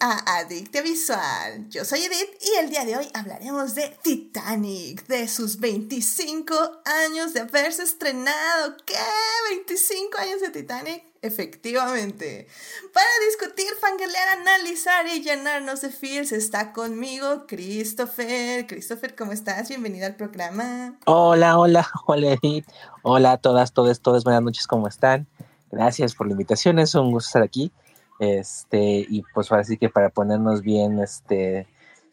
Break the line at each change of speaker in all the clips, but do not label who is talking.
a Adictia Visual. Yo soy Edith y el día de hoy hablaremos de Titanic, de sus 25 años de haberse estrenado. ¿Qué? ¿25 años de Titanic? Efectivamente. Para discutir, fangirlear, analizar y llenarnos de feels está conmigo Christopher. Christopher, ¿cómo estás? Bienvenido al programa.
Hola, hola, hola Edith. Hola a todas, todas, todas. Buenas noches, ¿cómo están? Gracias por la invitación, es un gusto estar aquí. Este, y pues ahora sí que para ponernos bien, este,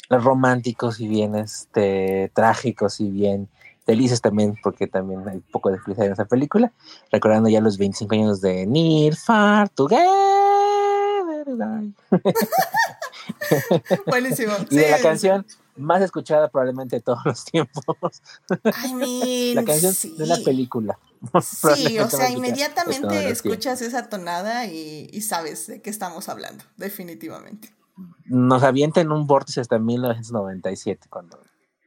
románticos y bien, este, trágicos y bien felices también, porque también hay un poco de felicidad en esa película, recordando ya los 25 años de Near Far Together.
Buenísimo.
y de la canción más escuchada probablemente de todos los tiempos.
I mean,
la canción
sí.
de una película.
Sí, o sea, inmediatamente escuchas esa tonada y, y, sabes de qué estamos hablando, definitivamente.
Nos avienta en un vórtice hasta 1997, cuando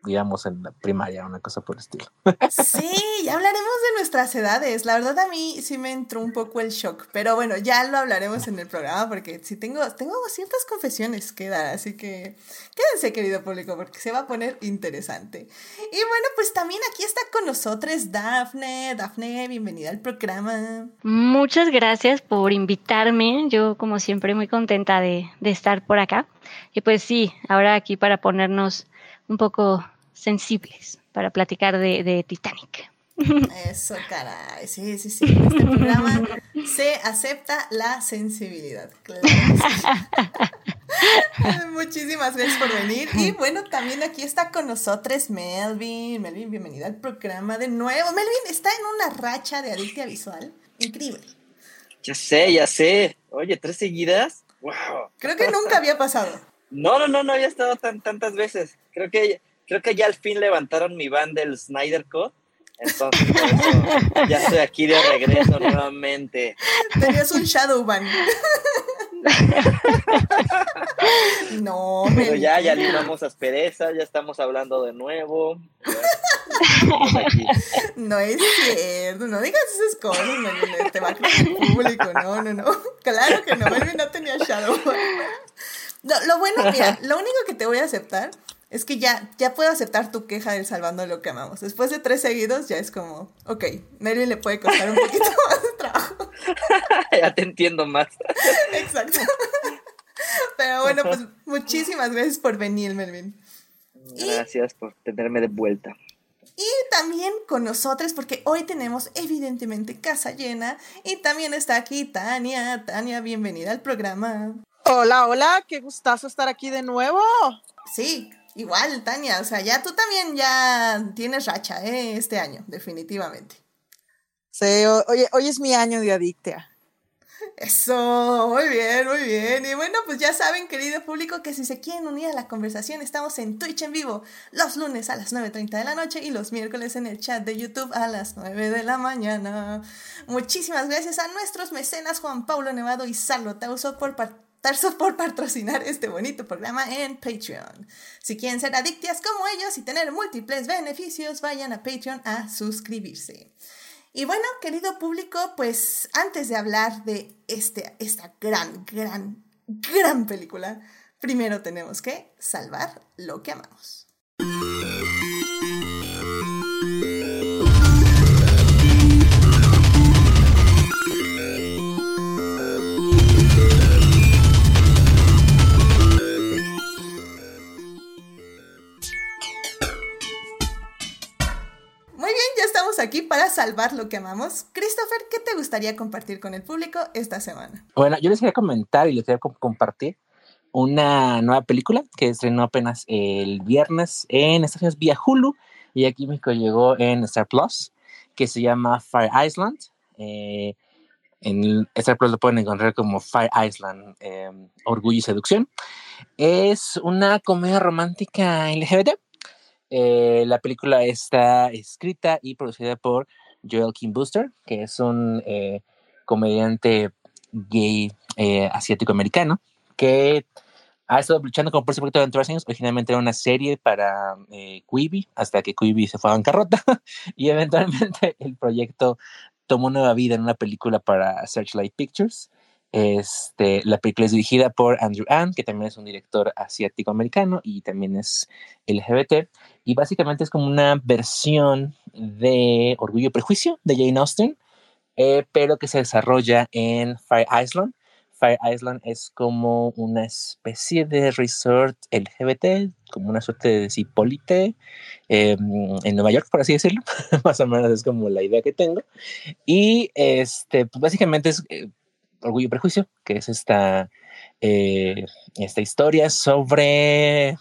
digamos, en la primaria, una cosa por el estilo.
Sí, ya hablaremos de nuestras edades. La verdad a mí sí me entró un poco el shock, pero bueno, ya lo hablaremos en el programa porque sí tengo, tengo ciertas confesiones que dar, así que quédense querido público porque se va a poner interesante. Y bueno, pues también aquí está con nosotros Dafne. Dafne, bienvenida al programa.
Muchas gracias por invitarme. Yo como siempre muy contenta de, de estar por acá. Y pues sí, ahora aquí para ponernos un poco sensibles para platicar de, de Titanic.
Eso, caray. Sí, sí, sí. En este programa se acepta la sensibilidad. Claro Muchísimas gracias por venir. Y bueno, también aquí está con nosotros Melvin. Melvin, bienvenida al programa de nuevo. Melvin está en una racha de adictia visual. Increíble.
Ya sé, ya sé. Oye, tres seguidas. ¡Wow!
Creo que nunca había pasado.
No, no, no, no había estado tan, tantas veces. Creo que, creo que ya al fin levantaron mi van del Snyder Cut. Entonces, ya estoy aquí de regreso nuevamente.
Tenías un Shadow Ban. no,
pero ya, ya libramos aspereza, ya estamos hablando de nuevo.
No es cierto, no digas esas cosas, te va a creer el público, no, no, no. Claro que no, Melvin no tenía Shadow Ban. No, lo bueno, mira, lo único que te voy a aceptar es que ya, ya puedo aceptar tu queja del salvando lo que amamos. Después de tres seguidos ya es como, ok, Melvin le puede costar un poquito más de trabajo.
ya te entiendo más.
Exacto. Pero bueno, pues muchísimas gracias por venir, Melvin.
Gracias por tenerme de vuelta.
Y también con nosotros, porque hoy tenemos evidentemente casa llena. Y también está aquí Tania. Tania, bienvenida al programa.
Hola, hola, qué gustazo estar aquí de nuevo.
Sí, igual, Tania, o sea, ya tú también ya tienes racha, ¿eh? Este año, definitivamente.
Sí, oye, hoy es mi año de adictia.
Eso, muy bien, muy bien. Y bueno, pues ya saben, querido público, que si se quieren unir a la conversación, estamos en Twitch en vivo los lunes a las 9.30 de la noche y los miércoles en el chat de YouTube a las 9 de la mañana. Muchísimas gracias a nuestros mecenas Juan Pablo Nevado y Sarlo Tauso por participar Tarso por patrocinar este bonito programa en Patreon. Si quieren ser adictias como ellos y tener múltiples beneficios, vayan a Patreon a suscribirse. Y bueno, querido público, pues antes de hablar de este, esta gran, gran, gran película, primero tenemos que salvar lo que amamos. Aquí para salvar lo que amamos. Christopher, ¿qué te gustaría compartir con el público esta semana?
Bueno, yo les quería comentar y les quería compartir una nueva película que estrenó apenas el viernes en Estados Unidos vía Hulu y aquí México llegó en Star Plus, que se llama Fire Island. Eh, en Star Plus lo pueden encontrar como Fire Island, eh, Orgullo y Seducción. Es una comedia romántica LGBT eh, la película está escrita y producida por Joel Kim Booster, que es un eh, comediante gay eh, asiático-americano que ha estado luchando como por ese proyecto durante varios años. Originalmente era una serie para Quibi, hasta que Quibi se fue a bancarrota y eventualmente el proyecto tomó nueva vida en una película para Searchlight Pictures Este, la película es dirigida por Andrew Ann, que también es un director asiático-americano y también es LGBT. Y básicamente es como una versión de Orgullo y Prejuicio de Jane Austen, eh, pero que se desarrolla en Fire Island. Fire Island es como una especie de resort LGBT, como una suerte de cipolite eh, en Nueva York, por así decirlo. Más o menos es como la idea que tengo. Y este, pues básicamente es eh, Orgullo y Prejuicio, que es esta, eh, esta historia sobre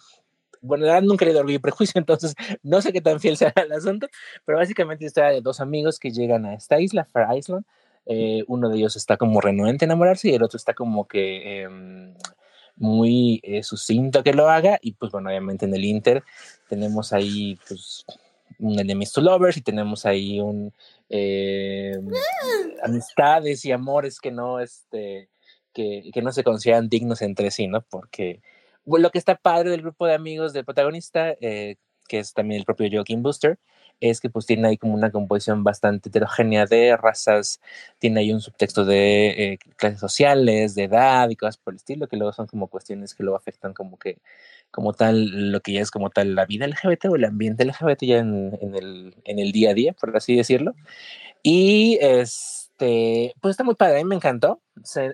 bueno, la nunca he leído Orgullo y Prejuicio, entonces no sé qué tan fiel sea el asunto, pero básicamente está de dos amigos que llegan a esta isla, Fair Island. Eh, uno de ellos está como renuente a enamorarse y el otro está como que eh, muy eh, sucinto que lo haga. Y pues bueno, obviamente en el Inter tenemos ahí pues un enemies to lovers y tenemos ahí un amistades y amores que no este que, que no se consideran dignos entre sí, ¿no? Porque lo que está padre del grupo de amigos del protagonista, eh, que es también el propio Joaquin Booster, es que pues tiene ahí como una composición bastante heterogénea de razas, tiene ahí un subtexto de eh, clases sociales, de edad y cosas por el estilo, que luego son como cuestiones que luego afectan como que, como tal, lo que ya es como tal la vida LGBT o el ambiente LGBT ya en, en, el, en el día a día, por así decirlo. Y es este, pues está muy padre, a mí me encantó.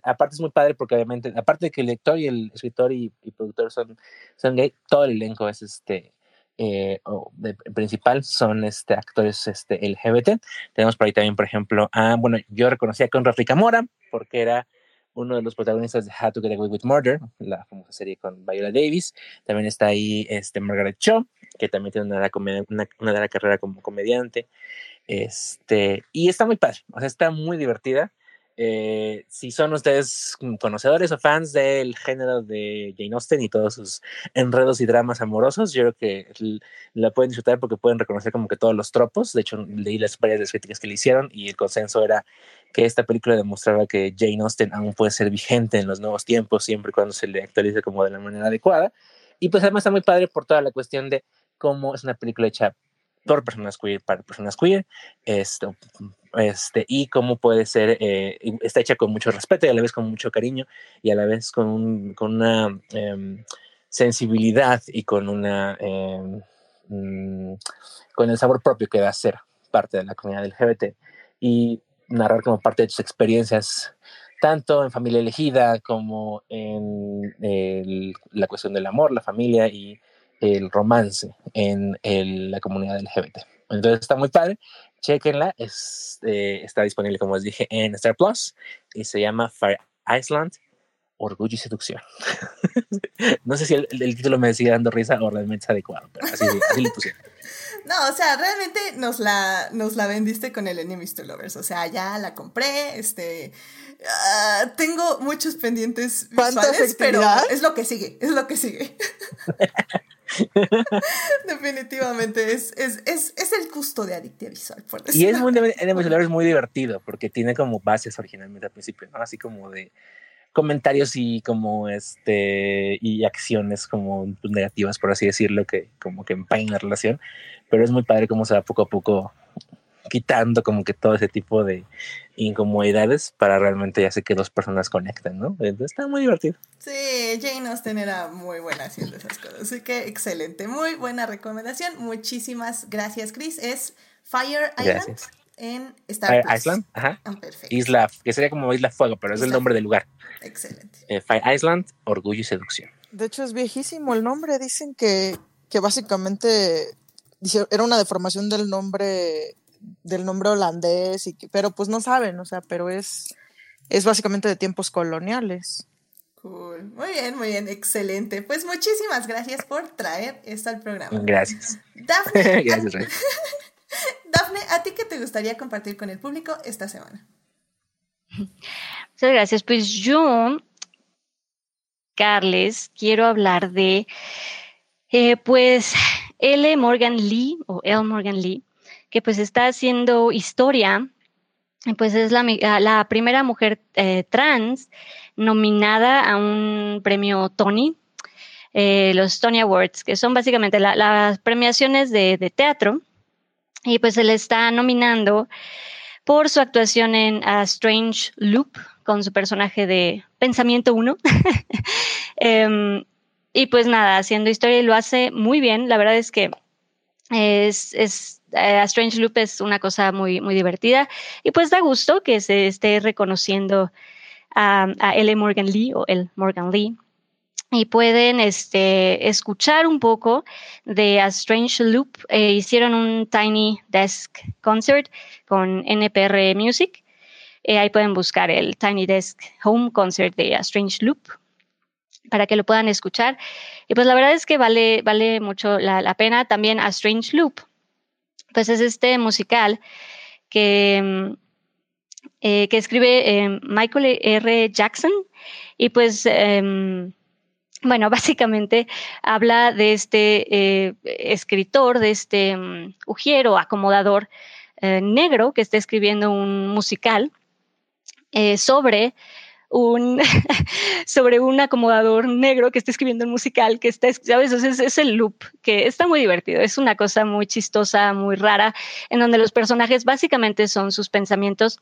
aparte es muy padre porque obviamente, aparte de que el lector y el escritor y, productor son, son gay, todo el elenco es este, eh, de, principal son este, actores este, LGBT. Tenemos por ahí también, por ejemplo, a, bueno, yo reconocía a Conrad Ricamora porque era uno de los protagonistas de How to Get Away with Murder, la famosa serie con Viola Davis. También está ahí este, Margaret Cho, que también tiene una, una, una carrera como comediante. Este, y está muy padre, o sea, está muy divertida. Eh, si son ustedes conocedores o fans del género de Jane Austen y todos sus enredos y dramas amorosos, yo creo que la pueden disfrutar porque pueden reconocer como que todos los tropos. De hecho, leí las varias críticas que le hicieron y el consenso era que esta película demostraba que Jane Austen aún puede ser vigente en los nuevos tiempos siempre y cuando se le actualice como de la manera adecuada. Y pues además está muy padre por toda la cuestión de cómo es una película hecha por personas queer para personas queer, esto, este, y cómo puede ser, eh, está hecha con mucho respeto y a la vez con mucho cariño y a la vez con, un, con una eh, sensibilidad y con una, eh, con el sabor propio que da ser parte de la comunidad LGBT y narrar como parte de tus experiencias tanto en familia elegida como en la cuestión del amor, la familia y el romance en el, la comunidad LGBT. Entonces está muy padre, chequenla, es, eh, está disponible como les dije en Star Plus y se llama Fire Island, Orgullo y Seducción. no sé si el, el, título me sigue dando risa o realmente es adecuado, pero así, así le pusieron.
No, o sea, realmente nos la, nos la vendiste con el Enemies to Lovers. O sea, ya la compré, este... Uh, tengo muchos pendientes visuales, pero es lo que sigue, es lo que sigue. Definitivamente es, es, es, es, el gusto de Adictia Visual. Por
y es muy, es muy divertido porque tiene como bases originalmente al principio, ¿no? Así como de comentarios y como este y acciones como negativas por así decirlo que como que empañan la relación pero es muy padre cómo se va poco a poco quitando como que todo ese tipo de incomodidades para realmente ya sé que dos personas conecten, ¿no? Entonces está muy divertido.
Sí, Jane Austen era muy buena haciendo esas cosas, así que excelente, muy buena recomendación. Muchísimas gracias, Chris. Es Fire Island en Star
Fire Island, ajá. Ah, perfecto. Isla, que sería como Isla Fuego, pero es el nombre del lugar.
Excelente.
Eh, Fire Island, Orgullo y Seducción.
De hecho es viejísimo el nombre, dicen que, que básicamente era una deformación del nombre del nombre holandés, y pero pues no saben, o sea, pero es, es básicamente de tiempos coloniales.
Cool. Muy bien, muy bien, excelente. Pues muchísimas gracias por traer esto al programa.
Gracias.
Dafne, gracias, a... Dafne, ¿a ti qué te gustaría compartir con el público esta semana?
Muchas gracias. Pues yo, Carles, quiero hablar de, eh, pues, L. Morgan Lee, o L. Morgan Lee, que pues está haciendo historia, pues es la, la primera mujer eh, trans nominada a un premio Tony, eh, los Tony Awards, que son básicamente las premiaciones de, de, teatro, y pues se le está nominando por su actuación en A Strange Loop, con su personaje de Pensamiento 1. Em, y pues nada, haciendo historia y lo hace muy bien. La verdad es que es, es eh, Strange Loop es una cosa muy, muy divertida y pues da gusto que se esté reconociendo a, a L. Morgan Lee o el Morgan Lee y pueden este, escuchar un poco de A Strange Loop. Eh, hicieron un Tiny Desk Concert con NPR Music. Eh, ahí pueden buscar el Tiny Desk Home Concert de A Strange Loop para que lo puedan escuchar. Y pues la verdad es que vale, vale mucho la, pena. También A Strange Loop, pues es este musical que, mm, eh, que escribe Michael R. Jackson. Y pues em, bueno, básicamente habla de este eh, escritor, de este um, ujiero, acomodador eh, negro que está escribiendo un musical eh, sobre un sobre un acomodador negro que está escribiendo un musical que está, ¿sabes? Es, es, el loop, que está muy divertido. Es una cosa muy chistosa, muy rara, en donde los personajes básicamente son sus pensamientos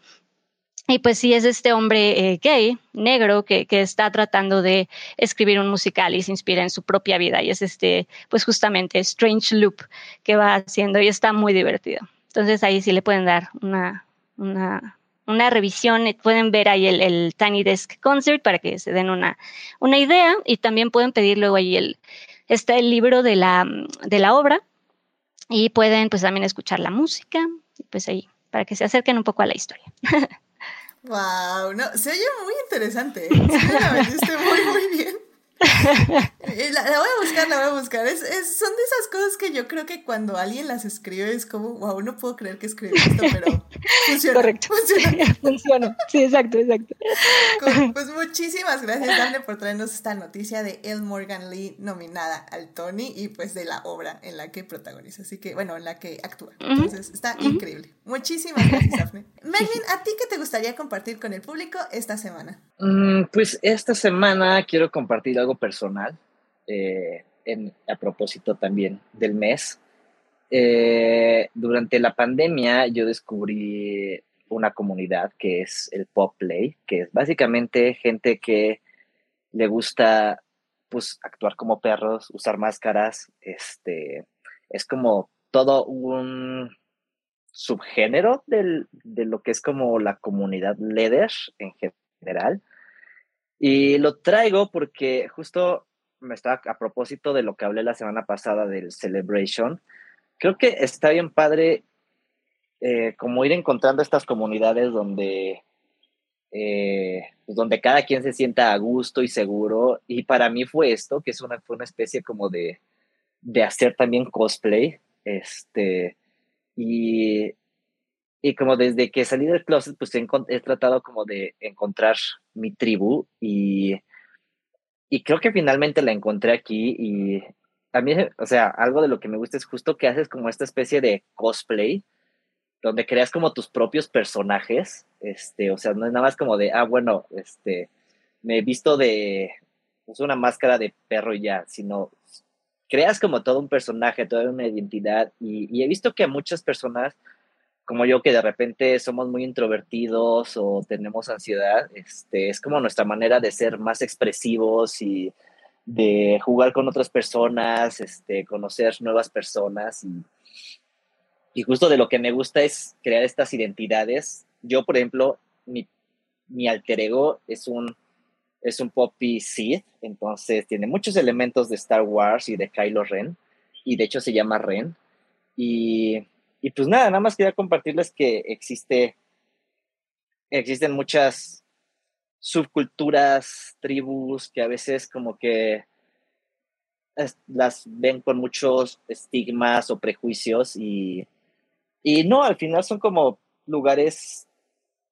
y pues sí, es este hombre eh, gay, negro, que, que, está tratando de escribir un musical y se inspira en su propia vida. Y es este, pues justamente Strange Loop que va haciendo y está muy divertido. Entonces ahí sí le pueden dar una, una, una revisión, eh, pueden ver ahí el, Tiny Desk Concert para que se den una, una idea y también pueden pedir luego ahí el, está el libro de la, de la obra y pueden pues también escuchar la música, pues ahí, para que se acerquen un poco a la historia.
Wow, no, se oye muy interesante. ¿eh? Muy, muy bien. La, la, voy a buscar, la voy a buscar. Es, es, son de esas cosas que yo creo que cuando alguien las escribe es como, wow, no puedo creer que escribí esto, pero funciona.
Correcto.
Funciona.
funciona. Sí, exacto, exacto.
Pues muchísimas gracias, Dafne, por traernos esta noticia de El Morgan Lee nominada al Tony y pues de la obra en la que protagoniza. Así que, bueno, en la que actúa. Entonces, está uh -huh. increíble. Muchísimas gracias, Dafne. Melvin, ¿a ti qué te gustaría compartir con el público esta semana?
Mm, pues esta semana quiero compartir algo personal, eh, a propósito también del mes. Eh, durante la pandemia yo descubrí una comunidad que es el Pop Play, que es básicamente gente que le gusta pues actuar como perros, usar máscaras, este, es como todo un subgénero del, de lo que es como la comunidad leather en general. Y lo traigo porque justo me está a propósito de lo que hablé la semana pasada del Celebration. Creo que está bien padre eh, como ir encontrando estas comunidades donde, eh, pues donde cada quien se sienta a gusto y seguro. Y para mí fue esto, que es una, fue una especie como de, de hacer también cosplay. Este, y, y como desde que salí del closet, pues he, tratado como de encontrar mi tribu y, y creo que finalmente la encontré aquí y a mí, o sea, algo de lo que me gusta es justo que haces como esta especie de cosplay donde creas como tus propios personajes, este, o sea, no es nada más como de, ah, bueno, este, me he visto de, pues una máscara de perro y ya, sino creas como todo un personaje, toda una identidad y, y he visto que a muchas personas como yo que de repente somos muy introvertidos o tenemos ansiedad, este, es como nuestra manera de ser más expresivos y de jugar con otras personas, este, conocer nuevas personas y, y justo de lo que me gusta es crear estas identidades. Yo, por ejemplo, mi, mi alter ego es un, es un Poppy Sith, entonces tiene muchos elementos de Star Wars y de Kylo Ren, y de hecho se llama Ren. Y y pues nada, nada más quería compartirles que existe, existen muchas subculturas, tribus que a veces como que las ven con muchos estigmas o prejuicios y, y no, al final son como lugares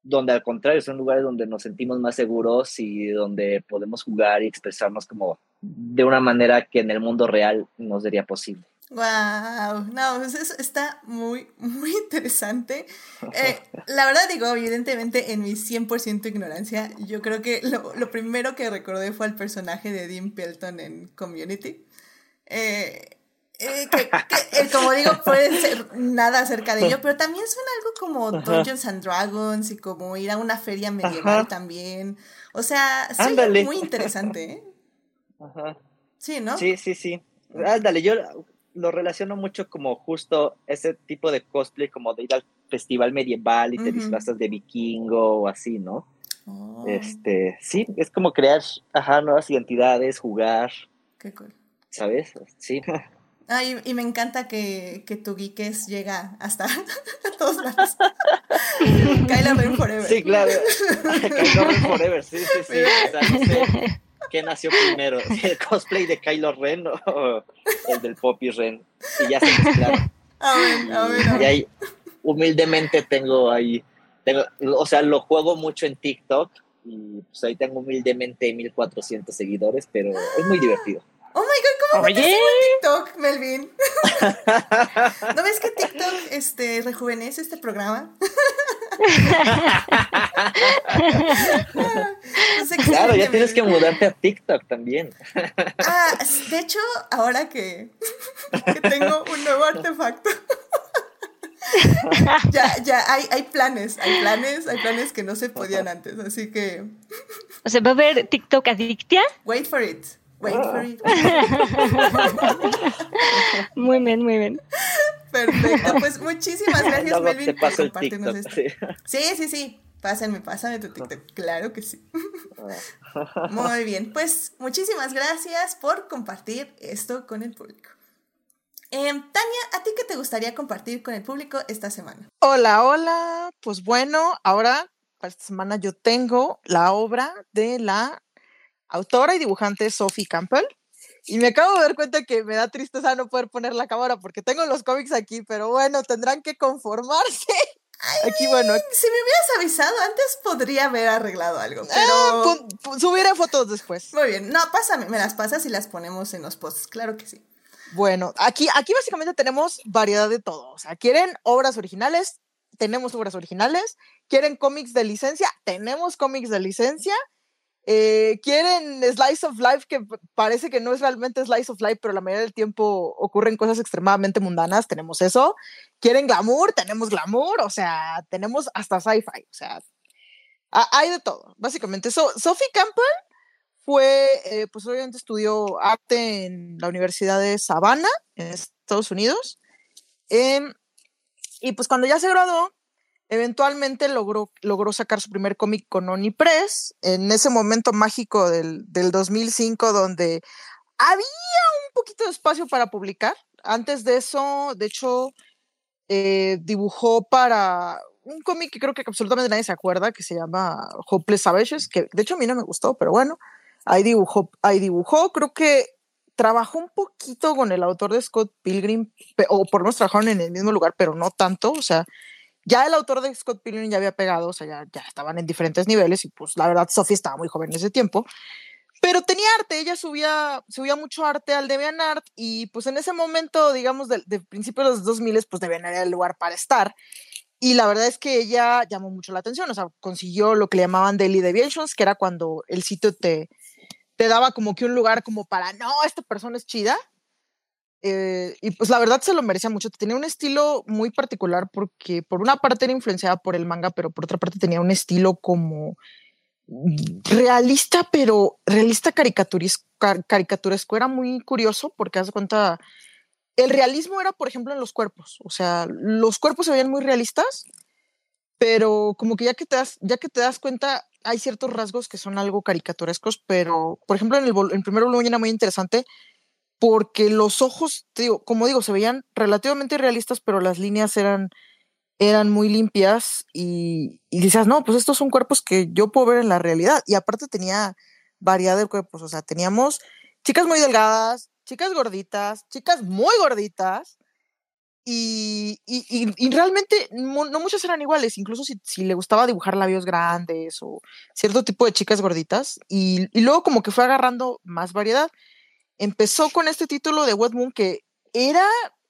donde al contrario son lugares donde nos sentimos más seguros y donde podemos jugar y expresarnos como de una manera que en el mundo real no sería posible.
Wow, no, pues eso está muy, muy interesante. Eh, la verdad digo, evidentemente en mi 100% ignorancia, yo creo que lo, lo, primero que recordé fue el personaje de Dean Pelton en Community. Eh, Eh, que, que, como digo, puede ser nada acerca de ello, pero también suena algo como Dungeons and Dragons y como ir a una feria medieval
Ajá.
también. O sea, sí,
Ándale.
muy interesante, ¿eh?
Ajá.
Sí, ¿no?
Sí, sí, sí. Ándale, yo lo relaciono mucho como justo ese tipo de cosplay, como de ir al festival medieval y te disfrazas de vikingo o así, ¿no?
Oh,
Este, sí, es como crear, ajá, nuevas identidades, jugar,
qué cool.
¿sabes? Sí.
Ah, y, y me encanta que, que tu geekes llega hasta a todos lados. Kylo Ren Forever.
Sí, claro. Kylo Ren Forever, sí, sí, sí. O sea, no sé qué nació primero, el cosplay de Kylo Ren o el del Poppy Ren. Y ya se mezclaron.
A ver, a ver, a
Y ahí, humildemente tengo ahí, tengo, o sea, lo juego mucho en TikTok y pues ahí tengo humildemente 1400 seguidores, pero es muy divertido.
Oh my god, ¿cómo
Oye.
en TikTok, Melvin? ¿No ves que TikTok este, rejuvenece este programa? Qué
Claro, ya tienes que mudarte a TikTok también.
Ah, de hecho, ahora que, que tengo un nuevo artefacto. ya, ya, hay, hay planes, hay planes, hay planes que no se podían antes, así que
O sea, va a haber TikTok adictia.
wait for it, wait for it.
Muy bien, muy bien.
Perfecto, pues muchísimas gracias,
Luego
Melvin,
te
por
paso el
compartirnos
TikTok.
esto.
sí.
Sí, sí, sí. Pásame, pásame tu TikTok. Claro que sí. Muy bien. Pues muchísimas gracias por compartir esto con el público. Em, Tania, ¿a ti qué te gustaría compartir con el público esta semana?
Hola, hola. Pues bueno, ahora para esta semana yo tengo la obra de la autora y dibujante Sophie Campbell. Y me acabo de dar cuenta que me da tristeza no poder poner la cámara porque tengo los cómics aquí, pero bueno, tendrán que conformarse. Aquí, bueno,
Si me hubieras avisado antes, podría haber arreglado algo. Pero.
ah, pu- pu- subiré fotos después.
Muy bien. No, pásame, me las pasas y las ponemos en los posts. Claro que sí.
Bueno, aquí, aquí básicamente tenemos variedad de todo. O sea, ¿quieren obras originales? Tenemos obras originales. ¿Quieren cómics de licencia? Tenemos cómics de licencia. Eh, ¿Quieren Slice of Life? Que parece que no es realmente Slice of Life, pero la mayoría del tiempo ocurren cosas extremadamente mundanas. Tenemos eso. ¿Quieren glamour? Tenemos glamour. O sea, tenemos hasta sci-fi. O sea, ha- hay de todo. Básicamente, so, Sophie Campbell fue, eh, pues obviamente estudió arte en la Universidad de Savannah, en Estados Unidos. Em, y pues cuando ya se graduó, eventualmente logró, logró sacar su primer cómic con Oni Press, en ese momento mágico del, del 2005, donde había un poquito de espacio para publicar. Antes de eso, de hecho, eh, dibujó para un cómic que creo que absolutamente nadie se acuerda, que se llama Hopeless Savages, que de hecho a mí no me gustó, pero bueno, ahí dibujó, ahí dibujó, creo que trabajó un poquito con el autor de Scott Pilgrim, o por lo menos trabajaron en el mismo lugar, pero no tanto, o sea, ya el autor de Scott Pilgrim ya había pegado, o sea, ya, ya estaban en diferentes niveles y pues la verdad Sophie estaba muy joven en ese tiempo, pero tenía arte, ella subía, subía mucho arte al DeviantArt y pues en ese momento, digamos, del de principios de los 2000, pues DeviantArt era el lugar para estar. Y la verdad es que ella llamó mucho la atención, o sea, consiguió lo que le llamaban Daily Deviations, que era cuando el sitio te, te daba como que un lugar como para, no, esta persona es chida. Eh, y pues la verdad se lo merecía mucho. Tenía un estilo muy particular porque por una parte era influenciada por el manga, pero por otra parte tenía un estilo como realista, pero realista caricaturesco, car- caricaturesco. Era muy curioso porque haz cuenta, el realismo era, por ejemplo, en los cuerpos. O sea, los cuerpos se veían muy realistas, pero como que ya que te das, ya que te das cuenta, hay ciertos rasgos que son algo caricaturescos, pero por ejemplo, en el, el primer volumen era muy interesante porque los ojos, digo, como digo, se veían relativamente realistas, pero las líneas eran, eran muy limpias y, y decías, no, pues estos son cuerpos que yo puedo ver en la realidad. Y aparte tenía variedad de cuerpos, o sea, teníamos chicas muy delgadas, chicas gorditas, chicas muy gorditas. Y, y, y- y realmente no muchas eran iguales, incluso si, si le gustaba dibujar labios grandes o cierto tipo de chicas gorditas. Y luego como que fue agarrando más variedad. Empezó con este título de Wet Moon que era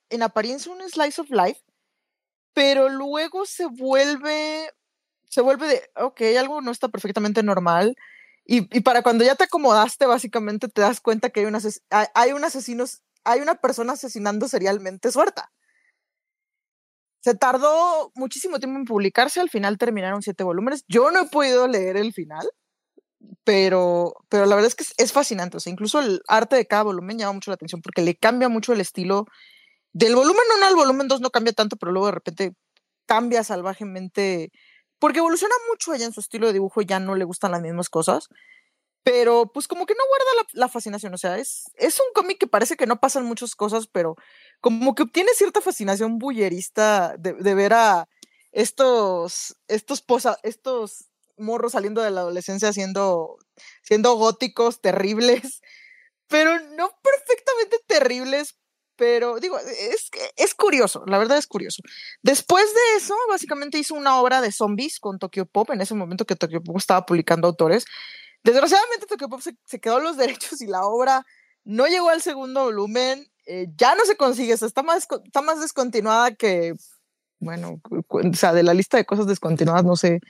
en apariencia un slice of life, pero luego se vuelve, se vuelve de, ok, algo no está perfectamente normal. Y, y para cuando ya te acomodaste, básicamente te das cuenta que hay un, ases- hay un asesino hay una persona asesinando serialmente suelta. Se tardó muchísimo tiempo en publicarse, al final terminaron siete volúmenes. Yo no he podido leer el final, pero, pero la verdad es que es, fascinante. O sea, incluso el arte de cada volumen llama mucho la atención porque le cambia mucho el estilo. Del volumen 1 al volumen 2 no cambia tanto, pero luego de repente cambia salvajemente porque evoluciona mucho allá en su estilo de dibujo, ya no le gustan las mismas cosas pero pues como que no guarda la, fascinación, o sea, es, es un cómic que parece que no pasan muchas cosas, pero como que obtiene cierta fascinación bullerista de, de ver a estos, estos, posa, estos morros saliendo de la adolescencia siendo, siendo góticos, terribles, pero no perfectamente terribles, pero digo, es, es curioso, la verdad es curioso. Después de eso, básicamente hizo una obra de zombies con Tokyo Pop, en ese momento que Tokyo Pop estaba publicando autores, Desgraciadamente Tokyo Pop se, se, quedó los derechos y la obra no llegó al segundo volumen, eh, ya no se consigue, está, más, está más descontinuada que, bueno, o sea, de la lista de cosas descontinuadas no sé,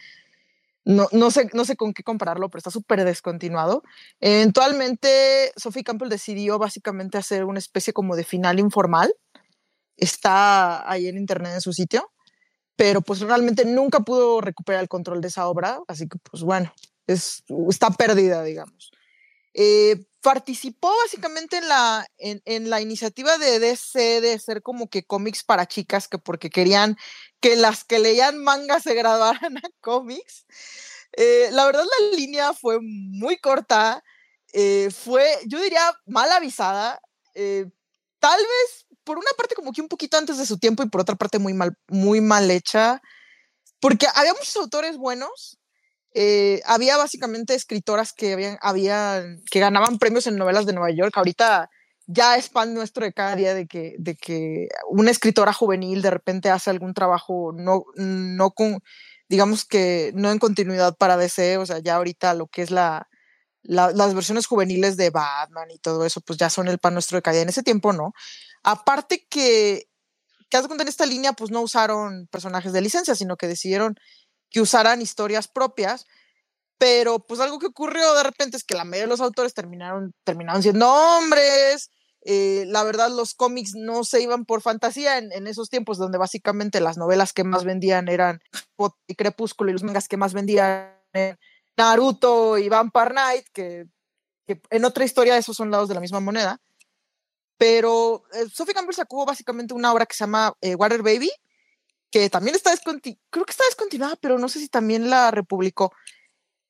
no, no sé, no sé con qué compararlo, pero está súper descontinuado. Eventualmente, Sophie Campbell decidió básicamente hacer una especie como de final informal. Está ahí en internet en su sitio, pero pues realmente nunca pudo recuperar el control de esa obra, así que pues bueno, está perdida, digamos. Eh, participó básicamente en la, en, la iniciativa de DC de ser como que cómics para chicas, que porque querían que las que leían manga se graduaran a cómics. Eh, la verdad la línea fue muy corta, eh, fue, yo diría, mal avisada, tal vez por una parte como que un poquito antes de su tiempo y por otra parte muy mal, muy mal hecha, porque había muchos autores buenos, eh, había básicamente escritoras que, habían, había, que ganaban premios en novelas de Nueva York. Ahorita ya es pan nuestro de cada día de que, de que una escritora juvenil de repente hace algún trabajo no, no con, digamos que no en continuidad para DC, o sea, ya ahorita lo que es la, las versiones juveniles de Batman y todo eso, pues ya son el pan nuestro de cada día. En ese tiempo no. Aparte que, que haz cuenta en esta línea, pues no usaron personajes de licencia, sino que decidieron que usaran historias propias, pero pues algo que ocurrió de repente es que la mayoría de los autores terminaron, terminaron siendo hombres, eh, la verdad los cómics no se iban por fantasía en, esos tiempos donde básicamente las novelas que más vendían eran y Crepúsculo y los mangas que más vendían eran Naruto y Vampire Knight, que, en otra historia esos son lados de la misma moneda. Pero eh, Sophie Campbell sacó básicamente una obra que se llama eh, Water Baby, que también está descontinuada, creo que está descontinuada, pero no sé si también la republicó,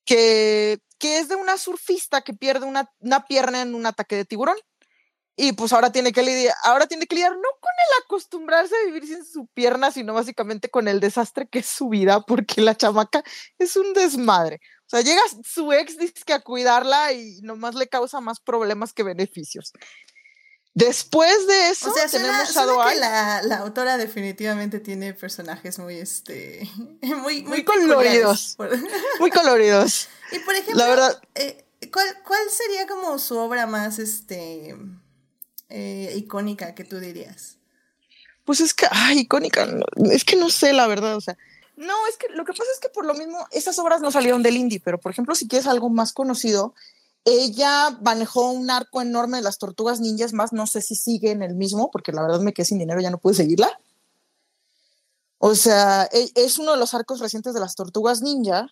que, que es de una surfista que pierde una, una pierna en un ataque de tiburón. Y pues ahora tiene que lidiar, ahora tiene que lidiar no con el acostumbrarse a vivir sin su pierna, sino básicamente con el desastre que es su vida, porque la chamaca es un desmadre. O sea, llega su ex dice a cuidarla y nomás le causa más problemas que beneficios. Después de eso, tenemos
Shadow Eye. La, la, autora definitivamente tiene personajes muy, este, muy,
muy, coloridos. muy coloridos.
Y por ejemplo, la verdad, eh, ¿cuál, ¿cuál, sería como su obra más, este, eh, icónica que tú dirías?
Pues es que, ay, icónica, es que no sé, la verdad, o sea, no, es que lo que pasa es que por lo mismo, esas obras no salieron del indie, pero por ejemplo, si quieres algo más conocido, ella manejó un arco enorme de las tortugas ninjas, más no sé si sigue en el mismo, porque la verdad me quedé sin dinero, ya no pude seguirla. O sea, e, es uno de los arcos recientes de las tortugas ninja,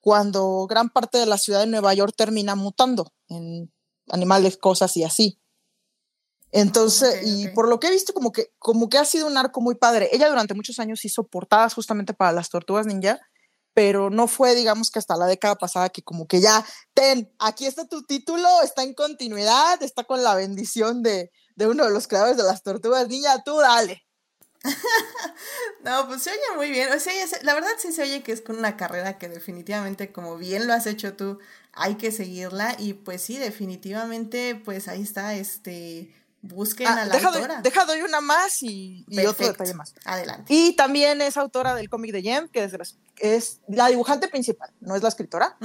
cuando gran parte de la ciudad de Nueva York termina mutando en animales, cosas y así. Entonces, y por lo que he visto, como que, como que ha sido un arco muy padre. Ella durante muchos años hizo portadas justamente para las tortugas ninja pero no fue, digamos, que hasta la década pasada que como que ya, ten, aquí está tu título, está en continuidad, está con la bendición de, de uno de los creadores de las tortugas, niña, tú dale.
no, pues se oye muy bien. O sea, la verdad sí se oye que es con una carrera que definitivamente, como bien lo has hecho tú, hay que seguirla. Y pues sí, definitivamente, pues ahí está, este, Busquen ah, a la
deja
autora.
Doy, deja doy una más y, otro detalle más.
Adelante.
Y también es autora del cómic de Jem, que es, es, la dibujante principal, no es la escritora.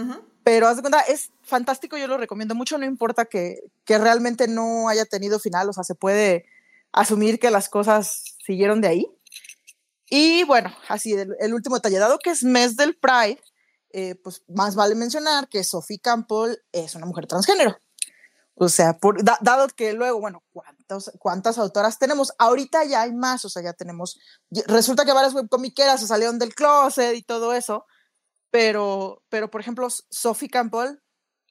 Pero haz de cuenta, es fantástico, yo lo recomiendo mucho, no importa que, que realmente no haya tenido final, o sea, se puede asumir que las cosas siguieron de ahí. Y bueno, así, el, último detalle, dado que es mes del Pride, eh, pues más vale mencionar que Sophie Campbell es una mujer transgénero. O sea, por, dado que luego, bueno, cuántos, cuántas autoras tenemos. Ahorita ya hay más, o sea, ya tenemos, resulta que varias webcomiqueras se salieron del closet y todo eso, pero, pero por ejemplo, Sophie Campbell,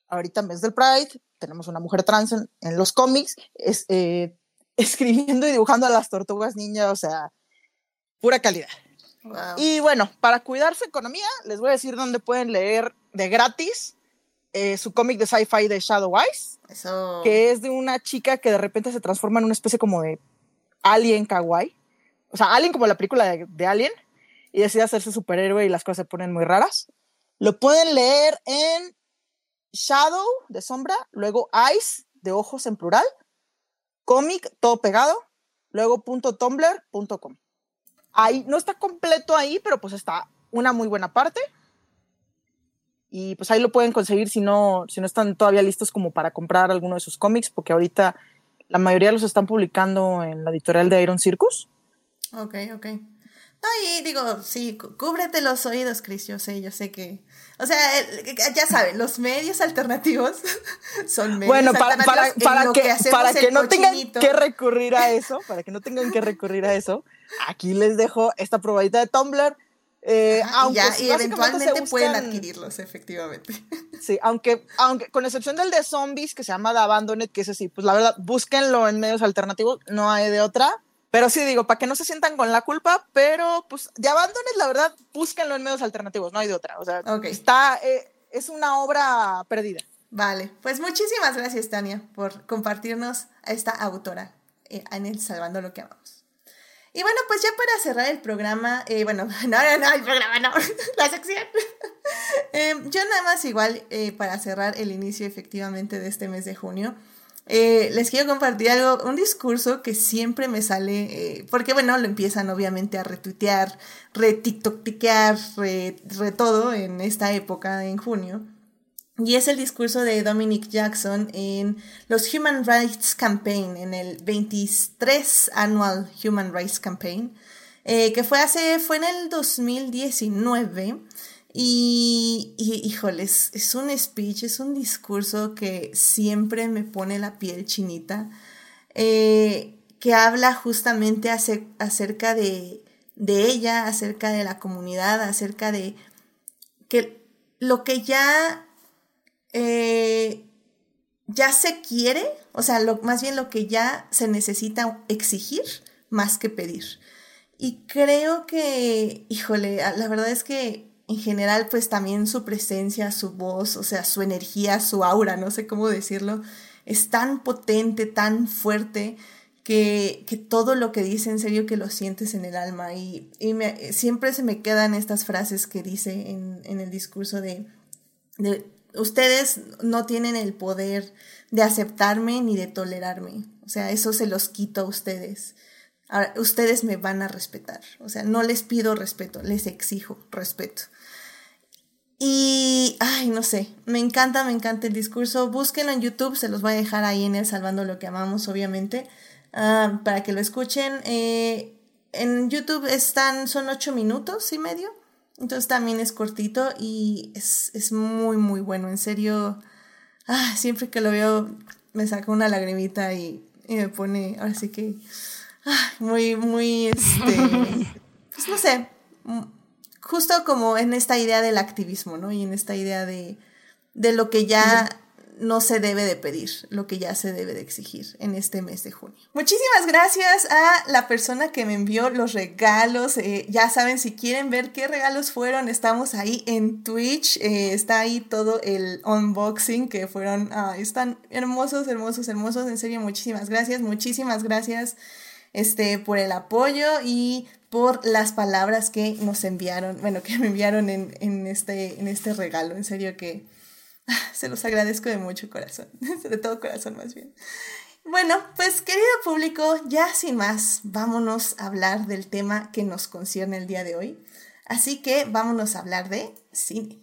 ahorita en vez del Pride, tenemos una mujer trans en, los cómics, es, eh, escribiendo y dibujando a las tortugas niñas, o sea, pura calidad. Y bueno, para cuidar su economía, les voy a decir dónde pueden leer de gratis eh, su cómic de sci-fi de Shadow Eyes, que es de una chica que de repente se transforma en una especie como de alien kawaii. O sea, alien como la película de, de Alien, y decide hacerse superhéroe y las cosas se ponen muy raras. Lo pueden leer en Shadow de sombra, luego Eyes de ojos en plural, cómic todo pegado, luego .tumblr.com. Ahí no está completo ahí, pero pues está una muy buena parte. Y pues ahí lo pueden conseguir si no, si no están todavía listos como para comprar alguno de sus cómics, porque ahorita la mayoría los están publicando en la editorial de Iron Circus.
Ok, ok. No, y digo, sí, cúbrete los oídos, Chris, yo sé, yo sé que... O sea, ya saben, los medios alternativos son medios
bueno, para, para, para que, para que no tengan que recurrir a eso, para que no tengan que recurrir a eso, aquí les dejo esta probadita de Tumblr. Eh, aunque
y eventualmente pueden adquirirlos, efectivamente.
Sí, aunque, aunque con excepción del de zombies que se llama The Abandoned, que es así, pues la verdad, búsquenlo en medios alternativos, no hay de otra. Pero sí digo, para que no se sientan con la culpa, pero pues de abandones, la verdad, búsquenlo en medios alternativos, no hay de otra. O sea, está, eh, es una obra perdida.
Vale, pues muchísimas gracias, Tania, por compartirnos a esta autora eh, en el Salvando lo que amamos. Y bueno, pues ya para cerrar el programa, eh, bueno, no, no, no, el programa no, la sección. yo nada más igual para cerrar el inicio efectivamente de este mes de junio. Eh, les quiero compartir algo, un discurso que siempre me sale, eh, porque bueno, lo empiezan obviamente a retuitear, retiktokear, re, re todo en esta época, en junio. Y es el discurso de Dominic Jackson en los Human Rights Campaign, en el 23 Annual Human Rights Campaign, eh, que fue hace, fue en el 2019. Y, híjoles, es un speech, es un discurso que siempre me pone la piel chinita, eh, que habla justamente acerca de, ella, acerca de la comunidad, acerca de que lo que ya, eh, ya se quiere, o sea, más bien lo que ya se necesita exigir más que pedir. Y creo que, híjole, la verdad es que en general, pues también su presencia, su voz, o sea, su energía, su aura, no sé cómo decirlo, es tan potente, tan fuerte, que, que todo lo que dice, en serio que lo sientes en el alma. Y, siempre se me quedan estas frases que dice en, el discurso de, ustedes no tienen el poder de aceptarme ni de tolerarme. O sea, eso se los quito a ustedes. Ahora, ustedes me van a respetar. O sea, no les pido respeto, les exijo respeto. Y, ay, no sé, me encanta, me encanta el discurso. Búsquenlo en YouTube, se los voy a dejar ahí en el Salvando lo que amamos, obviamente, ah, para que lo escuchen. Eh, en YouTube están, son ocho minutos y medio, entonces también es cortito y es, muy, muy bueno. En serio, ah, siempre que lo veo me saca una lagrimita y, y me pone, ahora sí que, ah, muy, muy, este, pues no sé justo como en esta idea del activismo, ¿no? Y en esta idea de, de lo que ya no se debe de pedir, lo que ya se debe de exigir en este mes de junio. Muchísimas gracias a la persona que me envió los regalos. Eh, ya saben, si quieren ver qué regalos fueron, estamos ahí en Twitch. Eh, está ahí todo el unboxing que fueron, están hermosos, hermosos, hermosos. En serio, muchísimas gracias, muchísimas gracias este, por el apoyo y por las palabras que nos enviaron, bueno, que me enviaron en, este, en este regalo. En serio que ah, se los agradezco de mucho corazón, de todo corazón más bien. Bueno, pues querido público, ya sin más, vámonos a hablar del tema que nos concierne el día de hoy. Así que vámonos a hablar de cine.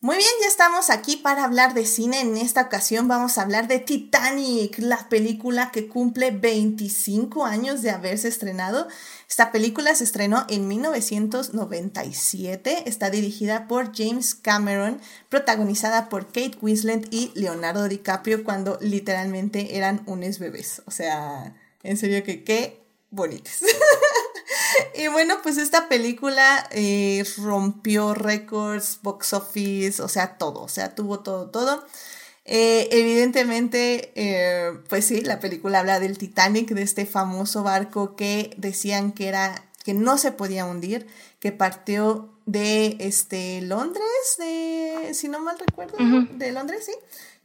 Muy bien, ya estamos aquí para hablar de cine. En esta ocasión vamos a hablar de Titanic, la película que cumple 25 años de haberse estrenado. Esta película se estrenó en 1997. Está dirigida por James Cameron, protagonizada por Kate Winslet y Leonardo DiCaprio cuando literalmente eran unos bebés. O sea, en serio que qué bonitos. y bueno, pues esta película eh, rompió récords, box office, o sea, todo, o sea, tuvo todo, todo. Eh, evidentemente, eh, pues sí, la película habla del Titanic, de este famoso barco que decían que era que no se podía hundir, que partió de este Londres, de si no mal recuerdo, de Londres, sí,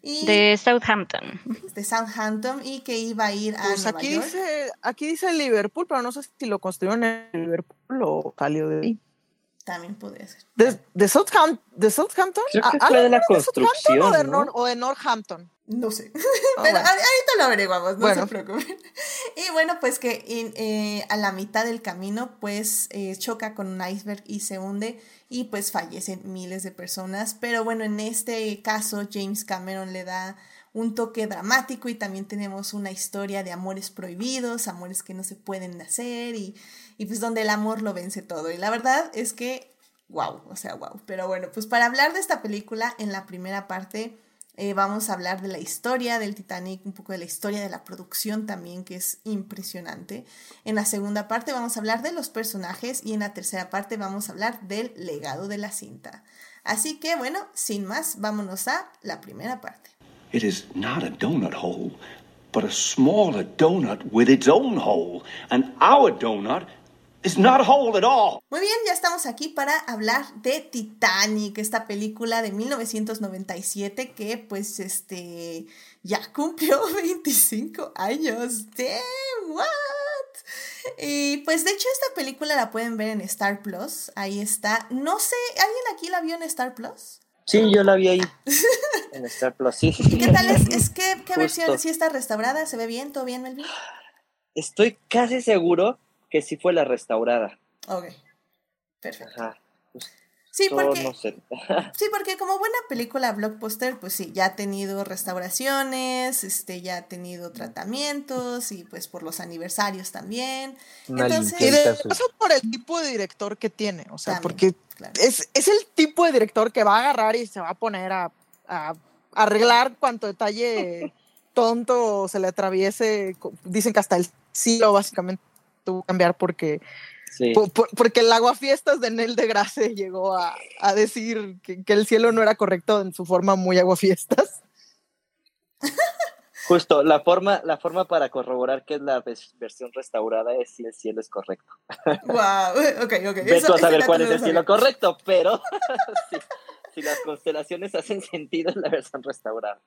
de Southampton.
De Southampton y que iba a ir a
pues aquí Dice, aquí dice Liverpool, pero no sé si lo construyeron en Liverpool o salió de ahí.
También podría ser.
¿De, de, Southampton? ¿De Southampton?
Creo que fue de la construcción,
o, de
¿no?
o de Northampton?
No sé. Oh, Pero bueno. ahorita lo averiguamos, no bueno. se preocupen. Y bueno, pues que in, eh, a la mitad del camino, pues eh, choca con un iceberg y se hunde y pues fallecen miles de personas. Pero bueno, en este caso, James Cameron le da un toque dramático y también tenemos una historia de amores prohibidos, amores que no se pueden hacer y, y pues donde el amor lo vence todo. Y la verdad es que, wow, o sea, wow. Pero bueno, pues para hablar de esta película, en la primera parte eh, vamos a hablar de la historia del Titanic, un poco de la historia de la producción también, que es impresionante. En la segunda parte vamos a hablar de los personajes y en la tercera parte vamos a hablar del legado de la cinta. Así que bueno, sin más, vámonos a la primera parte.
It is not a donut hole, but a smaller donut with its own hole. And our donut It's not whole at all.
Muy bien, ya estamos aquí para hablar de Titanic, esta película de 1997 que pues este ya cumplió 25 años. Damn, what? Y pues de hecho esta película la pueden ver en Star Plus, ahí está. No sé, ¿alguien aquí la vio en Star Plus?
Sí, yo la vi ahí. en Star Plus, sí.
¿Qué tal es? es que, ¿Qué versión? ¿Sí está restaurada? ¿Se ve bien? ¿Todo bien, Melvin?
Estoy casi seguro que sí fue la restaurada.
Ok, perfecto.
Ajá. Pues,
sí, porque,
no sé.
sí, porque como buena película blockbuster, pues sí, ya ha tenido restauraciones, este, ya ha tenido tratamientos y pues por los aniversarios también.
Una
Entonces,
Y de eso por el tipo de director que tiene, o sea,
También,
porque
claro.
es, es el tipo de director que va a agarrar y se va a poner a, a arreglar cuanto detalle tonto se le atraviese. Dicen que hasta el cielo básicamente tuvo que cambiar porque,
Sí.
po- por- porque el aguafiestas de Nel de Grace llegó a, a decir que, que el cielo no era correcto en su forma muy aguafiestas.
Justo, la forma, la forma para corroborar que es la versión restaurada es si el cielo es correcto.
wow, ok, ok. Eso-
a saber cuál es el cielo correcto, pero las constelaciones hacen sentido es la versión restaurada.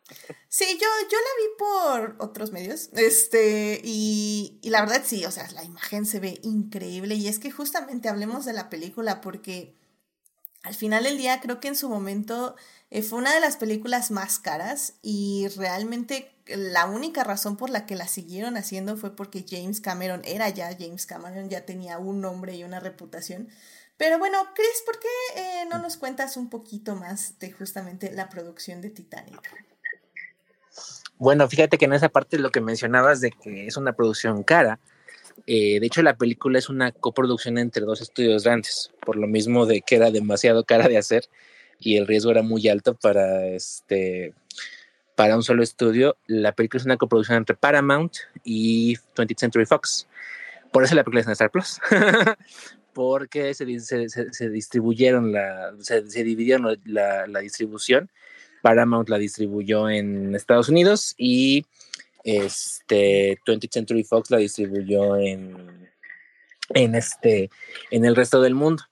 Sí, yo, yo la vi por otros medios, este, y, y la verdad sí, o sea, la imagen se ve increíble y es que justamente hablemos de la película porque al final del día creo que en su momento eh, fue una de las películas más caras y realmente la única razón por la que la siguieron haciendo fue porque James Cameron era ya James Cameron, ya tenía un nombre y una reputación. Pero bueno, Chris, ¿por qué eh, no nos cuentas un poquito más de justamente la producción de Titanic?
Bueno, fíjate que en esa parte lo que mencionabas de que es una producción cara, eh, de hecho la película es una coproducción entre dos estudios grandes, por lo mismo de que era demasiado cara de hacer y el riesgo era muy alto para este para un solo estudio. La película es una coproducción entre Paramount y 20th Century Fox. Por eso la película es en Star Plus. Porque se, se- distribuyeron la, se, se dividieron la, la distribución. Paramount la distribuyó en Estados Unidos y este 20th Century Fox la distribuyó en, en este en el resto del mundo.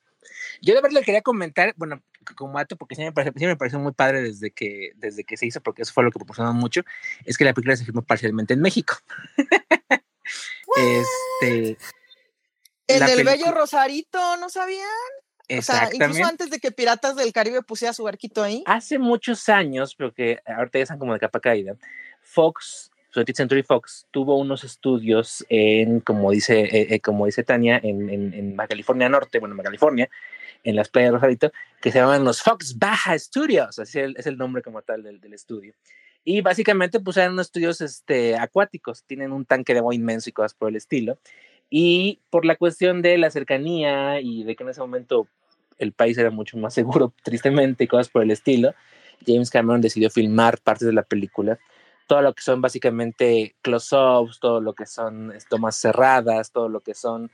Yo de verdad le quería comentar, bueno, como dato, porque sí me, parece, sí me pareció muy padre desde que, desde que se hizo, porque eso fue lo que proporcionó mucho, es que la película se filmó parcialmente en México. este,
El
La
del
película-
bello Rosarito, ¿no sabían? O sea, incluso antes de que Piratas del Caribe pusiera su barquito ahí.
Hace muchos años, pero que ahorita ya están como de capa caída, Fox, 20th Century Fox, tuvo unos estudios en, como dice, eh, eh, como dice Tania, en, en, en California Norte, bueno, en California, en las playas de Rosarito, que se llaman los Fox Baja Studios, así es el, es el nombre como tal del, del, estudio. Y básicamente pues eran unos estudios este, acuáticos, tienen un tanque de agua inmenso y cosas por el estilo. Y por la cuestión de la cercanía y de que en ese momento el país era mucho más seguro, tristemente, y cosas por el estilo, James Cameron decidió filmar partes de la película. Todo lo que son básicamente close-ups, todo lo que son tomas cerradas, todo lo que son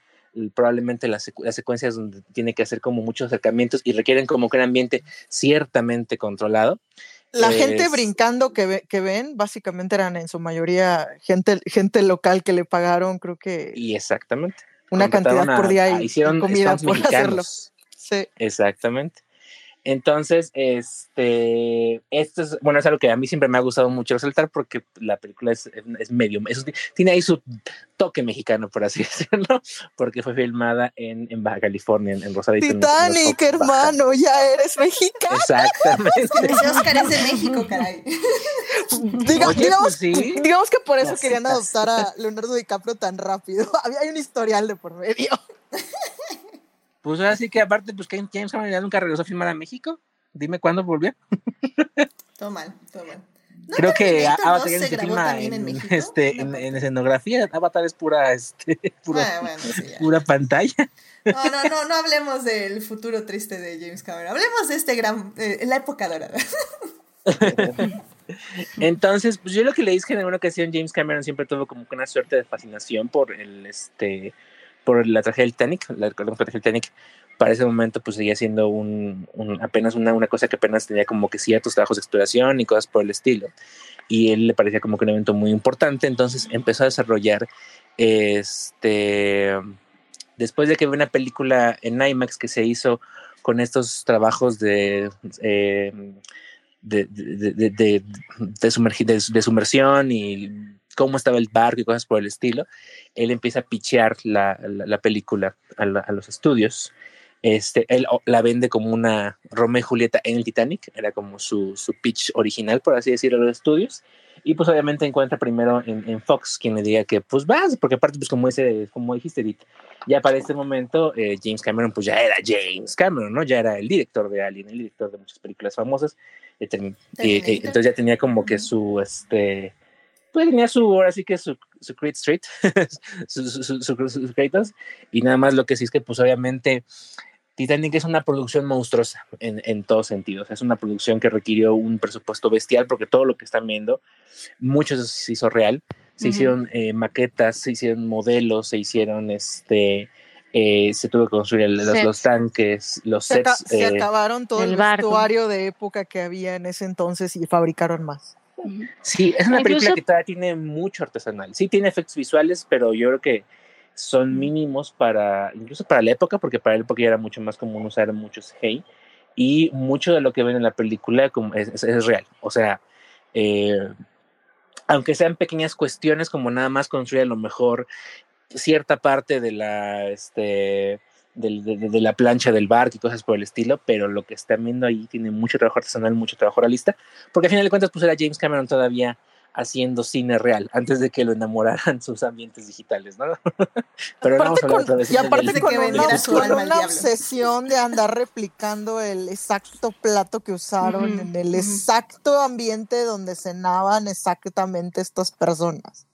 probablemente las, secu las, secuencias donde tiene que hacer como muchos acercamientos y requieren como que un ambiente ciertamente controlado.
La es... gente brincando que, ve, que, ven, básicamente eran en su mayoría gente, gente local que le pagaron, creo que.
Y exactamente.
Una cantidad
a,
por día y,
a, hicieron
y comida por
mexicanos.
hacerlo. Sí.
Exactamente. Entonces, este, esto es, bueno, es algo que a mí siempre me ha gustado mucho resaltar porque la película es, es medio, es, tiene ahí su toque mexicano, por así decirlo, porque fue filmada en, en Baja California, en, en Rosarito.
Titanic, en hermano, Baja. ya eres mexicano.
Exactamente.
Ese Oscar es de México, caray.
Diga,
Oye,
digamos,
pues sí.
digamos que por eso
Ya
querían
ya
adoptar a Leonardo DiCaprio tan rápido. Había hay un historial de por medio.
Pues ahora sí que aparte, pues que James Cameron ya nunca regresó a filmar a México. Dime cuándo volvió.
Todo mal, todo mal. ¿No
Creo que Avatar
2
ya
se
se
grabó
filma
también
en,
en México?
este,
No,
en, en escenografía. Avatar es pura, este, pura,
Ah, bueno, sí, ya.
pura pantalla.
No, no, no, no hablemos del futuro triste de James Cameron. Hablemos de este gran, eh, la época dorada.
Entonces, pues yo lo que es que en alguna ocasión James Cameron siempre tuvo como una suerte de fascinación por el este por la tragedia del Titanic, la, la tragedia del Titanic, para ese momento pues seguía siendo un, un apenas una, una, cosa que apenas tenía como que ciertos trabajos de exploración y cosas por el estilo. Y él le parecía como que un evento muy importante, entonces empezó a desarrollar este después de que ve una película en IMAX que se hizo con estos trabajos de eh, de, de, de, de, de sumersión y cómo estaba el barco y cosas por el estilo, él empieza a pichear la, la, la película a, la, a, los estudios. Este, él la vende como una Romeo y Julieta en el Titanic, era como su, su pitch original, por así decirlo, a los estudios. Y pues obviamente encuentra primero en, en, Fox quien le diga que pues vas, porque aparte pues como, ese, como dijiste, Edith, ya para este momento eh, James Cameron pues ya era James Cameron, ¿no? Ya era el director de Alien, el director de muchas películas famosas. Eh, eh, entonces ya tenía como que su, este, pues tenía su, ahora sí que su, su Creed Street, sus su, su, su, créditos, y nada más lo que sí es que pues obviamente Titanic es una producción monstruosa en, en, todos sentidos. Es una producción que requirió un presupuesto bestial porque todo lo que están viendo, mucho se hizo real. Se uh -huh. hicieron eh, maquetas, se hicieron modelos, se hicieron este. Eh, se tuvo que construir los, los, tanques, los
se
sets.
Aca se eh, acabaron todo el, el vestuario de época que había en ese entonces y fabricaron más.
Sí, es una película que todavía tiene mucho artesanal. Sí, tiene efectos visuales, pero yo creo que son mínimos para, incluso para la época, porque para la época ya era mucho más común usar muchos hey, y mucho de lo que ven en la película como es, es, es real. O sea, eh, aunque sean pequeñas cuestiones, como nada más construir a lo mejor cierta parte de la, este, de, de, de, la plancha del barco y cosas por el estilo, pero lo que están viendo ahí tiene mucho trabajo artesanal, mucho trabajo realista, porque al final de cuentas pues era James Cameron todavía haciendo cine real antes de que lo enamoraran sus ambientes digitales, ¿no?
Pero aparte vamos a hablar otra vez. Y aparte de con, una, con una obsesión de andar replicando el exacto plato que usaron en el exacto ambiente donde cenaban exactamente estas personas.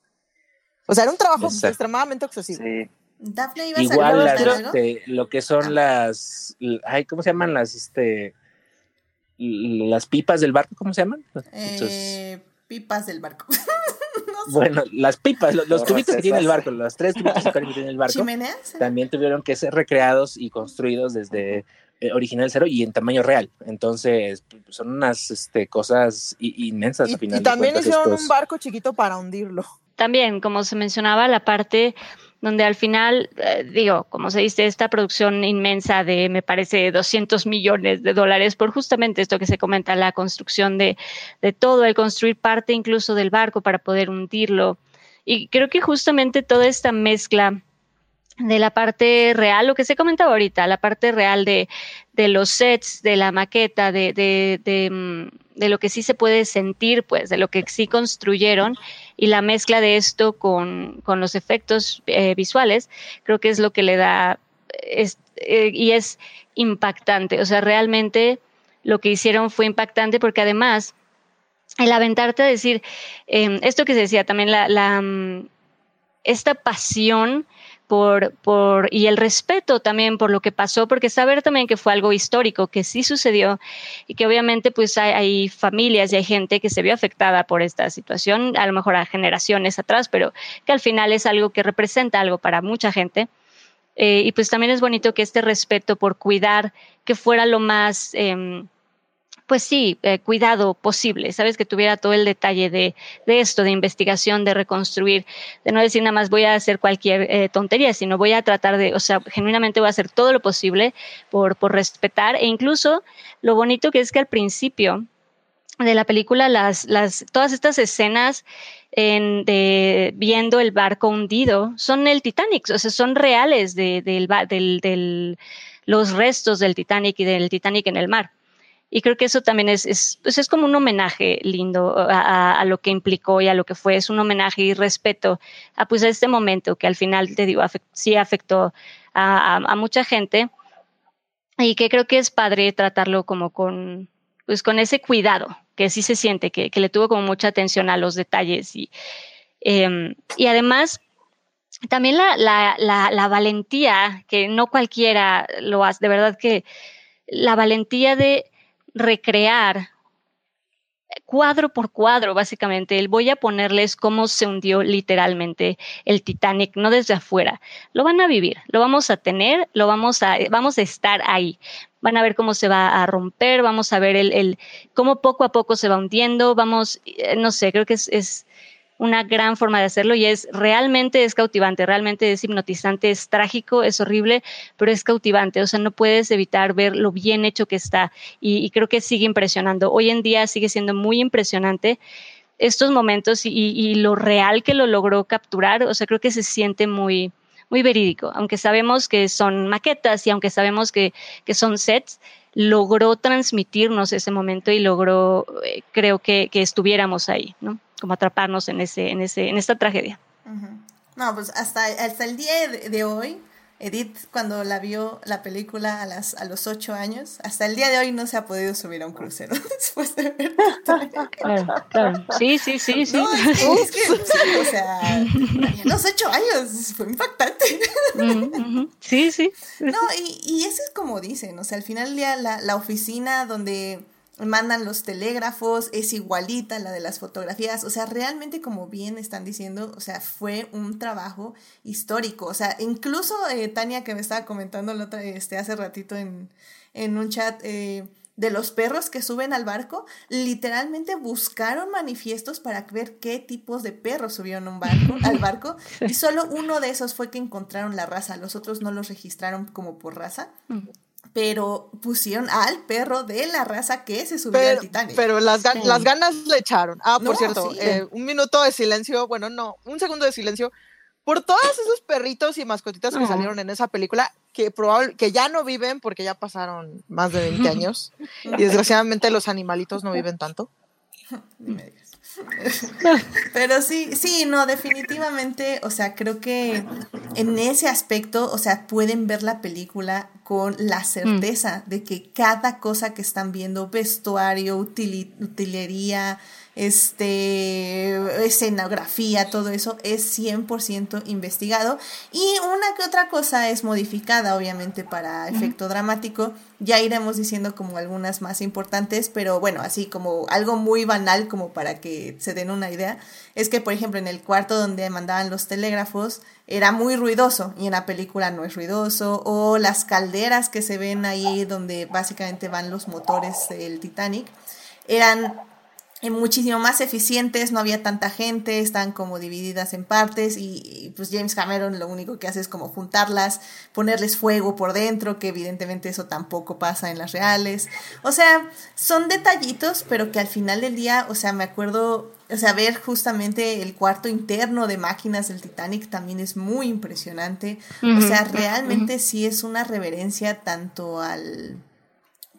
O sea, era un trabajo Exacto. extremadamente obsesivo.
Sí.
Daphne iba
Igual
a
las, este, lo que son ah. las, ay, ¿cómo se llaman las, este, las pipas del barco? ¿Cómo se llaman?
Eh, pipas del barco.
no sé. Bueno, las pipas, los, los tubitos que tiene el barco, los tres tubitos que tiene el barco,
¿Chimeneas?
también tuvieron que ser recreados y construidos desde eh, original cero y en tamaño real. Entonces, son unas este, cosas inmensas.
Y,
al final
y también
cuentas,
hicieron
estos...
un barco chiquito para hundirlo.
También, como se mencionaba, la parte donde al final, eh, digo, como se dice, esta producción inmensa de, me parece, 200 millones de dólares por justamente esto que se comenta, la construcción de, de todo, el construir parte incluso del barco para poder hundirlo. Y creo que justamente toda esta mezcla de la parte real, lo que se comentaba ahorita, la parte real de, de los sets, de la maqueta, de, de, de, de, lo que sí se puede sentir, pues, de lo que sí construyeron y la mezcla de esto con, con los efectos eh, visuales, creo que es lo que le da es, eh, y es impactante. O sea, realmente lo que hicieron fue impactante porque además el aventarte a decir, em, esto que se decía también, la, mm, esta pasión por, por, y el respeto también por lo que pasó, porque saber también que fue algo histórico, que sí sucedió y que obviamente pues hay, familias y hay gente que se vio afectada por esta situación, a lo mejor a generaciones atrás, pero que al final es algo que representa algo para mucha gente. Eh, y pues también es bonito que este respeto por cuidar que fuera lo más... Eh, pues sí, eh, cuidado posible, sabes, que tuviera todo el detalle de, esto, de investigación, de reconstruir, de no decir nada más voy a hacer cualquier eh, tontería, sino voy a tratar de, o sea, genuinamente voy a hacer todo lo posible por, respetar e incluso lo bonito que es que al principio de la película, las, las, todas estas escenas en, de viendo el barco hundido son el Titanic, o sea, son reales de, los restos del Titanic y del Titanic en el mar. Y creo que eso también es, es, pues es como un homenaje lindo a, a, lo que implicó y a lo que fue. Es un homenaje y respeto a, pues, a este momento que al final, te digo, afect, sí afectó a, a, a, mucha gente y que creo que es padre tratarlo como con, pues, con ese cuidado que sí se siente, que, que le tuvo como mucha atención a los detalles. Y, eh, y además, también la, la, la, la valentía, que no cualquiera lo hace, de verdad que la valentía de recrear cuadro por cuadro, básicamente. Voy a ponerles cómo se hundió literalmente el Titanic, no desde afuera. Lo van a vivir, lo vamos a tener, lo vamos a, vamos a estar ahí. Van a ver cómo se va a romper, vamos a ver el, el cómo poco a poco se va hundiendo, vamos, no sé, creo que es, es una gran forma de hacerlo y es realmente es cautivante, realmente es hipnotizante, es trágico, es horrible, pero es cautivante, o sea, no puedes evitar ver lo bien hecho que está y, creo que sigue impresionando. Hoy en día sigue siendo muy impresionante estos momentos y, y, lo real que lo logró capturar, o sea, creo que se siente muy, muy verídico, aunque sabemos que son maquetas y aunque sabemos que, que son sets, logró transmitirnos ese momento y logró, eh, creo que, que estuviéramos ahí, ¿no? Como atraparnos en ese, en ese, en esta tragedia.
Uh -huh. No, pues hasta, hasta el día de, de, hoy, Edith, cuando la vio la película a las, a los ocho años, hasta el día de hoy no se ha podido subir a un crucero después de ver
claro, claro. Sí, sí, sí, sí.
No, es que, es que sí, o sea, a los ocho años, fue impactante.
Uh -huh. Sí, sí.
No, y, y eso es como dicen, o sea, al final del día la, la oficina donde mandan los telégrafos, es igualita la de las fotografías, o sea, realmente como bien están diciendo, o sea, fue un trabajo histórico, o sea, incluso eh, Tania que me estaba comentando el otro, este, hace ratito en, en un chat eh, de los perros que suben al barco, literalmente buscaron manifiestos para ver qué tipos de perros subieron un barco, al barco, y solo uno de esos fue que encontraron la raza, los otros no los registraron como por raza pero pusieron al perro de la raza que se subió
pero,
al Titanic.
Pero las, sí. las ganas le echaron. Ah, por no, cierto, sí. eh, un minuto de silencio, bueno, no, un segundo de silencio por todos esos perritos y mascotitas que uh -huh. salieron en esa película, que probable, que ya no viven porque ya pasaron más de 20 años, y desgraciadamente los animalitos no viven tanto.
Pero sí, sí, no, definitivamente, o sea, creo que en ese aspecto, o sea, pueden ver la película con la certeza mm. de que cada cosa que están viendo, vestuario, util utilería, este, escenografía, todo eso es 100% investigado y una que otra cosa es modificada obviamente para efecto uh -huh. dramático, ya iremos diciendo como algunas más importantes, pero bueno, así como algo muy banal como para que se den una idea, es que por ejemplo en el cuarto donde mandaban los telégrafos era muy ruidoso y en la película no es ruidoso, o las calderas que se ven ahí donde básicamente van los motores del Titanic, eran muchísimo más eficientes, no había tanta gente, están como divididas en partes y, y, pues James Cameron lo único que hace es como juntarlas, ponerles fuego por dentro, que evidentemente eso tampoco pasa en las reales. O sea, son detallitos, pero que al final del día, o sea, me acuerdo, o sea, ver justamente el cuarto interno de máquinas del Titanic también es muy impresionante. Uh -huh. O sea, realmente uh -huh. sí es una reverencia tanto al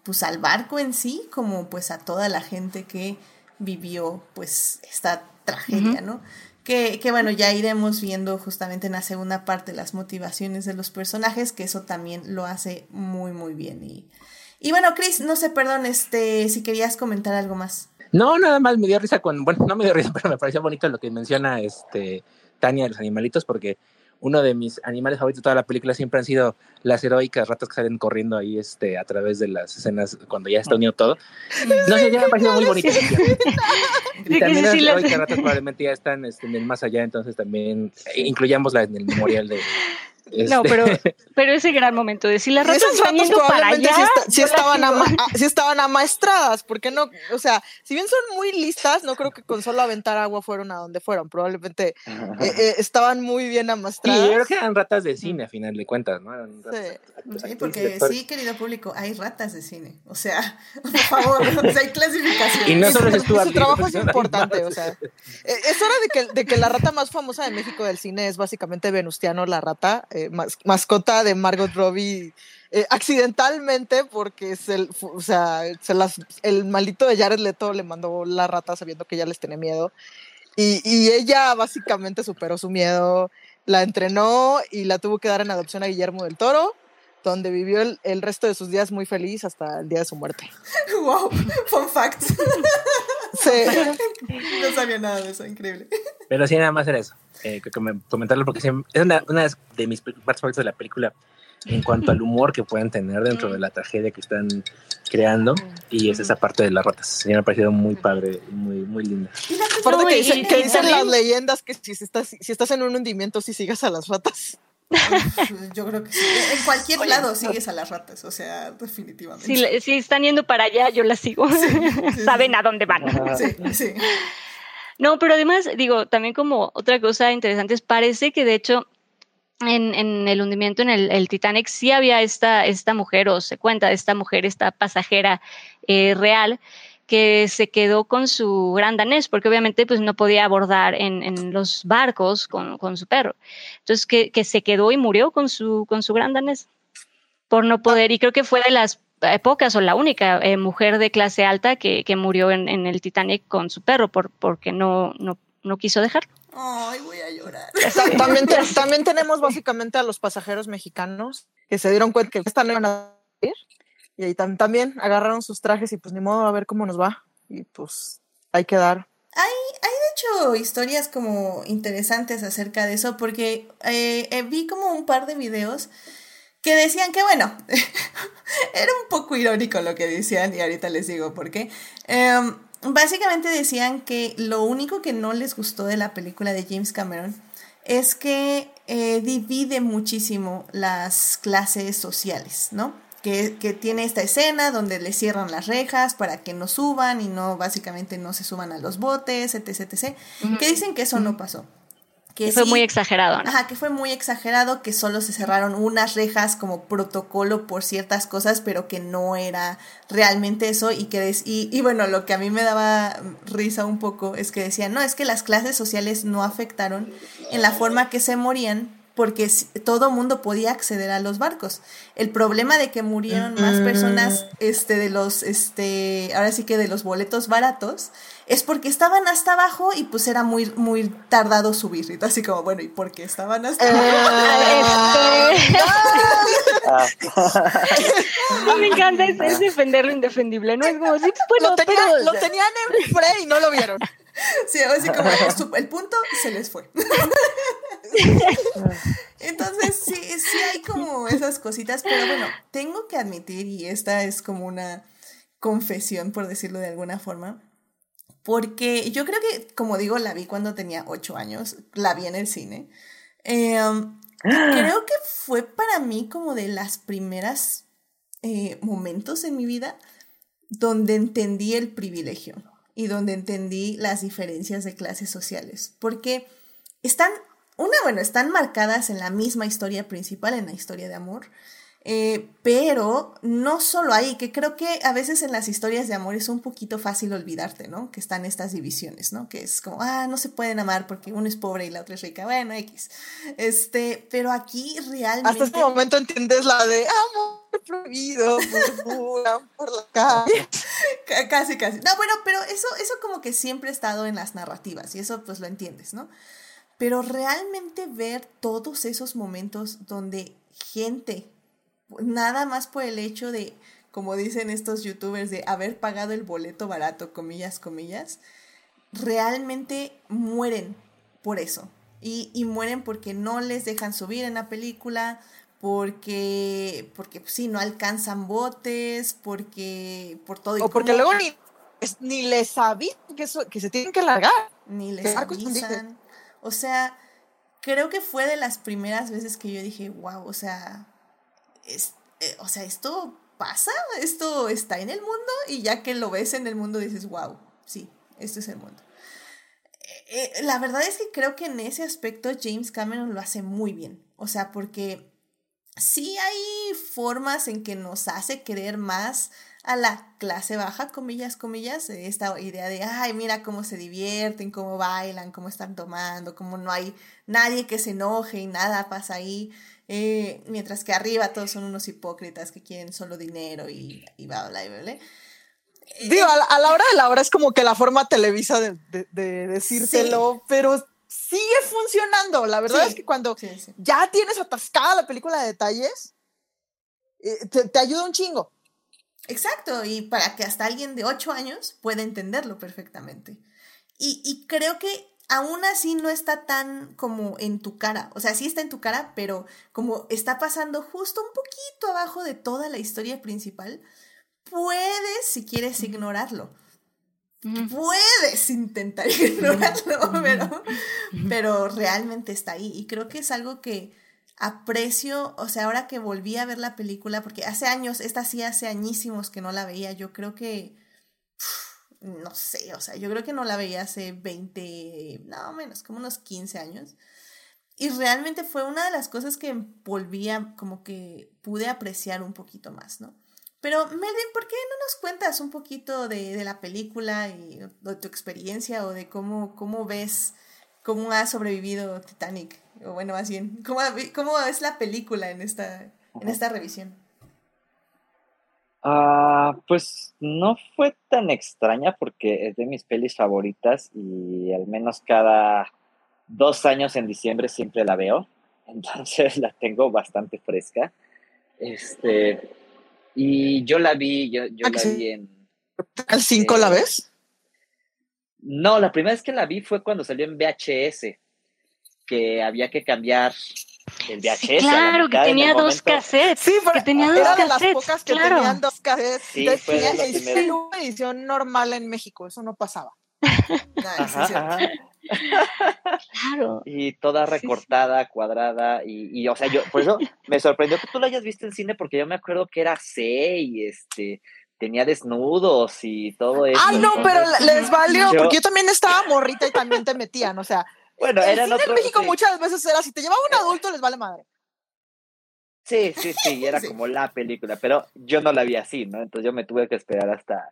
pues al barco en sí como pues a toda la gente que vivió pues esta tragedia, uh -huh. ¿no? Que, que bueno, ya iremos viendo justamente en la segunda parte las motivaciones de los personajes, que eso también lo hace muy, muy bien. Y, y bueno, Chris, no sé, perdón, este, si querías comentar algo más.
No, nada más me dio risa con, bueno, no me dio risa, pero me pareció bonito lo que menciona este Tania de los animalitos, porque uno de mis animales favoritos de toda la película siempre han sido las heroicas ratas que salen corriendo ahí este, a través de las escenas cuando ya está unido todo. No sé, ya me ha parecido muy bonito. y también las heroicas ratas probablemente ya están este, en el más allá, entonces también incluyámosla en el memorial de,
no, este, pero, pero ese gran momento de si las ratas están yendo para allá.
Sí, estaban ama, estaban amaestradas, porque no, o sea, si bien son muy listas, no creo que con solo aventar agua fueron a donde fueron. Probablemente eh, eh, estaban muy bien amaestradas.
Sí, yo creo que eran ratas de cine, a final de cuentas, ¿no?
sí. porque sí, querido público, hay ratas de cine. O sea, por favor, hay clasificación.
Y no solo es
Su trabajo es importante, o sea. Eh, es hora de que, de que la rata más famosa de México del cine es básicamente Venustiano, la rata eh, mascota de Margot Robbie eh, accidentalmente porque es el, o sea, se el maldito de Jared Leto le mandó la rata sabiendo que ella les tenía miedo y, y ella básicamente superó su miedo, la entrenó y la tuvo que dar en adopción a Guillermo del Toro donde vivió el, el, resto de sus días muy feliz hasta el día de su muerte.
¡Wow! Fun fact.
Sí.
No sabía nada de eso, increíble.
Pero sí, nada más era eso. Eh, comentarlo porque es una, una, de mis partes favoritas de la película en cuanto al humor que pueden tener dentro de la tragedia que están creando y es esa parte de las ratas. Se me ha parecido muy padre, muy, muy linda.
Aparte que, dicen, que dicen las leyendas que si estás, si estás en un hundimiento, si sigas a las ratas.
Yo creo que sí. En cualquier lado sigues a las ratas, o sea, definitivamente.
Si, si están yendo para allá, yo las sigo. Saben a dónde van.
Sí, sí.
No, pero además, digo, también como otra cosa interesante es, parece que de hecho en, en, el hundimiento en el, el, Titanic sí había esta, esta mujer, o se cuenta, esta mujer, esta pasajera eh, real, que se quedó con su gran danés, porque obviamente pues, no podía abordar en, en los barcos con, con, su perro. Entonces, que, que, se quedó y murió con su, con su gran danés por no poder, y creo que fue de las pocas o la única eh, mujer de clase alta que, que murió en, en, el Titanic con su perro por, porque no, no, no quiso dejarlo.
Ay, voy a llorar.
También, también tenemos básicamente a los pasajeros mexicanos que se dieron cuenta que esta no iban a ir y ahí también agarraron sus trajes y pues ni modo a ver cómo nos va y pues hay que dar.
Hay, hay de hecho historias como interesantes acerca de eso porque eh, eh, vi como un par de videos que decían que bueno, era un poco irónico lo que decían y ahorita les digo por qué. Um, básicamente decían que lo único que no les gustó de la película de James Cameron es que eh, divide muchísimo las clases sociales, ¿no? Que, que, tiene esta escena donde le cierran las rejas para que no suban y no, básicamente no se suban a los botes, etc, etc. Uh -huh. Que dicen que eso no pasó.
Que fue sí, muy exagerado. ¿no?
Ajá, que fue muy exagerado, que solo se cerraron unas rejas como protocolo por ciertas cosas, pero que no era realmente eso y que des y, y bueno, lo que a mí me daba risa un poco es que decían, no, es que las clases sociales no afectaron en la forma que se morían porque todo mundo podía acceder a los barcos. El problema de que murieron más personas este, de los, este, ahora sí que de los boletos baratos, es porque estaban hasta abajo y pues era muy, muy tardado subir. Y así como, bueno, ¿y por qué estaban hasta abajo?
no, me encanta, es, es, defender lo indefendible, ¿no? Es como, sí, bueno,
lo, tenía,
pero...
lo tenían en frame y no lo vieron.
Sí, así como el punto se les fue. Entonces, sí, sí hay como esas cositas, pero bueno, tengo que admitir, y esta es como una confesión, por decirlo de alguna forma, porque yo creo que, como digo, la vi cuando tenía ocho años, la vi en el cine. Eh, creo que fue para mí como de las primeras eh, momentos en mi vida donde entendí el privilegio y donde entendí las diferencias de clases sociales, porque están, una, bueno, están marcadas en la misma historia principal, en la historia de amor, eh, pero no solo ahí, que creo que a veces en las historias de amor es un poquito fácil olvidarte, ¿no? Que están estas divisiones, ¿no? Que es como, ah, no se pueden amar porque uno es pobre y la otra es rica, bueno, X. Este, pero aquí realmente...
Hasta este momento entiendes la de amor prohibido, por, por la calle.
Casi, casi. No, bueno, pero eso, eso como que siempre ha estado en las narrativas y eso pues lo entiendes, ¿no? Pero realmente ver todos esos momentos donde gente, nada más por el hecho de, como dicen estos youtubers, de haber pagado el boleto barato, comillas, comillas, realmente mueren por eso. Y, y mueren porque no les dejan subir en la película, porque, porque pues, sí, no alcanzan botes, porque por todo y
O porque luego ni, ni les avisan que, eso- que se tienen que largar.
ni les avisan. O sea, creo que fue de las primeras veces que yo dije, wow, o sea, es, eh, o sea, esto pasa, esto está en el mundo y ya que lo ves en el mundo dices, wow, sí, esto es el mundo. Eh, eh, la verdad es que creo que en ese aspecto James Cameron lo hace muy bien. O sea, porque sí hay formas en que nos hace querer más a la clase baja, comillas, comillas, eh, esta idea de, ay, mira cómo se divierten, cómo bailan, cómo están tomando, cómo no hay nadie que se enoje y nada pasa ahí, eh, mientras que arriba todos son unos hipócritas que quieren solo dinero y, y bla, bla, bla, bla.
Digo, a la, a la hora de la hora es como que la forma televisa de, de- de decírtelo, pero sigue funcionando. La verdad
Sí.
es que cuando
sí.
ya tienes atascada la película de detalles, eh, te, te ayuda un chingo.
Exacto, y para que hasta alguien de 8 años pueda entenderlo perfectamente. Y, y creo que aún así no está tan como en tu cara, o sea, sí está en tu cara, pero como está pasando justo un poquito abajo de toda la historia principal, puedes, si quieres, ignorarlo. Puedes intentar ignorarlo, pero, pero realmente está ahí. Y creo que es algo que aprecio, o sea, ahora que volví a ver la película, porque hace años, esta sí hace añísimos que no la veía, yo creo que, no sé, o sea, yo creo que no la veía hace 20, no menos, como unos 15 años. Y realmente fue una de las cosas que volví a, como que pude apreciar un poquito más, ¿no? Pero Melvin, ¿por qué no nos cuentas un poquito de, de la película y de tu experiencia o de cómo, cómo ves, cómo ha sobrevivido Titanic? O bueno, más bien, ¿cómo, cómo es la película en esta, en esta revisión?
Ah, pues no fue tan extraña porque es de mis pelis favoritas y al menos cada dos años en diciembre siempre la veo, entonces la tengo bastante fresca. Este, y yo la vi, yo, yo
Ah,
la
sí.
vi en...
¿Al 5 la
Eh,
ves?
No, la primera vez que la vi fue cuando salió en VHS, que había que cambiar el VHS.
Sí, claro, que tenía dos
momento.
cassettes.
Sí, pero
que tenía dos
era de las
cassettes,
pocas que
claro.
tenían dos cassettes.
Sí, primeras.
film edición normal en México, eso no pasaba.
Ajá, ajá.
Claro.
Y toda
Sí, sí.
recortada, cuadrada, y, y, o sea, yo, por eso me sorprendió que tú la hayas visto en cine, porque yo me acuerdo que era C y este, tenía desnudos y todo eso.
Ah, no, pero les valió,
yo-
porque yo también estaba morrita y también te metían, o sea,
bueno,
el
eran
cine en. México
sí.
muchas veces era, si te llevaba un adulto les vale madre.
Sí, sí, sí, era
Sí.
como la película, pero yo no la vi así, ¿no? Entonces yo me tuve que esperar hasta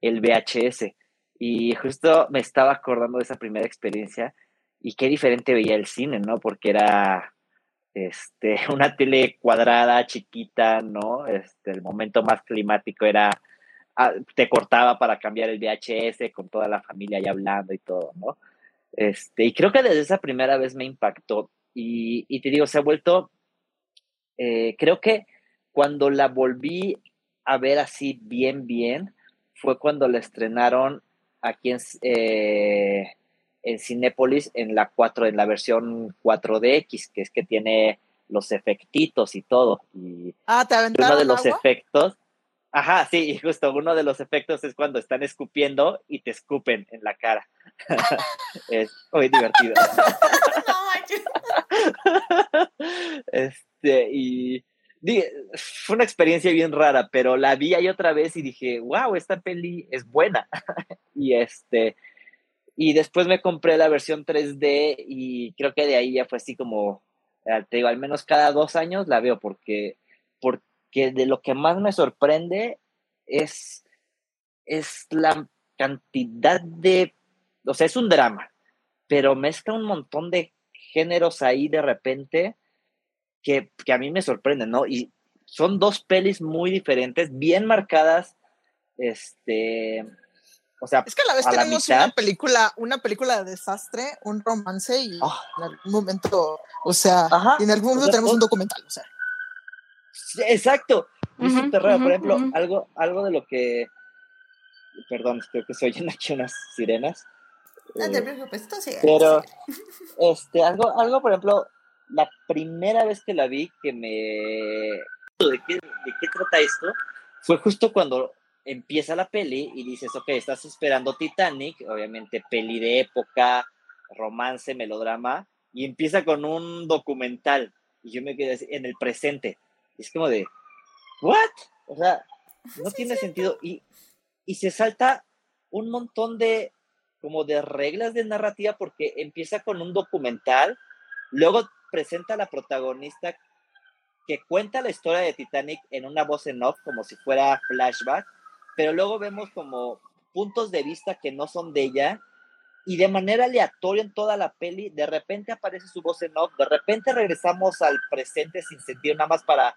el VHS. Y justo me estaba acordando de esa primera experiencia y qué diferente veía el cine, ¿no? Porque era este, una tele cuadrada, chiquita, ¿no? Este, el momento más climático era, ah, te cortaba para cambiar el VHS con toda la familia ahí hablando y todo, ¿no? Este, y creo que desde esa primera vez me impactó. Y, y te digo, se ha vuelto eh, creo que cuando la volví a ver así bien, bien, fue cuando la estrenaron aquí en, eh, en Cinépolis en la 4, en la versión 4DX, que es que tiene los efectitos y todo. Y
Ah, te
uno de los
agua.
efectos, ajá, sí, y justo uno de los efectos es cuando están escupiendo y te escupen en la cara. es muy divertido. Este, y fue una experiencia bien rara, pero la vi ahí otra vez y dije, wow, esta peli es buena. y este, y después me compré la versión 3D y creo que de ahí ya fue así como, eh, te digo, al menos cada dos años la veo porque, porque de lo que más me sorprende es, es la cantidad de, o sea, es un drama, pero mezcla un montón de géneros ahí de repente que, que a mí me sorprenden, ¿no? Y son dos pelis muy diferentes, bien marcadas este, o sea,
Es que a la vez
a la
tenemos
mitad.
una película, una película de desastre, un romance y
Ah.
en algún momento, o sea,
Ajá.
y en algún momento tenemos un documental, o sea.
Sí, Exacto. Súper raro. Por ejemplo, algo, algo de lo que. Perdón, creo que se oyen aquí unas sirenas.
No te
Eh,
preocupes, sigue.
pero, este, algo, algo, por ejemplo, la primera vez que la vi que me. ¿De qué, de qué trata esto? Fue justo cuando empieza la peli y dices, ok, estás esperando Titanic, obviamente peli de época, romance, melodrama, y empieza con un documental. Y yo me quedé así, en el presente. Y es como de, ¿what? O sea, no
Sí,
tiene sentido. Y, y se salta un montón de, como de reglas de narrativa porque empieza con un documental, luego presenta a la protagonista que cuenta la historia de Titanic en una voz en off, como si fuera flashback, pero luego vemos como puntos de vista que no son de ella y de manera aleatoria en toda la peli, de repente aparece su voz en off, de repente regresamos al presente sin sentido, nada más para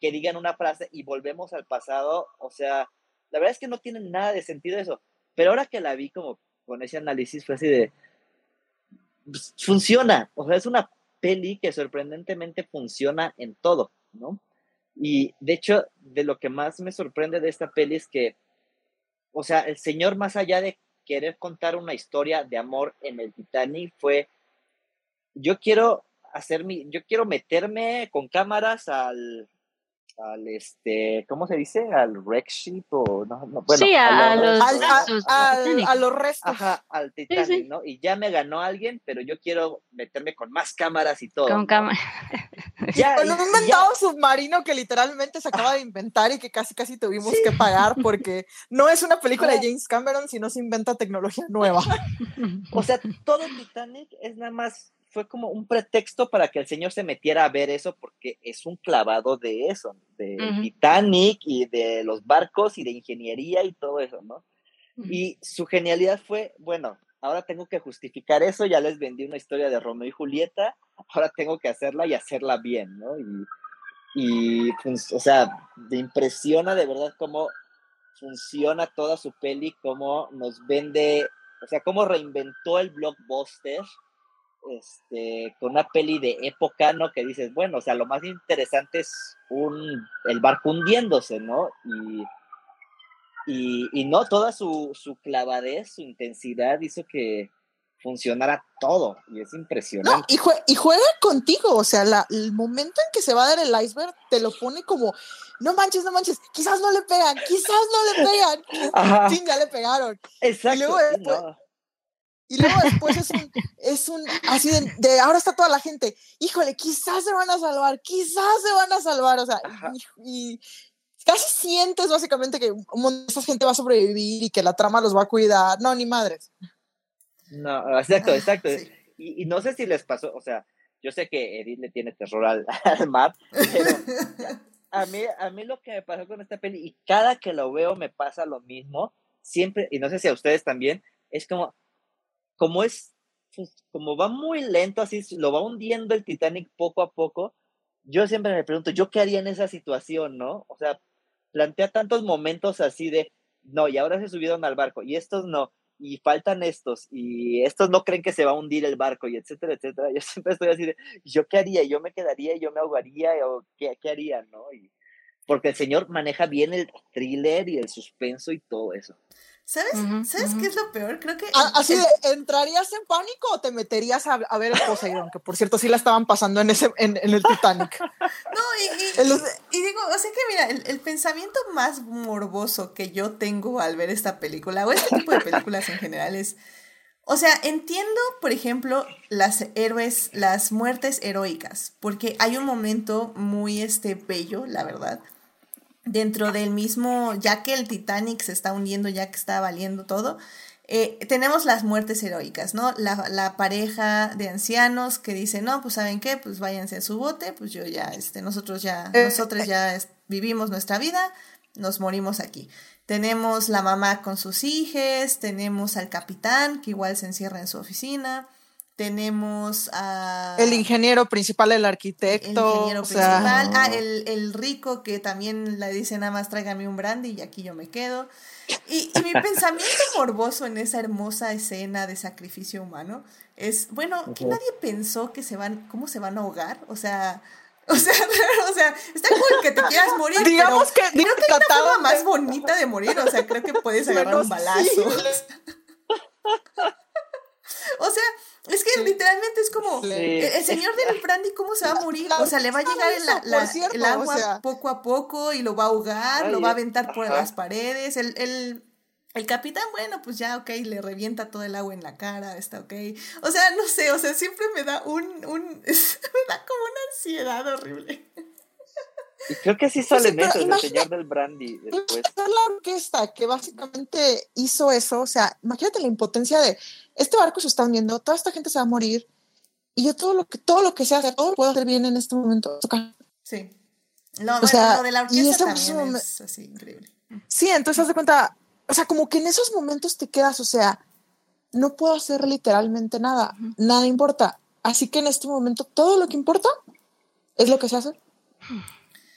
que digan una frase y volvemos al pasado, o sea, la verdad es que no tiene nada de sentido eso, pero ahora que la vi como con ese análisis fue así de, pues, funciona, o sea, es una peli que sorprendentemente funciona en todo, ¿no? Y de hecho, de lo que más me sorprende de esta peli es que, o sea, el señor más allá de querer contar una historia de amor en el Titanic fue, yo quiero hacer mi, yo quiero meterme con cámaras al, al este, ¿cómo se dice? Al wreck ship o no, no, bueno,
Sí, a- a los-
Al- a, al- los restos.
Ajá, al Titanic,
sí.
¿no? Y ya me ganó alguien, pero yo quiero meterme con más cámaras y todo.
Con
¿no?
cámara.
Ya,
Con un
ya-
inventado submarino que literalmente se acaba de inventar y que casi casi tuvimos que pagar porque no es una película de. James Cameron, sino se inventa tecnología nueva.
O sea, todo Titanic es nada más, fue como un pretexto para que el señor se metiera a ver eso, porque es un clavado de eso, de. Titanic y de los barcos y de ingeniería y todo eso, ¿no? Y su genialidad fue, bueno, ahora tengo que justificar eso, ya les vendí una historia de Romeo y Julieta, ahora tengo que hacerla y hacerla bien, ¿no? Y, y pues, o sea, me impresiona de verdad cómo funciona toda su peli, cómo nos vende, o sea, cómo reinventó el blockbuster, este, con una peli de época, ¿no? Que dices, bueno, o sea, lo más interesante es un, el barco hundiéndose, ¿no? Y, y, y no, toda su, su clavadez, su intensidad hizo que funcionara todo, y es
No,
impresionante.
y, jue- y juega contigo, o sea, la- el momento en que se va a dar el iceberg te lo pone como, no manches, no manches, quizás no le pegan, quizás no le pegan,
Ajá,
fin, ya le pegaron.
exacto.
luego
sí,
después-
no.
Y luego después es un, es un, así de, de ahora está toda la gente, híjole, quizás se van a salvar, quizás se van a salvar, o sea, y, y casi sientes básicamente que un montón de esa gente va a sobrevivir y que la trama los va a cuidar, no, ni madres.
No, exacto,
Ah,
exacto.
sí.
Y, y no sé si les pasó, o sea, yo sé que Edith le tiene terror al, al mar, pero a mí, a mí lo que me pasó con esta peli, y cada que lo veo me pasa lo mismo, siempre, y no sé si a ustedes también, es como, como es, pues, como va muy lento, así lo va hundiendo el Titanic poco a poco, yo siempre me pregunto, ¿yo qué haría en esa situación, no? O sea, plantea tantos momentos así de, no, y ahora se subieron al barco, y estos no, y faltan estos, y estos no creen que se va a hundir el barco, y etcétera, etcétera. Yo siempre estoy así de, ¿yo qué haría? ¿Yo me quedaría? ¿Yo me ahogaría? ¿O qué, qué haría? ¿No? Y, porque el señor maneja bien el thriller y el suspenso y todo eso.
¿Sabes? ¿Sabes qué es lo peor? Creo que.
Así de, ¿entrarías en pánico o te meterías a, a ver el Poseidón? Que por cierto sí la estaban pasando en, ese, en, en el Titanic.
No, y digo, o sea que mira, el, el pensamiento más morboso que yo tengo al ver esta película, o este tipo de películas en general, es. O sea, entiendo, por ejemplo, las héroes, las muertes heroicas, porque hay un momento muy este bello, la verdad, dentro del mismo, ya que el Titanic se está hundiendo, ya que está valiendo todo, eh, tenemos las muertes heroicas, ¿no? La, la pareja de ancianos que dice, no, pues saben qué, pues váyanse en su bote, pues yo ya, este, nosotros ya,
Eh,
nosotros ya es- vivimos nuestra vida, nos morimos aquí. Tenemos la mamá con sus hijos, tenemos al capitán que igual se encierra en su oficina, tenemos a...
El ingeniero principal, el arquitecto.
El ingeniero
o sea,
principal. Ah, el, el rico que también le dice nada más tráigame un brandy y aquí yo me quedo. Y, y mi pensamiento morboso en esa hermosa escena de sacrificio humano es, bueno, que nadie pensó que se van, cómo se van a ahogar, o sea, o sea, o sea, está cool que te quieras morir,
Digamos
pero
que
creo que hay una
trataron
forma
de-
más bonita de morir, o sea, creo que puedes agarrar
Menos
un balazo.
sí.
O sea, es que literalmente es como
Sí.
el, señor del brandy cómo se va a morir, o sea, le va a llegar el,
Eso,
la-
por cierto,
el agua
o sea.
poco a poco y lo va a ahogar,
Ay,
lo va a
eh,
aventar por
ajá.
las paredes, el, el, el capitán, bueno, pues ya, ok, le revienta todo el agua en la cara, está ok. O sea, no sé, o sea, siempre me da un, un me da como una ansiedad horrible.
Y creo que sí sale
sí,
en
pero
eso, el señor del brandy después.
La orquesta que básicamente hizo eso, o sea, imagínate la impotencia de este barco se está hundiendo, toda esta gente se va a morir y yo todo lo que todo lo que sé hacer, todo lo que puedo hacer bien en este momento.
Sí. Lo,
O
bueno,
sea,
lo de la
y
orquesta
ese
también
momen-
es así, increíble.
Sí, entonces haz de cuenta, o sea, como que en esos momentos te quedas, o sea, no puedo hacer literalmente nada, nada importa. Así que en este momento todo lo que importa es lo que sé hacer.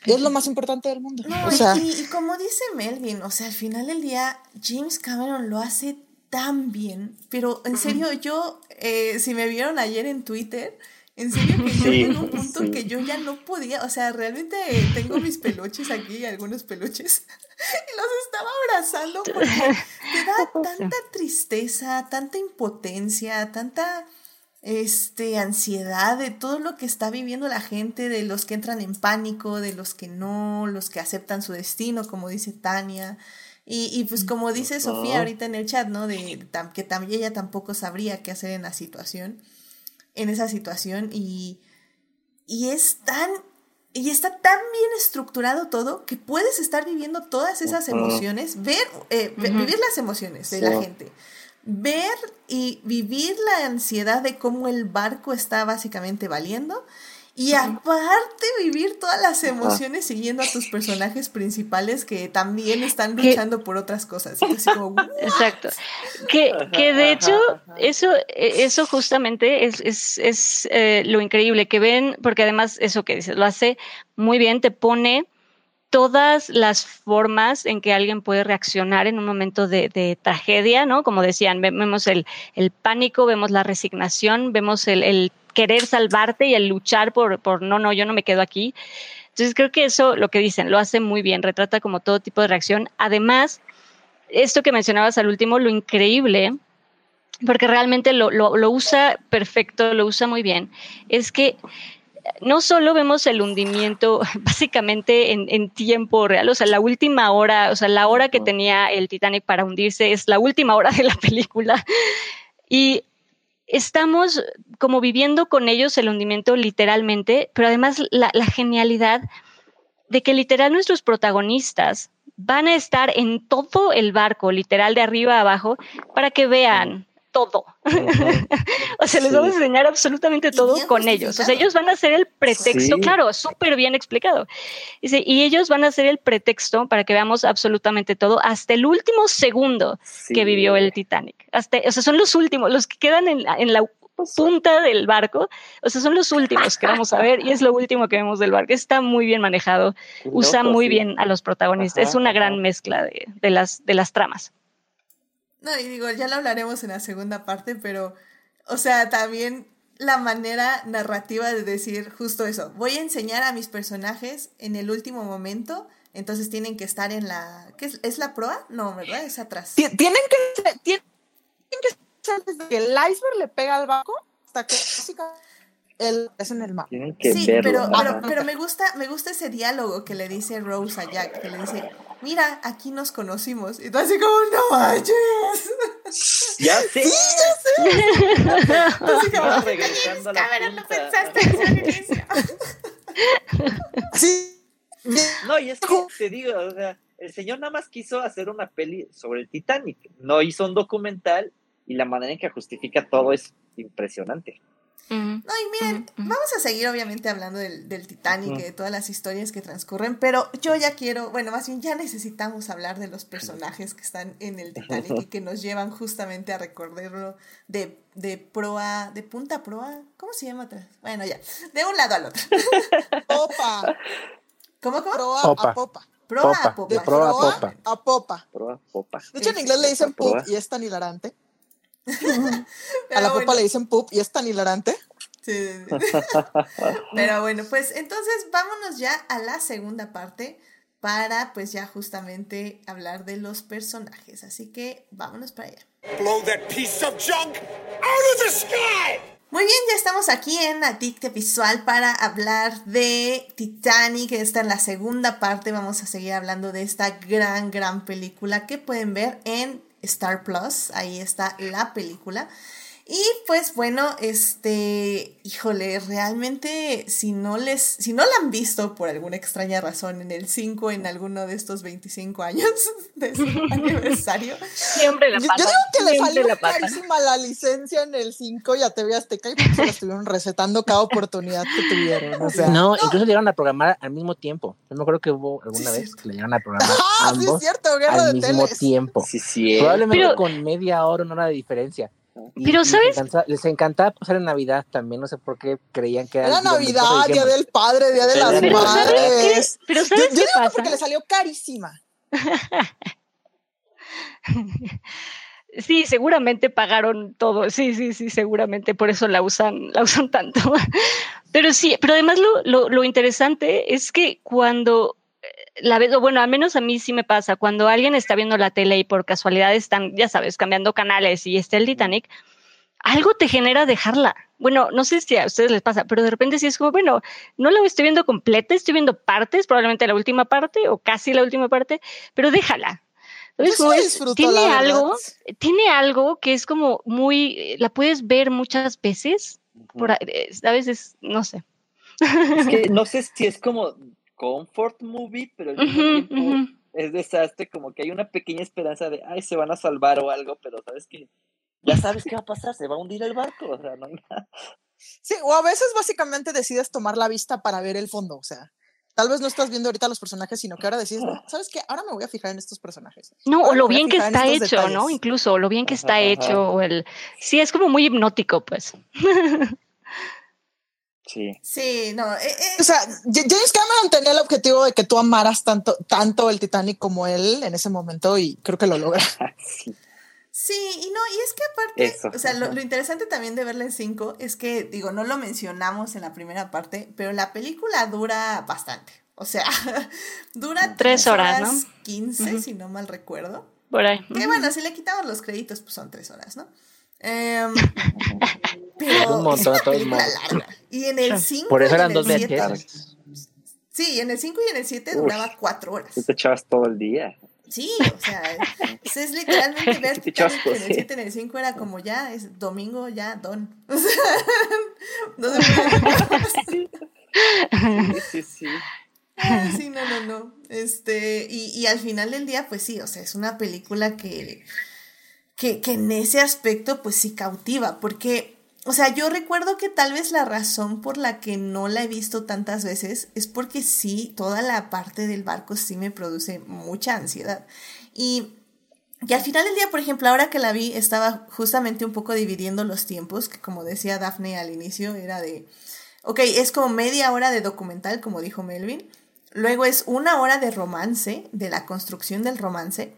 Y es lo más importante del mundo.
No,
o
y-
sea,
y, y como dice Melvin, o sea, al final del día, James Cameron lo hace tan bien, pero en serio, yo, eh, si me vieron ayer en Twitter, en serio que yo
Sí,
a un punto
sí.
que yo ya no podía, o sea, realmente tengo mis peluches aquí, algunos peluches, y los estaba abrazando porque te da tanta tristeza, tanta impotencia, tanta este ansiedad de todo lo que está viviendo la gente, de los que entran en pánico, de los que no, los que aceptan su destino, como dice Tania. Y, y pues como dice Sofía ahorita en el chat, ¿no? De tam- que también ella tampoco sabría qué hacer en la situación, en esa situación. Y, y es tan, y está tan bien estructurado todo que puedes estar viviendo todas esas emociones, ver, eh, vivir las emociones de
Sí.
la gente, ver y vivir la ansiedad de cómo el barco está básicamente valiendo. Y aparte vivir todas las emociones siguiendo a tus personajes principales que también están
Que-
luchando por otras cosas. Y así como,
Exacto. Que, que de hecho, eso, eh, eso justamente es, es, es eh, lo increíble que ven, porque además eso que dices, lo hace muy bien, te pone todas las formas en que alguien puede reaccionar en un momento de, tragedia, ¿no? Como decían, ve- vemos el, el pánico, vemos la resignación, vemos el, querer salvarte y el luchar por, por, no, no, yo no me quedo aquí. Entonces creo que eso, lo que dicen, lo hace muy bien, retrata como todo tipo de reacción. Además, esto que mencionabas al último, lo increíble, porque realmente lo, lo usa perfecto, lo usa muy bien, es que no solo vemos el hundimiento básicamente en, en, tiempo real, o sea, la última hora, o sea, la hora que tenía el Titanic para hundirse es la última hora de la película. Y estamos como viviendo con ellos el hundimiento literalmente, pero además la, la genialidad de que literal nuestros protagonistas van a estar en todo el barco, literal de arriba a abajo, para que vean todo. Uh -huh. o sea, les sí. vamos a enseñar absolutamente todo con ellos. O sea, ellos van a ser el pretexto, sí. claro, súper bien explicado. Dice, y ellos van a ser el pretexto para que veamos absolutamente todo hasta el último segundo sí. que vivió el Titanic. Hasta, o sea, son los últimos, los que quedan en, en la punta del barco, o sea, son los últimos que vamos a ver y es lo último que vemos del barco. Está muy bien manejado, Loco, usa muy sí. bien a los protagonistas, ajá, es una ajá. gran mezcla de, de, las, de las tramas.
No, y digo, ya lo hablaremos en la segunda parte, pero, o sea, también la manera narrativa de decir justo eso, voy a enseñar a mis personajes en el último momento, entonces tienen que estar en la, ¿qué es, ¿es la proa? No, ¿verdad? Es atrás.
Tienen que, tienen que ser desde que el iceberg le pega al barco hasta que el, es en el mar.
Tienen que
sí,
verlo.
pero, pero, pero, me gusta, me gusta ese diálogo que le dice Rose a Jack, que le dice, mira, aquí nos conocimos. Y tú así como, no manches.
Ya sé.
Sí, ya sé.
así como,
no, regresando a la
Cameron, no pensaste eso al inicio.
sí.
No, y es que te digo, o sea, el señor nada más quiso hacer una peli sobre el Titanic. No hizo un documental y la manera en que justifica todo es impresionante.
No, y miren, vamos a seguir obviamente hablando del, del Titanic y de todas las historias que transcurren, pero yo ya quiero, bueno, más bien ya necesitamos hablar de los personajes que están en el Titanic y que nos llevan justamente a recordarlo de, de proa, de punta a proa, ¿cómo se llama atrás? Bueno, ya, de un lado al otro.
Popa.
¿Cómo, cómo?
Proa
Popa.
a popa.
Proa a
Popa, de proa a
Proa
popa.
a popa.
Proa, popa.
De hecho, en inglés le dicen poop y es tan hilarante. A la popa
bueno.
le dicen poop y es tan hilarante.
Sí, sí, sí. Pero bueno, pues entonces vámonos ya a la segunda parte para pues ya justamente hablar de los personajes. Así que vámonos para allá.
Blow that piece of junk out of the sky!
Muy bien, ya estamos aquí en Adicte Visual para hablar de Titanic. Esta en la segunda parte vamos a seguir hablando de esta gran, gran película que pueden ver en Star Plus. Ahí está la película. Y pues bueno, este, híjole, realmente si no les, si no la han visto por alguna extraña razón en el 5, en alguno de estos 25 años de su aniversario,
Siempre la
Yo, yo
pata.
digo que le salió
la pata.
carísima la licencia en el 5 y a TV Azteca y por eso la estuvieron recetando cada oportunidad que tuvieron. O sea,
No, incluso llegaron a programar al mismo tiempo. Yo me acuerdo que hubo alguna
Sí,
vez
cierto.
que le llegaron a programar
¡Ah, sí es
ambos
cierto! Guerra
al
de
mismo
teles.
tiempo.
Sí, sí.
Probablemente
Pero-
con media hora, una hora de diferencia. Y-
Pero, ¿sabes?
Les encantaba, les encantaba pasar en Navidad también. No sé por qué creían que
Era
digo, el 24 de
Navidad, Día del Padre, Día de
Pero
las
¿sabes
Madres.
Pero
Yo,
¿sabes
yo
qué
digo
pasa?
porque le salió carísima.
Sí, seguramente pagaron todo. Sí, sí, sí, seguramente por eso la usan, la usan tanto. Pero sí, pero además lo, lo, lo interesante es que cuando la ves, o bueno, al menos a mí sí me pasa, cuando alguien está viendo la tele y por casualidad están, ya sabes, cambiando canales y está el Titanic, algo te genera dejarla. Bueno, no sé si a ustedes les pasa, pero de repente sí es como, bueno, no la estoy viendo completa, estoy viendo partes, probablemente la última parte o casi la última parte, pero déjala. Entonces,
Yo sí
como
la
es-
disfruto,
tiene algo, tiene algo que es como muy, la puedes ver muchas veces, por, eh, a veces, no sé.
Es que no sé si es como comfort movie, pero al mismo tiempo es desastre, como que hay una pequeña esperanza de, ay, se van a salvar o algo, pero sabes que ya sabes qué va a pasar, se va a hundir el barco, o sea, no hay nada.
Sí, o a veces básicamente decides tomar la vista para ver el fondo. O sea, tal vez no estás viendo ahorita los personajes, sino que ahora decides, ¿sabes qué? Ahora me voy a fijar en estos personajes.
No,
Ahora
o lo bien que está hecho, ¿no?
detalles.
Incluso, o lo bien que está
Ajá, ajá.
hecho, o el... Sí, es como muy hipnótico, pues.
Sí.
sí, no, eh, eh,
O sea, James Cameron tenía el objetivo de que tú amaras tanto, tanto el Titanic como él en ese momento y creo que lo logra.
sí.
Sí, y no, y es que aparte,
Eso,
o sea, lo, interesante también de verla en 5 es que, digo, no lo mencionamos en la primera parte, pero la película dura bastante. O sea, dura
Tres
tres
horas, ¿no?
15,
Ujú.
si no mal recuerdo.
Por ahí.
Que bueno, si le quitamos los créditos, pues son tres horas, ¿no? Em, pero
Un montón,
es una película
modos.
larga. Y en el 5
Por eso
y
eran
en el
dos
7.
VHS.
Sí, en el 5 y en el 7
Uy.
duraba cuatro horas.
Tú te echabas todo el día.
Sí, o sea, es, es literalmente ver Titanic en el
sí.
7, en el 5 era como ya, es domingo, ya, don. O sea, no se puede.
Sí, sí, sí.
Ah, Sí, no, no, no. Este, y, y al final del día, pues sí, o sea, es una película que, que, que en ese aspecto, pues sí cautiva, porque, o sea, yo recuerdo que tal vez la razón por la que no la he visto tantas veces es porque sí, toda la parte del barco sí me produce mucha ansiedad. Y y al final del día, por ejemplo, ahora que la vi, estaba justamente un poco dividiendo los tiempos, que como decía Daphne al inicio, era de, ok, es como media hora de documental, como dijo Melvin, luego es una hora de romance, de la construcción del romance,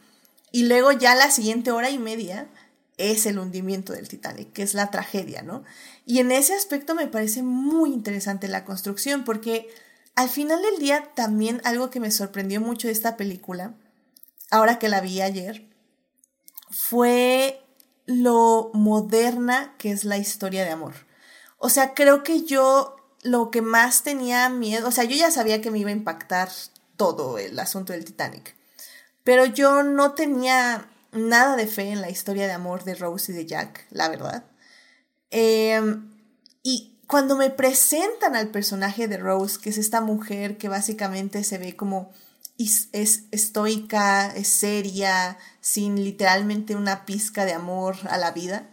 y luego ya la siguiente hora y media es el hundimiento del Titanic, que es la tragedia, ¿no? Y en ese aspecto me parece muy interesante la construcción, porque al final del día también algo que me sorprendió mucho de esta película, ahora que la vi ayer, fue lo moderna que es la historia de amor. O sea, creo que yo lo que más tenía miedo, o sea, yo ya sabía que me iba a impactar todo el asunto del Titanic, pero yo no tenía nada de fe en la historia de amor de Rose y de Jack, la verdad. Em, y cuando me presentan al personaje de Rose, que es esta mujer que básicamente se ve como es estoica, es seria, sin literalmente una pizca de amor a la vida,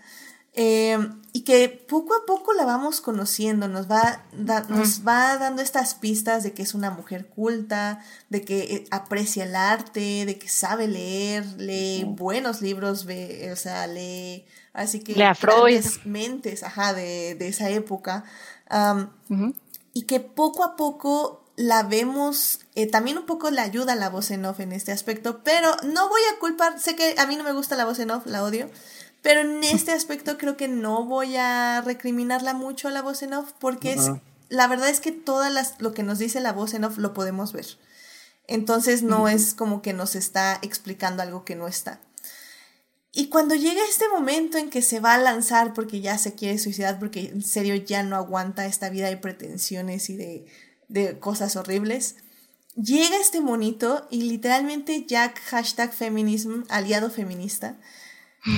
em, y que poco a poco la vamos conociendo, nos va, da- nos va dando estas pistas de que es una mujer culta, de que eh, aprecia el arte, de que sabe leer, lee buenos libros, ve, o sea, lee, así que
Lee a Freud.
grandes mentes, ajá, de, de esa época. Am,
Ujú.
y que poco a poco la vemos, eh, también un poco le ayuda la voz en off en este aspecto, pero no voy a culpar, sé que a mí no me gusta la voz en off, la odio, pero en este aspecto creo que no voy a recriminarla mucho a la voz en off, porque es, la verdad es que todas las, lo que nos dice la voz en off lo podemos ver. Entonces no es como que nos está explicando algo que no está. Y cuando llega este momento en que se va a lanzar porque ya se quiere suicidar, porque en serio ya no aguanta esta vida de pretensiones y de, de cosas horribles, llega este monito y literalmente Jack, hashtag feminism, aliado feminista.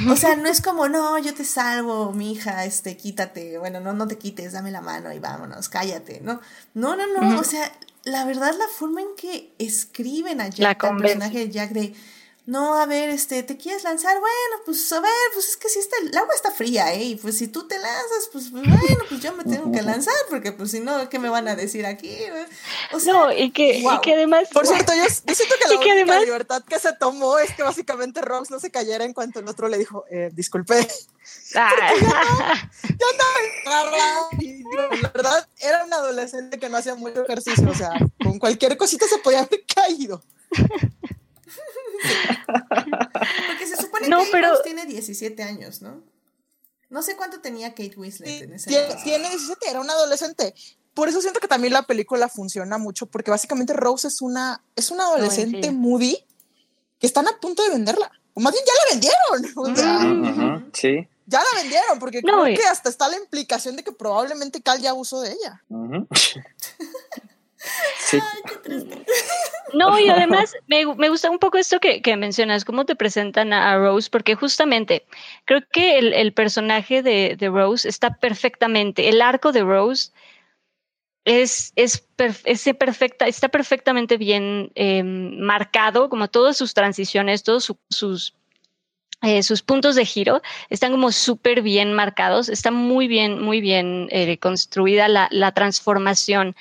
O sea, no es como, no, yo te salvo, mi hija, este, quítate, bueno, no, no te quites, dame la mano y vámonos, cállate, ¿no? No, no, no, o sea, la verdad, la forma en que escriben a Jack,
convence.
personaje de Jack, de, no, a ver, este, ¿te quieres lanzar? Bueno, pues, a ver, pues es que si está, el agua está fría, ¿eh? Y pues si tú te lanzas, pues, pues, bueno, pues yo me tengo que lanzar, porque pues si no, ¿qué me van a decir aquí? O sea,
No, y que, y
wow.
que además.
Por cierto, yo, yo siento que la
Y que
única
además-
libertad que se tomó es que básicamente Rose no se cayera en cuanto el otro le dijo, eh, disculpe,
Ah,
yo andaba agarrada y digo, la verdad era un adolescente que no hacía mucho ejercicio, o sea, con cualquier cosita se podía haber caído.
porque se supone
No,
que
pero-
Rose tiene 17 años, ¿no? No sé cuánto tenía Kate Winslet en ese
Tiene,
entonces.
tiene 17, era un adolescente. Por eso siento que también la película funciona mucho, porque básicamente Rose es una, es una adolescente
sí.
moody que están a punto de venderla. O más bien ya la vendieron. O sea,
Ujú, Sí.
ya la vendieron, porque
No,
creo
y-
que hasta está la implicación de que probablemente Cal ya abusó de ella.
Sí.
No, y además me, me gusta un poco esto que, que mencionas, cómo te presentan a, a Rose, porque justamente creo que el, el personaje de, de Rose está perfectamente, el arco de Rose es, es, es perfecta, está perfectamente bien eh, marcado, como todas sus transiciones, todos su- sus, eh, sus puntos de giro están como súper bien marcados, está muy bien, muy bien eh, construida la, la transformación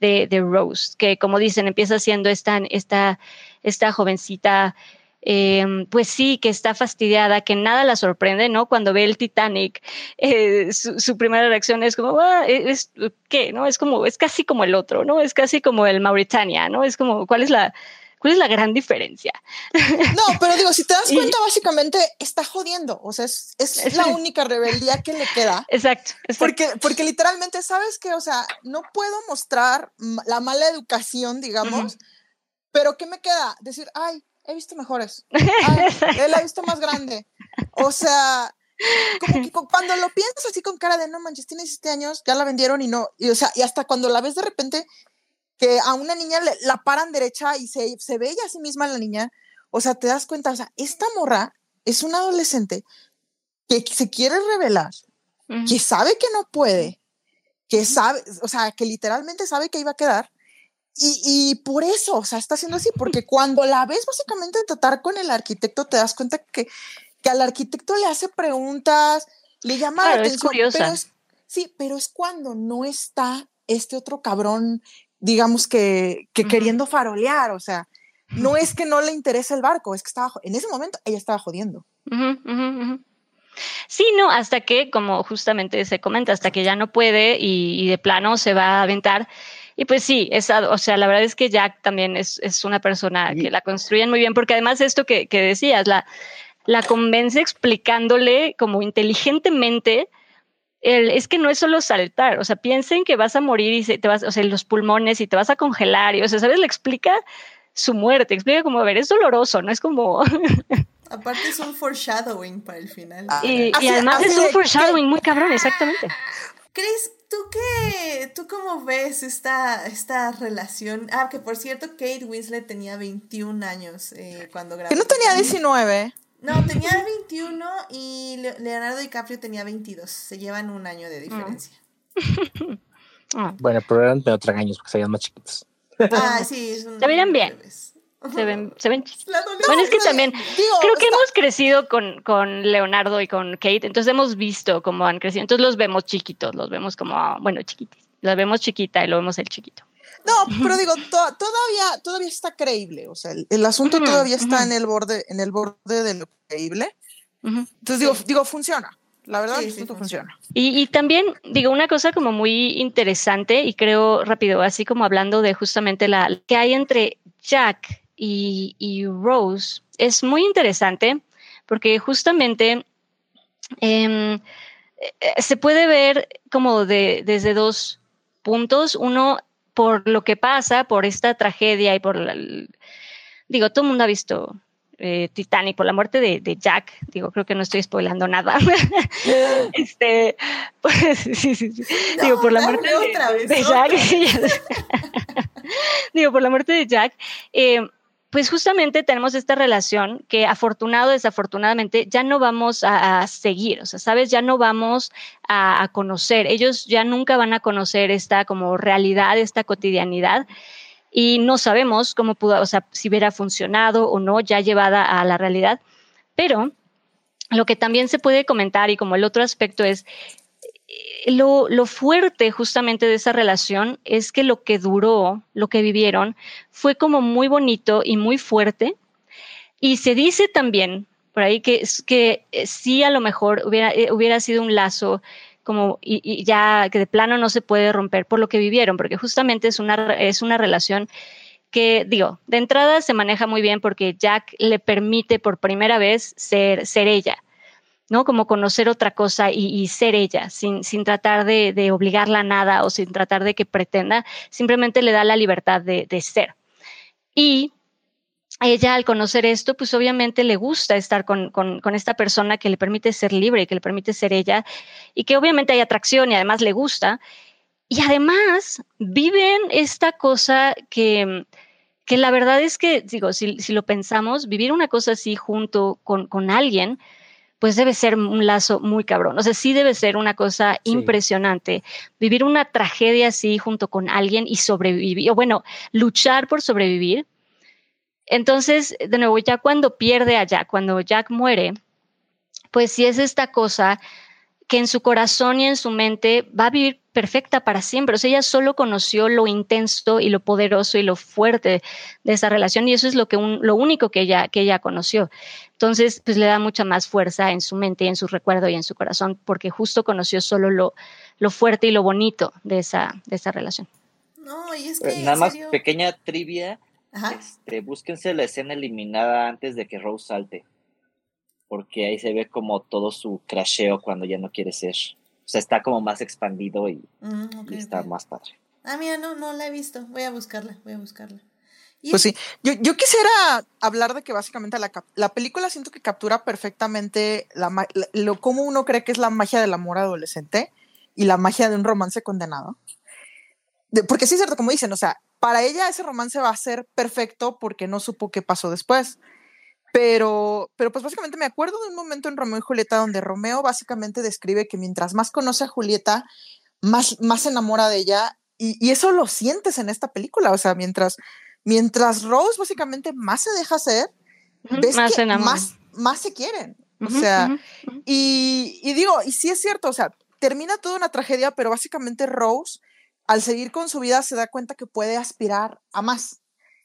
de, Rose, que como dicen, empieza siendo esta, esta, esta jovencita, eh, pues sí, que está fastidiada, que nada la sorprende, ¿no? Cuando ve el Titanic, eh, su, primera reacción es como, ah, es, ¿qué? ¿No? Es como, es casi como el otro, ¿no? Es casi como el Mauritania, ¿no? Es como, ¿cuál es la, cuál es la gran diferencia?
No, pero digo, si te das
Y-
cuenta, básicamente está jodiendo. O sea, es, es la única rebeldía que le queda.
Exacto, exacto.
Porque, porque literalmente, ¿sabes qué? O sea, no puedo mostrar la mala educación, digamos, pero ¿qué me queda? Decir, ay, he visto mejores. Ay, él ha visto más grande. O sea, como que cu- cuando lo piensas así con cara de no manches, tiene 17 años, ya la vendieron y no. Y, o sea, y hasta cuando la ves de repente que a una niña le- la paran derecha y se, se ve ella a sí misma la niña, o sea, te das cuenta, o sea, esta morra es una adolescente que se quiere revelar, que sabe que no puede, que sabe, o sea, que literalmente sabe que iba a quedar. Y, y por eso, o sea, está haciendo así, porque cuando la ves básicamente tratar con el arquitecto, te das cuenta que, que al arquitecto le hace preguntas, le llama
Claro,
la
es
atención.
curiosa.
Pero es, sí, pero es cuando no está este otro cabrón, digamos que, que queriendo farolear, o sea, no es que no le interese el barco, es que estaba, en ese momento ella estaba jodiendo.
Ujú, ujú, ujú. Sí, no, hasta que, como justamente se comenta, hasta que ya no puede y, y de plano se va a aventar. Y pues sí, esa, o sea, la verdad es que Jack también es, es una persona que la construyen muy bien, porque además esto que, que decías, la, la convence explicándole como inteligentemente. El- es que no es solo saltar, o sea, piensen que vas a morir y se, te vas, o sea, los pulmones y te vas a congelar, y, o sea, ¿sabes? Le explica su muerte, explica como, a ver, es doloroso, no es como,
Aparte es un foreshadowing para el final.
Y, y además es un
que-
foreshadowing muy cabrón, exactamente.
Chris, ¿tú qué? ¿Tú cómo ves esta, esta relación? Ah, que por cierto, Kate Winslet tenía 21 años eh, cuando grabó.
Que no tenía
Titanic.
19.
No, tenía 21 y Le- Leonardo DiCaprio tenía 22. Se llevan un año de diferencia.
Ah,
Bueno, pero eran de otra años porque se veían más chiquitos.
Ah, sí.
Se veían bien. Se ven, se ven chiquitos. Bueno, es que también
Digo,
creo que
está-
hemos crecido con, con Leonardo y con Kate, entonces hemos visto cómo han crecido. Entonces los vemos chiquitos, los vemos como, ah, bueno, chiquitis. Los vemos chiquita y lo vemos el chiquito.
No, pero digo, to- todavía, todavía está creíble. O sea, el, el asunto todavía está en el borde, en el borde de lo creíble. Entonces digo, digo, funciona. La verdad,
Sí,
el
sí,
asunto
funciona.
funciona.
Y, y también digo una cosa como muy interesante y creo rápido, así como hablando de justamente la que hay entre Jack y, y Rose, es muy interesante porque justamente em, eh, se puede ver como de, desde dos puntos. Uno, por lo que pasa, por esta tragedia y por la, digo, todo el mundo ha visto eh, Titanic, por la muerte de, de Jack, digo, creo que no estoy spoilando nada. este, pues, sí, sí, sí.
No,
digo, por la muerte de,
vez,
Jack. digo, por la muerte de Jack. eh, pues justamente tenemos esta relación que afortunado desafortunadamente ya no vamos a, seguir, o sea, sabes, ya no vamos a, a conocer, ellos ya nunca van a conocer esta como realidad, esta cotidianidad y no sabemos cómo pudo, o sea, si hubiera funcionado o no ya llevada a la realidad, pero lo que también se puede comentar y como el otro aspecto es lo, lo, fuerte justamente de esa relación es que lo que duró, lo que vivieron, fue como muy bonito y muy fuerte. Y se dice también por ahí que, que sí a lo mejor hubiera, eh, hubiera sido un lazo como y, ya que de plano no se puede romper por lo que vivieron, porque justamente es una, es una relación que, digo, de entrada se maneja muy bien porque Jack le permite por primera vez ser, ser ella. ¿No? Como conocer otra cosa y, ser ella, sin, sin tratar de, de, obligarla a nada o sin tratar de que pretenda, simplemente le da la libertad de, de ser. Y ella al conocer esto, pues obviamente le gusta estar con, con, con, esta persona que le permite ser libre, que le permite ser ella y que obviamente hay atracción y además le gusta. Y además viven esta cosa que, que la verdad es que, digo, si, si lo pensamos, vivir una cosa así junto con, con alguien, pues debe ser un lazo muy cabrón. O sea, sí debe ser una cosa sí. impresionante. Vivir una tragedia así junto con alguien y sobrevivir, o bueno, luchar por sobrevivir. Entonces, de nuevo, ya cuando pierde a Jack, cuando Jack muere, pues sí es esta cosa que en su corazón y en su mente va a vivir perfecta para siempre. O sea, ella solo conoció lo intenso y lo poderoso y lo fuerte de esa relación y eso es lo, que un, lo único que ella, que ella conoció. Entonces, pues le da mucha más fuerza en su mente y en su recuerdo y en su corazón porque justo conoció solo lo, lo fuerte y lo bonito de esa, de esa relación.
No, y es que...
Nada más pequeña trivia. Este, búsquense la escena eliminada antes de que Rose salte. Porque ahí se ve como todo su crasheo cuando ya no quiere ser. O sea, está como más expandido y,
mm, okay,
y está
okay.
más padre.
Ah, mira, no, no la he visto. Voy a buscarla, voy a buscarla.
Y pues sí, yo, yo, quisiera hablar de que básicamente la, la película siento que captura perfectamente la, la, lo cómo uno cree que es la magia del amor adolescente y la magia de un romance condenado. De, porque sí es cierto, como dicen, o sea, para ella ese romance va a ser perfecto porque no supo qué pasó después. Pero, pero pues básicamente me acuerdo de un momento en Romeo y Julieta donde Romeo básicamente describe que mientras más conoce a Julieta, más, más se enamora de ella y, y, eso lo sientes en esta película, o sea, mientras, mientras Rose básicamente más se deja hacer,
uh -huh,
ves
más
que
se
más, más se quieren,
uh
o
-huh,
sea,
uh -huh.
y, y digo, y sí es cierto, o sea, termina toda una tragedia, pero básicamente Rose, al seguir con su vida, se da cuenta que puede aspirar a más.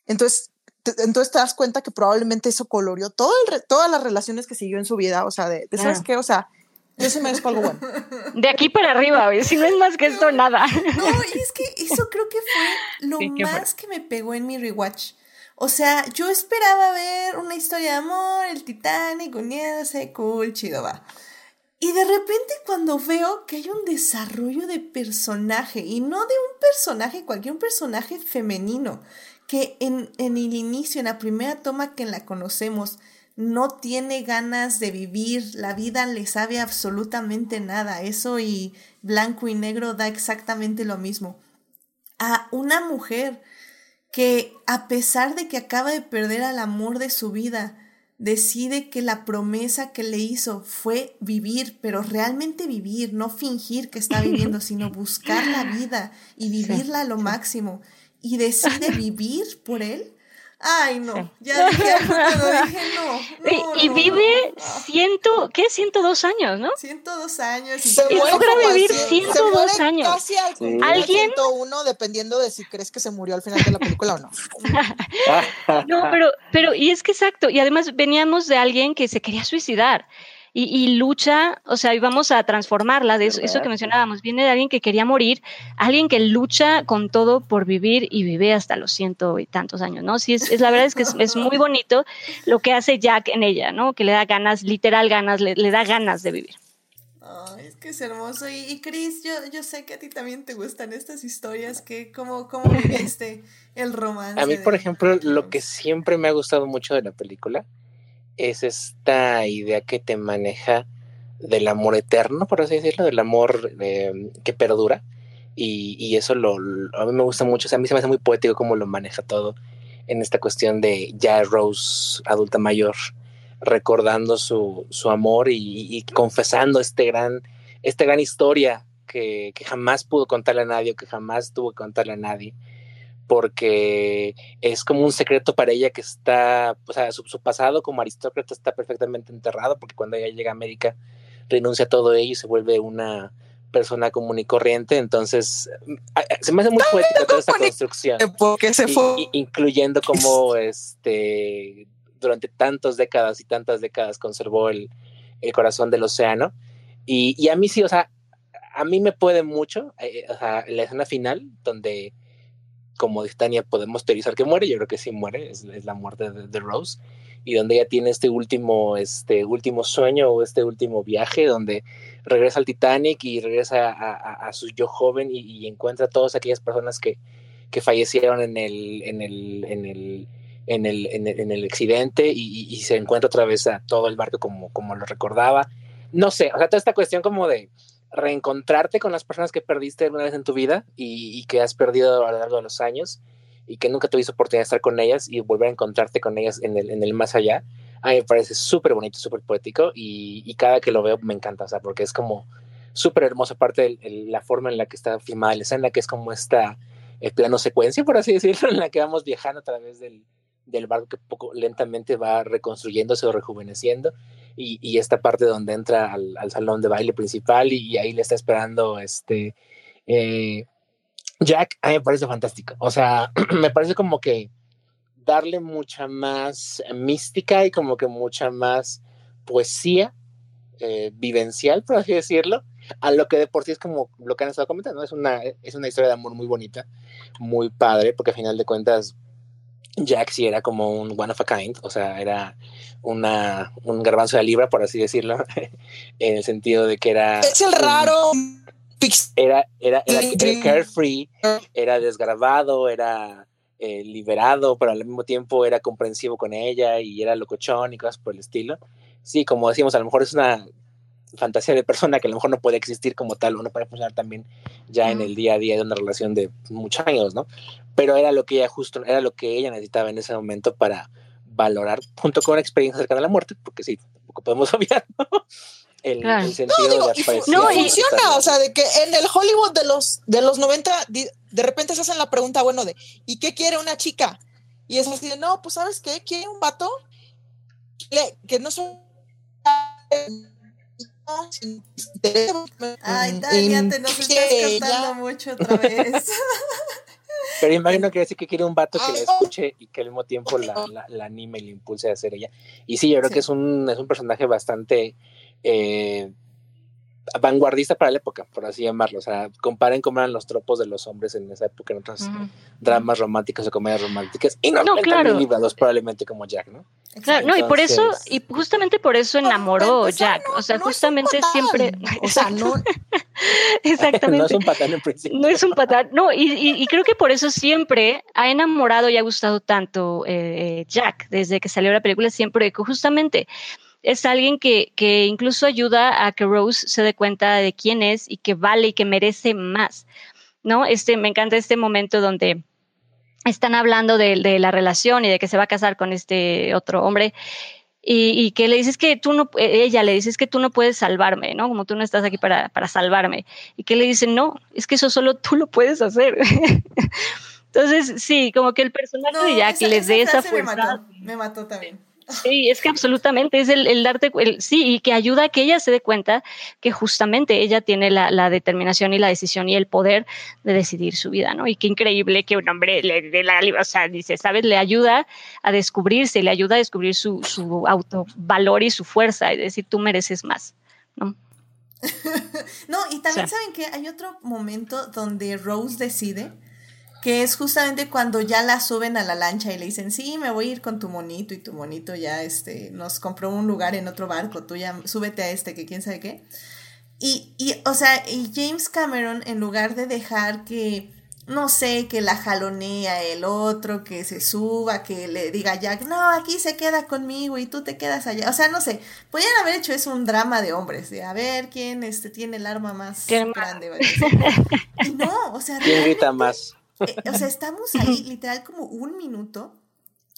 Entonces, entonces te das cuenta que probablemente eso coloreó todo el, todas las relaciones que siguió en su vida, o sea, de, de ¿sabes
Ah.
qué? O sea, yo sí merezco algo bueno.
De aquí para arriba. Si no es más que esto, nada.
No, y es que eso creo que fue lo
Sí,
más que me pegó en mi rewatch. O sea, yo esperaba ver una historia de amor, el Titanic, uniéndose, cool, chido, va. Y de repente cuando veo que hay un desarrollo de personaje, y no de un personaje, cualquier un personaje femenino, que en, en el inicio, en la primera toma que la conocemos, no tiene ganas de vivir, la vida le sabe absolutamente nada, eso y blanco y negro da exactamente lo mismo. A una mujer que a pesar de que acaba de perder al amor de su vida, decide que la promesa que le hizo fue vivir, pero realmente vivir, no fingir que está viviendo, sino buscar la vida y vivirla a lo máximo, y decide vivir por él. Ay, no, ya, cuando dije no. no
y, y
no,
vive
no.
ciento, ¿qué? 102 años, ¿no?
102 años. Y
Se
Y logra vivir
cien- se
102
muere
años.
Casi al
Sí.
¿Alguien?
101, dependiendo de si crees que se murió al final de la película o no.
No, pero, pero, y es que exacto, y además veníamos de alguien que se quería suicidar y, y lucha, o sea, y vamos a transformarla, de eso, eso que mencionábamos, viene de alguien que quería morir, alguien que lucha con todo por vivir y vive hasta los ciento y tantos años, ¿no? Sí, es, es la verdad es que es, es muy bonito lo que hace Jack en ella, ¿no? Que le da ganas, literal ganas, le, le da ganas de vivir.
Ay, es que es hermoso. Y, y Chris, yo, yo sé que a ti también te gustan estas historias. Que, ¿cómo, ¿Cómo viviste el romance?
A mí,
de-
por ejemplo, lo que siempre me ha gustado mucho de la película es esta idea que te maneja del amor eterno, por así decirlo, del amor eh, que perdura. Y, y eso lo, a mí me gusta mucho, o sea, a mí se me hace muy poético cómo lo maneja todo en esta cuestión de ya Rose adulta mayor recordando su, su amor y, y confesando este gran, esta gran historia que, que jamás pudo contarle a nadie, que jamás tuvo que contarle a nadie, porque es como un secreto para ella que está, o sea, su, su pasado como aristócrata está perfectamente enterrado, porque cuando ella llega a América renuncia a todo ello y se vuelve una persona común y corriente, entonces se me hace muy poética toda esta construcción
Porque se fue.
y- incluyendo cómo este durante tantas décadas y tantas décadas conservó el, el corazón del océano y, y a mí sí, o sea, a mí me puede mucho, eh, o sea, la escena final donde como dice Tania podemos teorizar que muere, yo creo que sí muere, es, es la muerte de, de Rose y donde ella tiene este último, este último sueño o este último viaje donde regresa al Titanic y regresa a, a- a su yo joven y, y encuentra a todas aquellas personas que, que fallecieron en el, en el, en el, en el, en el, en el accidente y- y se encuentra otra vez a todo el barco como, como lo recordaba. No sé, o sea, toda esta cuestión como de reencontrarte con las personas que perdiste alguna vez en tu vida y, que has perdido a lo largo de los años y que nunca tuviste oportunidad de estar con ellas y volver a encontrarte con ellas en el, en el más allá. A me parece súper bonito, súper poético y, cada que lo veo me encanta, o sea, porque es como súper hermosa parte el, la forma en la que está filmada la que es como esta el plano secuencia, por así decirlo, en la que vamos viajando a través del, del barco que poco lentamente va reconstruyéndose o rejuveneciendo y, esta parte donde entra al, al, salón de baile principal y, ahí le está esperando este eh, Jack, a mí me parece fantástico. O sea, me parece como que darle mucha más mística y como que mucha más poesía eh, vivencial, por así decirlo, a lo que de por sí es como lo que han estado comentando. Es una, es una historia de amor muy bonita, muy padre, porque a final de cuentas Jack sí era como un one of a kind, o sea, era una, un garbanzo de libra, por así decirlo, en el sentido de que era...
Es el raro. Un,
era, era, era, era carefree, era desgarbado, era eh, liberado, pero al mismo tiempo era comprensivo con ella y era locochón y cosas por el estilo. Sí, como decimos, a lo mejor es una fantasía de persona que a lo mejor no puede existir como tal o no puede funcionar también ya mm. en el día a día de una relación de muchos años, ¿no? Pero era lo que ella justo, era lo que ella necesitaba en ese momento para valorar, junto con una experiencia cercana a la muerte, porque sí, tampoco podemos obviar, ¿no? El,
claro.
el, sentido
no, digo,
de las
y, no, y funciona, o sea, de que en el Hollywood de los, de los 90, de repente se hacen la pregunta, bueno, de ¿y qué quiere una chica? Y es así de, no, pues ¿sabes qué? Quiere un vato que, que no son
Ay, Tania, te nos estás contando mucho otra vez.
Pero imagino que decir que quiere un vato que la escuche y que al mismo tiempo la, la, la anime y la impulse a hacer ella. Y sí, yo creo sí. que es un, es un personaje bastante eh, vanguardista para la época, por así llamarlo. O sea, comparen cómo eran los tropos de los hombres en esa época, en otros dramas románticos o comedias románticas. Y no,
no claro.
librados probablemente como Jack, ¿no?
Claro, no, y por eso, y justamente por eso enamoró Jack. No, o sea,
no
justamente siempre.
O sea, no.
Exactamente.
no es un patán en principio.
No es un patán. No, y, y, y, creo que por eso siempre ha enamorado y ha gustado tanto eh, Jack, desde que salió la película, siempre, justamente es alguien que, que incluso ayuda a que Rose se dé cuenta de quién es y que vale y que merece más. ¿No? Este, me encanta este momento donde están hablando de, de, la relación y de que se va a casar con este otro hombre y, y, que le dices que tú no, ella le dices que tú no puedes salvarme, ¿no? Como tú no estás aquí para, para salvarme. Y que le dice, no, es que eso solo tú lo puedes hacer. Entonces, sí, como que el personaje
No,
de Jack
esa-
les dé esa
me
fuerza.
mató, me mató también.
Sí, es que absolutamente es el, el darte, el- sí, y que ayuda a que ella se dé cuenta que justamente ella tiene la, la determinación y la decisión y el poder de decidir su vida, ¿no? Y qué increíble que un hombre le dé la, o sea, dice, ¿sabes? Le ayuda a descubrirse, le ayuda a descubrir su, su autovalor y su fuerza, y decir, tú mereces más, ¿no?
No, y también saben que hay otro momento donde Rose decide que es justamente cuando ya la suben a la lancha y le dicen, sí, me voy a ir con tu monito y tu monito ya este, nos compró un lugar en otro barco, tú ya súbete a este, que quién sabe qué. Y, y, o sea, y James Cameron, en lugar de dejar que, no sé, que la jalonea el otro, que se suba, que le diga a Jack, no, aquí se queda conmigo y tú te quedas allá. O sea, no sé, podrían haber hecho eso un drama de hombres, de a ver quién este, tiene el arma más grande. Y no, o sea,
¿Quién grita más?
Eh, o sea, estamos ahí literal como un minuto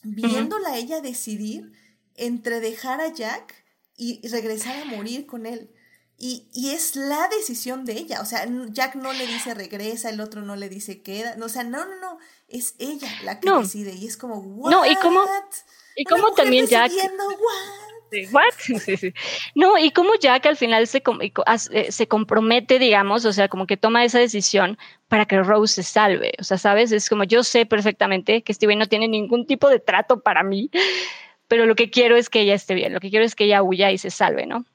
viéndola a ella decidir entre dejar a Jack y regresar a morir con él. Y, y es la decisión de ella. O sea, Jack no le dice regresa, el otro no le dice queda. No, o sea, no, no, no. Es ella la que
No.
decide. Y es como, ¿what?
No, y cómo- Y
mujer
también Jack
"What?".
Sí, what? Sí, sí. No, y como Jack al final se, com- eh, se compromete, digamos, o sea, como que toma esa decisión para que Rose se salve. O sea, ¿sabes? Es como yo sé perfectamente que Steven no tiene ningún tipo de trato para mí, pero lo que quiero es que ella esté bien, lo que quiero es que ella huya y se salve, ¿no?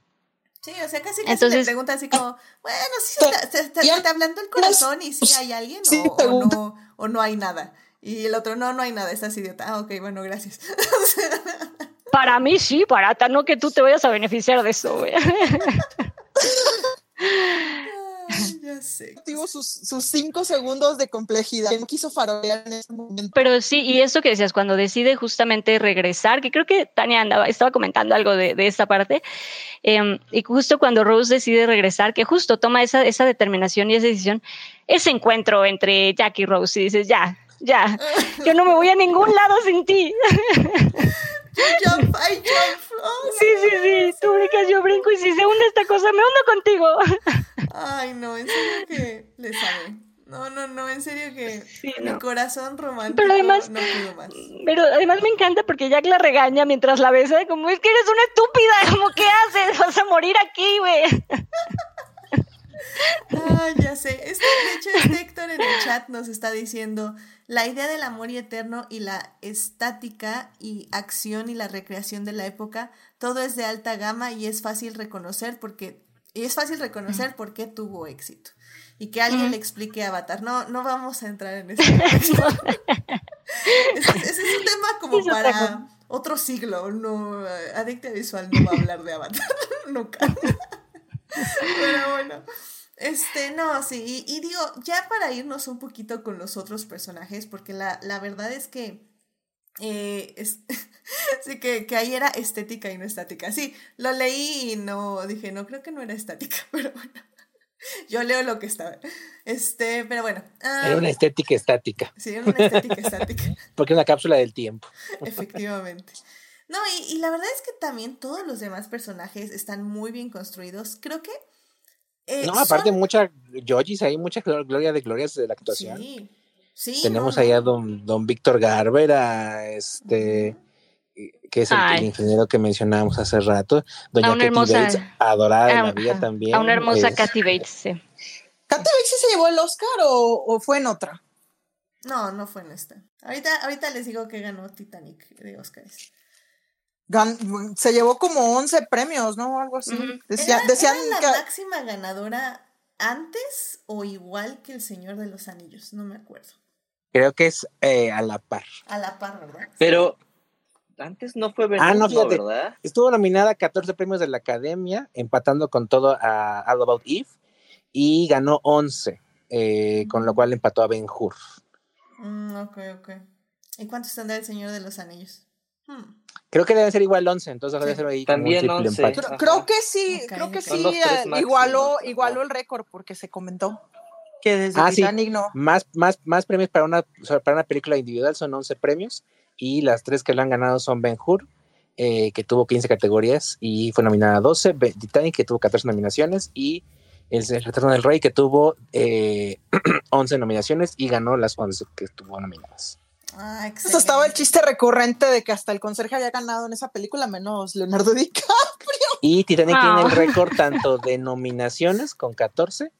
Sí, o sea, casi, casi
Entonces-
le pregunta así como, bueno, sí, se está, se está- se está hablando el corazón y sí hay alguien
Sí,
o, o no, o no hay nada. Y el otro, no, no hay nada, estás idiota. Ah, ok, bueno, gracias.
Para mí sí, barata, no que tú te vayas a beneficiar de eso, güey.
Ay, ya sé.
Tuvo sus, sus cinco segundos de complejidad. No quiso farolear en ese momento.
Pero sí, y eso que decías, cuando decide justamente regresar, que creo que Tania andaba, estaba comentando algo de, de esta parte, em, y justo cuando Rose decide regresar, que justo toma esa, esa determinación y esa decisión, ese encuentro entre Jack y Rose, y dices, ya, ya, yo no me voy a ningún lado sin ti.
Jump, I jump. Oh,
Sí, sí, sí, tú brincas, yo brinco, y si se hunde esta cosa, me hundo contigo.
Ay, no, en serio que le sabe. No, no, no, en serio que
Sí,
mi
no.
corazón romántico
Pero además-
no pudo más.
Pero además me encanta porque Jack la regaña mientras la besa, como es que eres una estúpida, como ¿qué haces? Vas a morir aquí, güey.
Ah, ya sé. Este, de hecho, este Héctor en el chat nos está diciendo la idea del amor y eterno y la estática y acción y la recreación de la época, todo es de alta gama y es fácil reconocer porque y es fácil reconocer por qué tuvo éxito. Y que alguien le explique Avatar. No, no vamos a entrar en ese ese, es un tema como para otro siglo. No, eh, Adicta Visual no va a hablar de Avatar. Nunca. Pero bueno. Este, no, sí, y, y digo, ya para irnos un poquito con los otros personajes, porque la, la verdad es que eh, es- sí, que, que ahí era estética y no estática. Sí, lo leí y no, dije, no, creo que no era estática, pero bueno. Yo leo lo que estaba. Este, pero bueno. ah,
Era una estética estática,
Sí, era una estética estática.
porque es una cápsula del tiempo.
Efectivamente. No, y, y la verdad es que también todos los demás personajes están muy bien construidos. Creo que. eh,
No, aparte
son-
mucha Yojis ahí, mucha glo- gloria de glorias de la actuación.
Sí. Sí.
Tenemos
no,
ahí a don, don Víctor Garber, a este, que es el, ingeniero que mencionábamos hace rato. Doña
A una
Katy
hermosa-
Bates, adorada
a
la vida también.
A una hermosa
es-
Kathy Bates, sí.
¿Katy Bates se llevó el Oscar o, o fue en otra?
No, no fue en esta. Ahorita, ahorita les digo que ganó Titanic de Oscars.
Gan- se llevó como 11 premios, ¿no? Algo así. Decía-
¿Era,
decían
era la
que
máxima ganadora antes o igual que el Señor de los Anillos? No me acuerdo.
Creo que es eh, a la par.
A la par, ¿verdad?
Pero antes no fue
Ah, no, fíjate.
¿verdad?
Estuvo nominada a 14 premios de la Academia, empatando con todo a All About Eve, y ganó 11, eh, con lo cual empató a Ben Hur.
Mm, ok, ok. ¿Y cuántos tendrá el Señor de los Anillos? Hmm.
Creo que debe ser igual 11, entonces
Sí.
debe ser ahí como un
También
triple
11.
empate.
Creo, que sí, creo que sí eh, igualó, igualó el récord porque se comentó que desde
Ah, sí.
Titanic no.
Más, más, más premios para una, para una película individual son 11 premios y las tres que lo han ganado son Ben Hur, eh, que tuvo 15 categorías y fue nominada a 12, Be- Titanic, que tuvo 14 nominaciones y El Retorno del Rey, que tuvo eh, 11 nominaciones y ganó las 11 que tuvo nominadas.
Ah,
estaba el chiste recurrente de que hasta el conserje había ganado en esa película, menos Leonardo DiCaprio.
Y Titanic
Ah.
tiene el récord tanto de nominaciones con 14,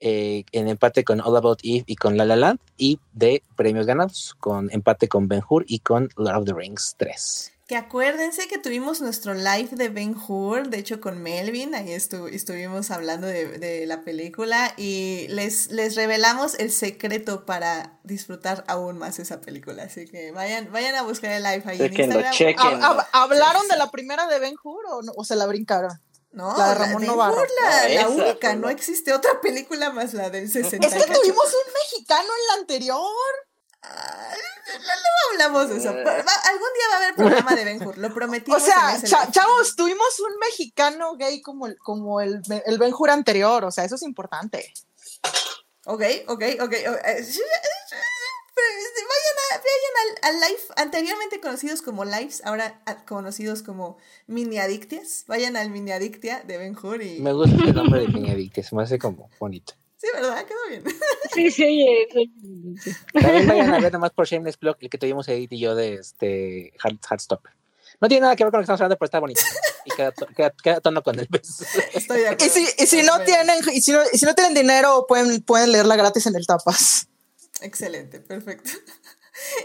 eh, en empate con All About Eve y con La La Land, y de premios ganados, con empate con Ben Hur y con Lord of the Rings 3.
Que acuérdense que tuvimos nuestro live de Ben Hur, de hecho con Melvin, ahí estu- estuvimos hablando de, de la película y les, les revelamos el secreto para disfrutar aún más esa película. Así que vayan, vayan a buscar el live ahí en
Chequenlo,
Instagram.
chequen.
¿Hab- hab- ¿Hablaron de la primera de Ben Hur o, no- o se la brincaron?
No,
La de
la
Ramón
Ben
Novarro.
Hur, la, la
esa
única, no
la-
existe otra película más la del 60.
Es que tuvimos un mexicano en la anterior.
No hablamos de eso. Va- algún día va a haber programa de Ben Hur, lo
O
prometimos.
sea, cha-
live.
chavos, tuvimos un mexicano gay como el, como el, el Ben Hur anterior. O sea, eso es importante.
Ok, ok, ok. eh, Vayan, a- vayan al, al live, anteriormente conocidos como lives, ahora a- conocidos como mini adictias. Vayan al mini adictia de Ben Hur y.
Me gusta el nombre de Niña Adicta, se me hace como bonito.
Sí, ¿verdad? Quedó bien.
Sí, sí, oye. sí.
También vayan a ver nomás por Shameless Plug, el que tuvimos Edith y yo de este Hard, Heartstopper. No tiene nada que ver con lo que estamos hablando, pero está bonito. Y queda, queda, queda tono con el beso.
Estoy de
Y
acuerdo.
si, y si no tienen, y si no, y si no tienen dinero, pueden, pueden leerla gratis en el tapas.
Excelente, perfecto.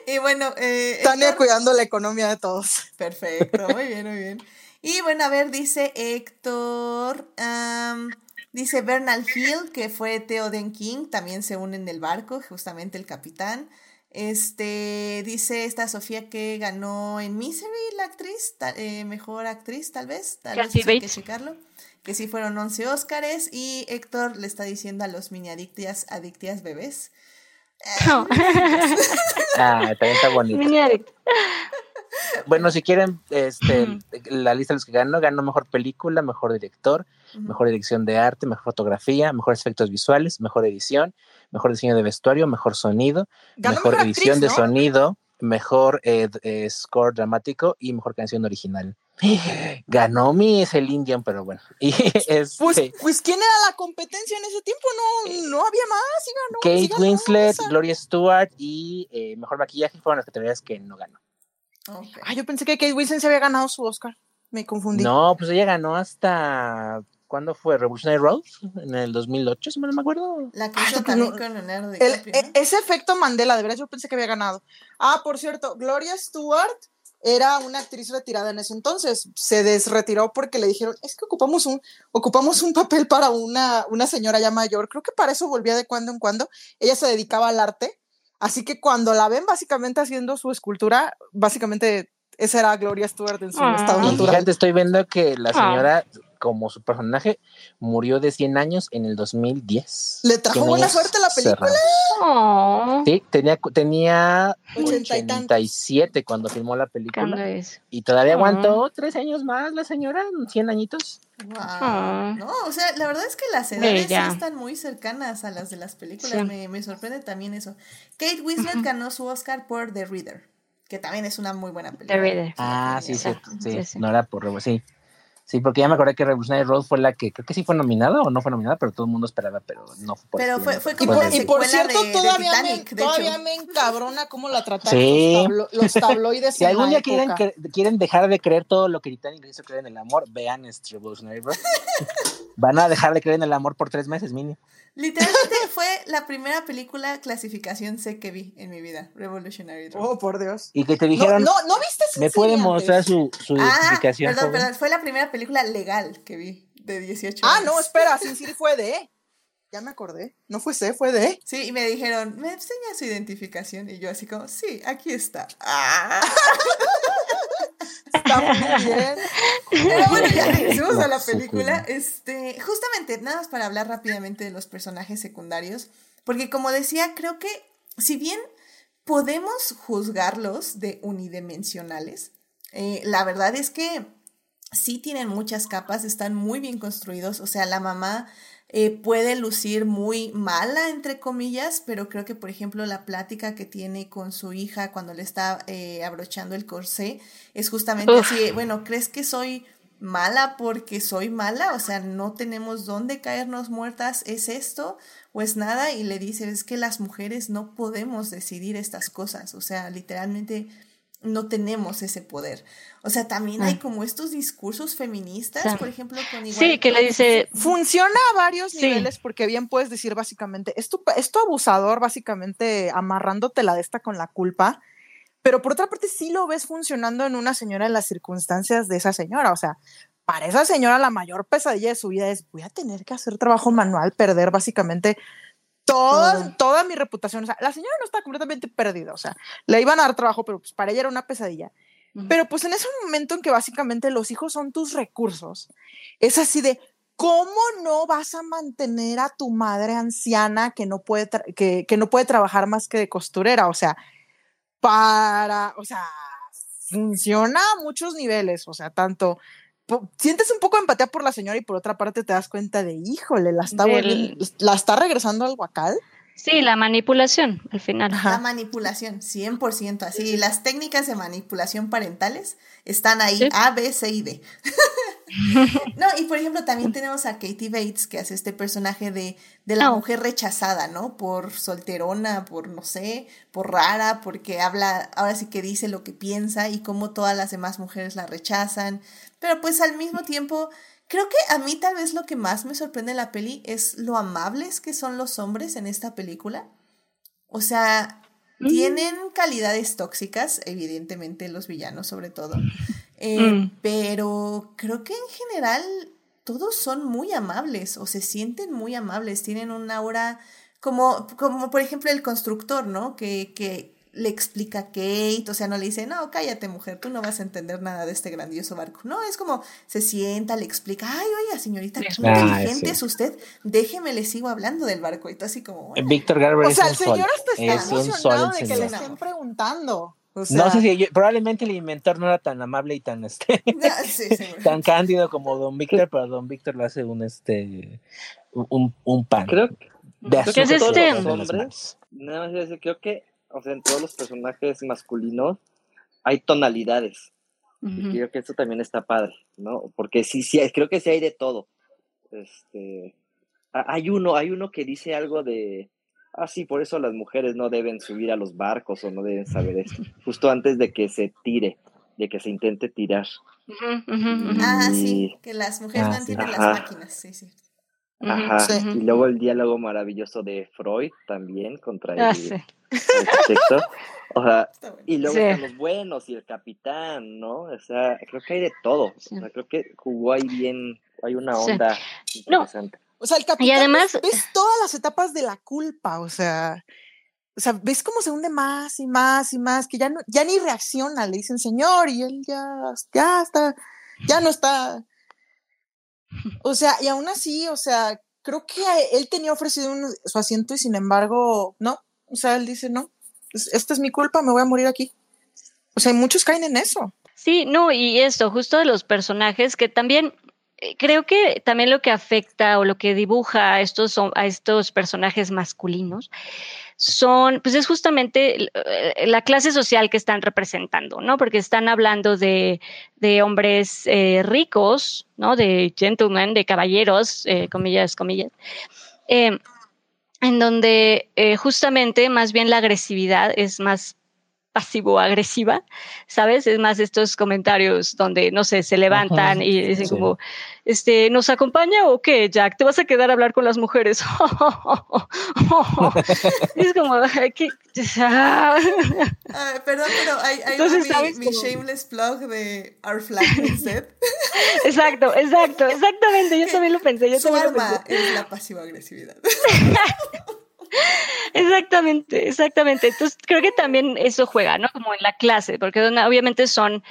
Y bueno, eh,
Tania
Héctor-
cuidando la economía de todos.
Perfecto, muy bien, muy bien. Y bueno, a ver, dice Héctor, am, dice Bernal Hill, que fue Theoden King, también se une en el barco, justamente el capitán. Este, dice esta Sofía que ganó en Misery la actriz, ta- eh, mejor actriz tal vez, tal vez hay que checarlo. Que sí fueron 11 Óscares y Héctor le está diciendo a los mini adictias, adictias bebés.
No.
Ah, también está bonito.
Mini.
Bueno, si quieren este, la lista de los que ganó, ganó mejor película, mejor director, mejor dirección de arte, mejor fotografía, mejores efectos visuales, mejor edición, mejor diseño de vestuario, mejor sonido,
Ganó
mejor
mejor
edición
actriz,
de sonido, mejor eh, eh, score dramático y mejor canción original. Ganó mi Celine Dion, pero bueno. Y este,
Pues, pues ¿quién era la competencia en ese tiempo? No, no había más. Sí ganó,
Kate
ganó
Winslet,
esa.
Gloria Stewart y eh, mejor maquillaje fueron las categorías que no ganó.
Ok.
Ah, yo pensé que Kate Winslet se había ganado su Oscar. Me confundí.
No, pues ella ganó hasta. ¿Cuándo fue? Revolutionary Road, en el 2008, si no me acuerdo.
La que hizo
pues
también
no.
con Leonardo
El-
DiCaprio,
e-
¿no?
ese efecto Mandela, de veras yo pensé que había ganado. Ah, por cierto, Gloria Stewart era una actriz retirada en ese entonces. Se desretiró porque le dijeron, es que ocupamos un, ocupamos un papel para una, una señora ya mayor. Creo que para eso volvía de cuando en cuando. Ella se dedicaba al arte. Así que cuando la ven básicamente haciendo su escultura, básicamente esa era Gloria Stewart en su
Ah.
estado
Y
natural.
fíjate, estoy viendo que la
Ah.
Como su personaje, murió de 100 años en el 2010.
¿Le trajo buena suerte la película?
Oh,
Sí, tenía, tenía
Ochenta y tantos.
87 cuando filmó la película. Y todavía aguantó tres años más la señora, 100 añitos.
Wow.
Ah.
No, o sea, la verdad es que las edades sí están muy cercanas a las de las películas.
Sí.
Me, me sorprende también eso. Kate Winslet ganó su Oscar por The Reader, que también es una muy buena película.
The Reader.
Ah, sí, sí, sí,
sí, sí.
no era por sí. Sí, porque ya me acordé que Revolutionary Road fue la que creo que sí fue nominada o no fue nominada, pero todo el mundo esperaba, pero no fue por
Pero fue- fue
Y
como
por,
la
y por cierto,
de- de
todavía,
Titanic,
me, todavía me encabrona cómo la trataron
Sí.
los, tablo- los tabloides.
Si algún día quieren, cre- quieren dejar de creer todo lo que Titanic hizo creer en el amor, vean este Revolutionary Road. Van a dejar de creer en el amor por tres meses, mínimo.
Literalmente fue la primera película clasificación C que vi en mi vida, Revolutionary Road.
Oh, por Dios.
Y que te
No,
dijeron,
no, ¿no viste Sin
¿me puede mostrar su, su
ah,
identificación?
perdón,
joven?"
perdón, fue la primera película legal que vi de 18
Ah,
años.
no, espera, Sin City fue de. Ya me acordé. No fue C, fue de.
Sí, y me dijeron, ¿me enseña su identificación? Y yo así como, sí, aquí está. Ah.
Está muy bien.
Pero bueno, ya regresemos a la película. Este, justamente, nada más para hablar rápidamente de los personajes secundarios. Porque como decía, creo que si bien podemos juzgarlos de unidimensionales, eh, la verdad es que sí tienen muchas capas, están muy bien construidos. O sea, la mamá eh, puede lucir muy mala, entre comillas, pero creo que, por ejemplo, la plática que tiene con su hija cuando le está eh, abrochando el corsé es justamente
Uf.
así, de, bueno, ¿crees que soy mala porque soy mala, o sea, no tenemos dónde caernos muertas, es esto o es nada, y le dice, es que las mujeres no podemos decidir estas cosas, o sea, literalmente no tenemos ese poder. O sea, también hay como estos discursos feministas,
Claro.
por ejemplo, con igual
Sí, que le dice,
Funciona a varios
Sí.
niveles porque bien puedes decir básicamente, es tu, es tu abusador básicamente amarrándote la de esta con la culpa, pero por otra parte sí lo ves funcionando en una señora en las circunstancias de esa señora, o sea, para esa señora la mayor pesadilla de su vida es voy a tener que hacer trabajo manual, perder básicamente toda,
Todo.
toda mi reputación, o sea, la señora no está completamente perdida, o sea, le iban a dar trabajo, pero pues para ella era una pesadilla.
Ujú.
Pero pues en ese momento en que básicamente los hijos son tus recursos, es así de, ¿cómo no vas a mantener a tu madre anciana que no puede, que, que no puede trabajar más que de costurera? O sea, para, o sea, funciona a muchos niveles, o sea, tanto... Sientes un poco de empatía por la señora y por otra parte te das cuenta de, híjole, la está,
Del-
volviendo- la está regresando al guacal.
sí, la manipulación al final.
La manipulación, 100%, así. Las técnicas de manipulación parentales están ahí,
Sí.
A, B, C y D. no, y por ejemplo, también tenemos a Katie Bates, que hace este personaje de, de la mujer rechazada, ¿no? Por solterona, por no sé, por rara, porque habla, ahora sí que dice lo que piensa y cómo todas las demás mujeres la rechazan. Pero pues al mismo tiempo, creo que a mí tal vez lo que más me sorprende de la peli es lo amables que son los hombres en esta película. O sea,
Mm.
tienen calidades tóxicas, evidentemente los villanos sobre todo, eh,
Mm.
pero creo que en general todos son muy amables o se sienten muy amables, tienen un aura como, como por ejemplo el constructor, ¿no? Que, que le explica a Kate, o sea, no le dice, no, cállate mujer, tú no vas a entender nada de este grandioso barco. No, es como se sienta, le explica, ay, oiga, señorita, qué.
Ah,
inteligente
sí.
es usted, déjeme, le sigo hablando del barco. Y tú así como, bueno,
Víctor Garber
O
es
sea,
un
el
sol.
señor hasta está
Es
emocionado de que
señor.
le estén preguntando. O
No sé si yo- probablemente el inventor no era tan amable y tan este
Ah, sí,
tan cándido como Don Víctor, pero Don Víctor lo hace un este un, un pan
Creo,
de
creo
¿Qué
azúcar
es
que todos
este?
los hombres, nada más decir, creo que, o sea, en todos los personajes masculinos hay tonalidades. Y creo que eso también está padre, ¿no? Porque sí, sí, creo que sí hay de todo. Este, ha- hay uno, hay uno que dice algo de, ah, sí, por eso las mujeres no deben subir a los barcos o no deben saber esto, justo antes de que se tire, de que se intente tirar.
Ah,
Y-
sí, que las mujeres
Ah,
no
sí.
entienden
Ajá.
las máquinas, sí, sí.
Ajá.
Sí.
Y luego el diálogo maravilloso de Freud también contra el
Ah, sí.
arquitecto. O sea, y luego
Sí.
están los buenos y el capitán, ¿no? O sea, creo que hay de todo. O sea, creo que jugó ahí bien, hay una
Sí.
onda
No.
interesante.
O sea, el capitán
Y además-
ves, ves todas las etapas de la culpa, o sea, o sea, ves cómo se hunde más y más y más, que ya no, ya ni reacciona, le dicen señor, y él ya, ya está, ya no está. O sea, y aún así, o sea, creo que él tenía ofrecido su asiento y sin embargo, no. O sea, él dice, no, es- esta es mi culpa, me voy a morir aquí. O sea, muchos caen en eso.
Sí, no, y esto, justo de los personajes, que también eh, creo que también lo que afecta o lo que dibuja a estos, a estos personajes masculinos son, pues es justamente eh, la clase social que están representando, ¿no? Porque están hablando de, de hombres eh, ricos, ¿no? De gentlemen, de caballeros, eh, comillas, comillas, en donde justamente más bien la agresividad es más pasivo-agresiva, ¿sabes? Es más estos comentarios donde, no sé, se levantan
Ajá,
y dicen
sí.
como, este, ¿nos acompaña o qué, Jack? ¿Te vas a quedar a hablar con las mujeres? Es como, ¿qué?
Ah, perdón, pero ahí va
Entonces,
mi,
¿sabes
mi shameless plug de Our Flag Set.
exacto, exacto, exactamente, yo también lo pensé, yo
Su
también lo
arma
pensé.
es la pasiva agresividad.
Exactamente, exactamente. Entonces creo que también eso juega, ¿no? Como en la clase, porque obviamente son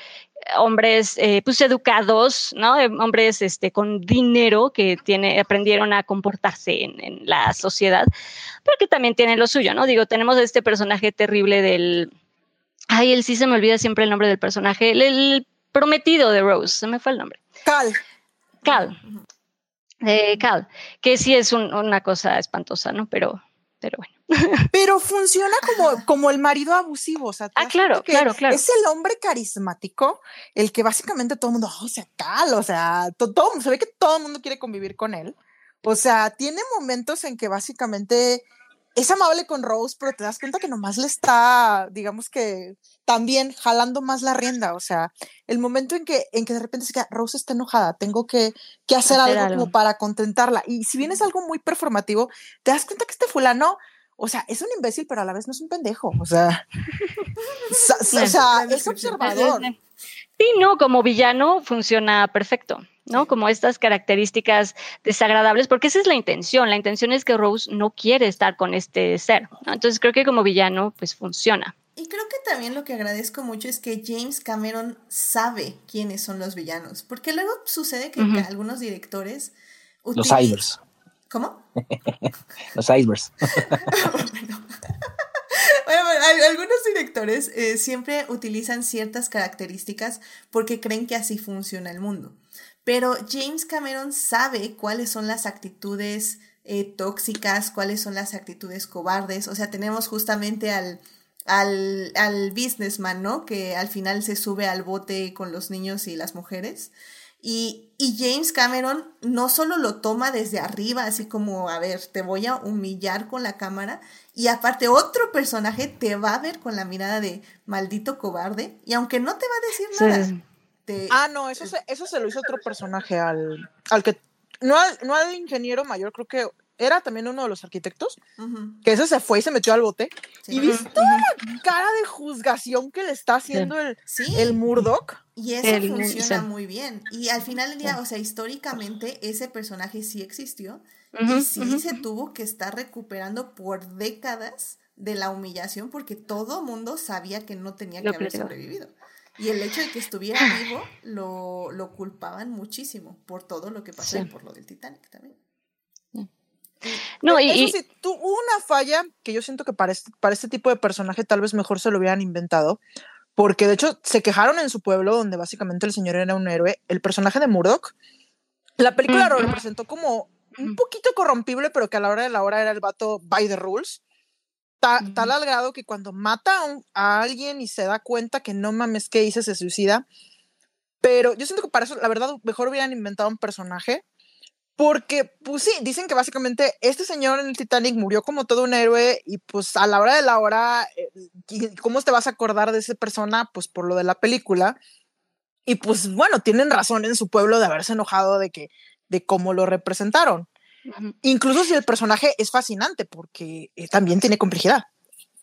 hombres eh, pues educados, ¿no? Eh, Hombres este, con dinero que tiene, aprendieron a comportarse en, en la sociedad, pero que también tienen lo suyo, ¿no? Digo, tenemos este personaje terrible del... Ay, él sí se me olvida siempre el nombre del personaje, el, el prometido de Rose, se me fue el nombre.
Cal,
Cal. De Cal, que sí es un- una cosa espantosa, ¿no? Pero pero bueno.
Pero funciona como, como el marido abusivo, o sea, ¿te
Ah, claro, claro, claro.
Es el hombre carismático, el que básicamente todo el mundo, "Oh, o sea, cal, o sea, to- todo, se ve que todo el mundo quiere convivir con él. O sea, tiene momentos en que básicamente es amable con Rose, pero te das cuenta que nomás le está, digamos que también jalando más la rienda. O sea, el momento en que, en que de repente se queda, Rose está enojada, tengo que, que hacer,
Hacer
algo,
algo.
como para contentarla. Y si bien es algo muy performativo, te das cuenta que este fulano, o sea, es un imbécil, pero a la vez no es un pendejo. O sea, o sea, es observador.
Sí, no, como villano funciona perfecto, ¿no?
Sí.
Como estas características desagradables, porque esa es la intención. La intención es que Rose no quiere estar con este ser, ¿no? Entonces creo que como villano, pues funciona.
Y creo que también lo que agradezco mucho es que James Cameron sabe quiénes son los villanos. Porque luego sucede que, algunos directores.
Los icebergs.
¿Cómo?
Los icebergs.
bueno. Bueno, bueno, al- algunos directores eh, siempre utilizan ciertas características porque creen que así funciona el mundo. Pero James Cameron sabe cuáles son las actitudes eh, tóxicas, cuáles son las actitudes cobardes. O sea, tenemos justamente al, al, al businessman, ¿no? Que al final se sube al bote con los niños y las mujeres. Y, y James Cameron no solo lo toma desde arriba, así como, a ver, te voy a humillar con la cámara, y aparte otro personaje te va a ver con la mirada de maldito cobarde, y aunque no te va a decir nada,
sí.
Te-
Ah, no, eso se, eso se lo hizo otro personaje al, al que, no al, no al ingeniero mayor, creo que era también uno de los arquitectos,
Ujú,
que ese se fue y se metió al bote.
sí.
Y viste toda la cara de juzgación que le está haciendo el,
Sí,
el Murdoch.
y eso
El-
funciona
sí.
muy bien. Y al final del día, o sea, históricamente ese personaje sí existió, y sí se tuvo que estar recuperando por décadas de la humillación porque todo mundo sabía que no tenía que
Lo
haber sobrevivido. Y el hecho de que estuviera vivo lo, lo culpaban muchísimo por todo lo que pasó
Sí.
y por lo del Titanic también.
No, y,
Eso sí, hubo una falla que yo siento que para este, para este tipo de personaje tal vez mejor se lo hubieran inventado, porque de hecho se quejaron en su pueblo, donde básicamente el señor era un héroe. El personaje de Murdoch, la película lo representó como un poquito corrompible, pero que a la hora de la hora era el vato by the rules. Ta-. Tal al grado que cuando mata a, un- a alguien y se da cuenta que no mames que hice, se suicida. Pero yo siento que para eso, la verdad, mejor hubieran inventado un personaje. Porque, pues sí, dicen que básicamente este señor en el Titanic murió como todo un héroe y pues a la hora de la hora, eh, ¿y ¿cómo te vas a acordar de esa persona? Pues por lo de la película. Y pues bueno, tienen razón en su pueblo de haberse enojado de que, de cómo lo representaron. Incluso si el personaje es fascinante porque eh, también tiene complejidad.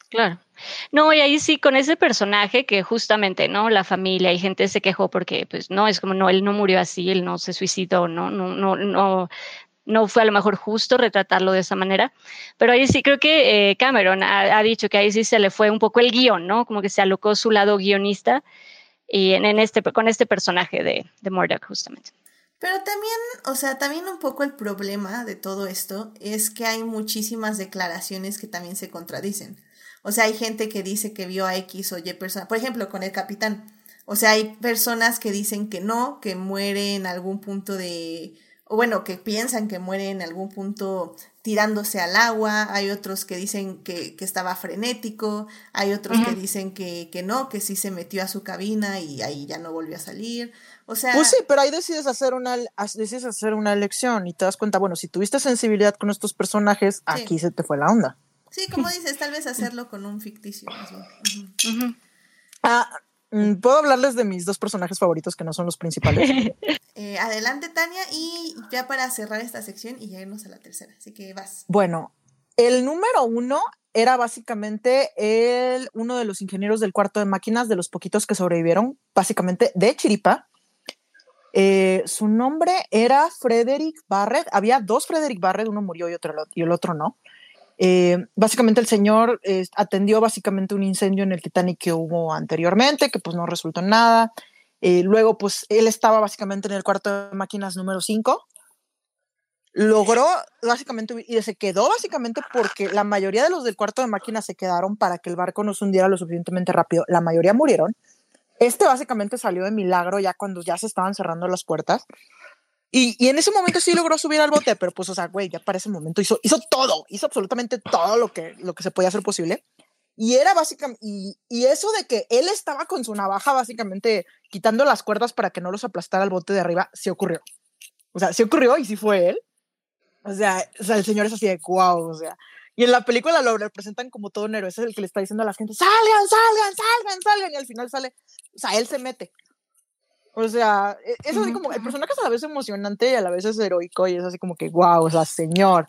Claro. No, y ahí sí, con ese personaje que justamente, ¿no? La familia y gente se quejó porque, pues, no, es como, no, él no murió así, él no se suicidó, no, no, no, no, no fue a lo mejor justo retratarlo de esa manera. Pero ahí sí creo que eh, Cameron ha, dicho que ahí sí se le fue un poco el guion, ¿no? Como que se alocó su lado guionista y en, este, con este personaje de, de justamente.
Pero también, o sea, también un poco el problema de todo esto es que hay muchísimas declaraciones que también se contradicen. O sea, hay gente que dice que vio a X o Y persona, por ejemplo, con el capitán. O sea, hay personas que dicen que no, que muere en algún punto de, o bueno, que piensan que muere en algún punto tirándose al agua, hay otros que dicen que, que estaba frenético, hay otros que dicen que, que no, que sí se metió a su cabina y ahí ya no volvió a salir. O sea,
Pues sí, pero ahí decides hacer una decides hacer una elección y te das cuenta, bueno, si tuviste sensibilidad con estos personajes, aquí se te fue la onda.
Sí, como dices, tal vez hacerlo con un ficticio.
Ah, mm, puedo hablarles de mis dos personajes favoritos que no son los principales.
Eh, adelante, Tania, y ya para cerrar esta sección y ya irnos a la tercera. Así que vas.
bueno, el número uno era básicamente el, uno de los ingenieros del cuarto de máquinas, de los poquitos que sobrevivieron, básicamente de Chiripa. Eh, su nombre era Frederick Barrett. Había dos Frederick Barrett, uno murió y, otro, y el otro no. Eh, básicamente el señor eh, atendió básicamente un incendio en el Titanic que hubo anteriormente, que pues no resultó en nada. Luego pues él estaba básicamente en el cuarto de máquinas número 5. Logró básicamente y se quedó básicamente porque la mayoría de los del cuarto de máquinas se quedaron para que el barco no se hundiera lo suficientemente rápido. La mayoría murieron. Este básicamente salió de milagro ya cuando ya se estaban cerrando las puertas. Y, y en ese momento sí logró subir al bote, pero pues, o sea, güey, ya para ese momento hizo, hizo todo, hizo absolutamente todo lo que, lo que se podía hacer posible. Y era básicamente, y, y eso de que él estaba con su navaja básicamente quitando las cuerdas para que no los aplastara el bote de arriba, sí ocurrió. O sea, sí ocurrió y sí fue él. O sea, o sea el señor es así de wow, o sea. Y en la película lo representan como todo un héroe. Ese es el que le está diciendo a la gente, salgan, salgan, salgan, salgan. Y al final sale, o sea, él se mete. O sea, e, es así como, el personaje es a la vez emocionante y a la vez es heroico y es así como que, wow, o sea, señor.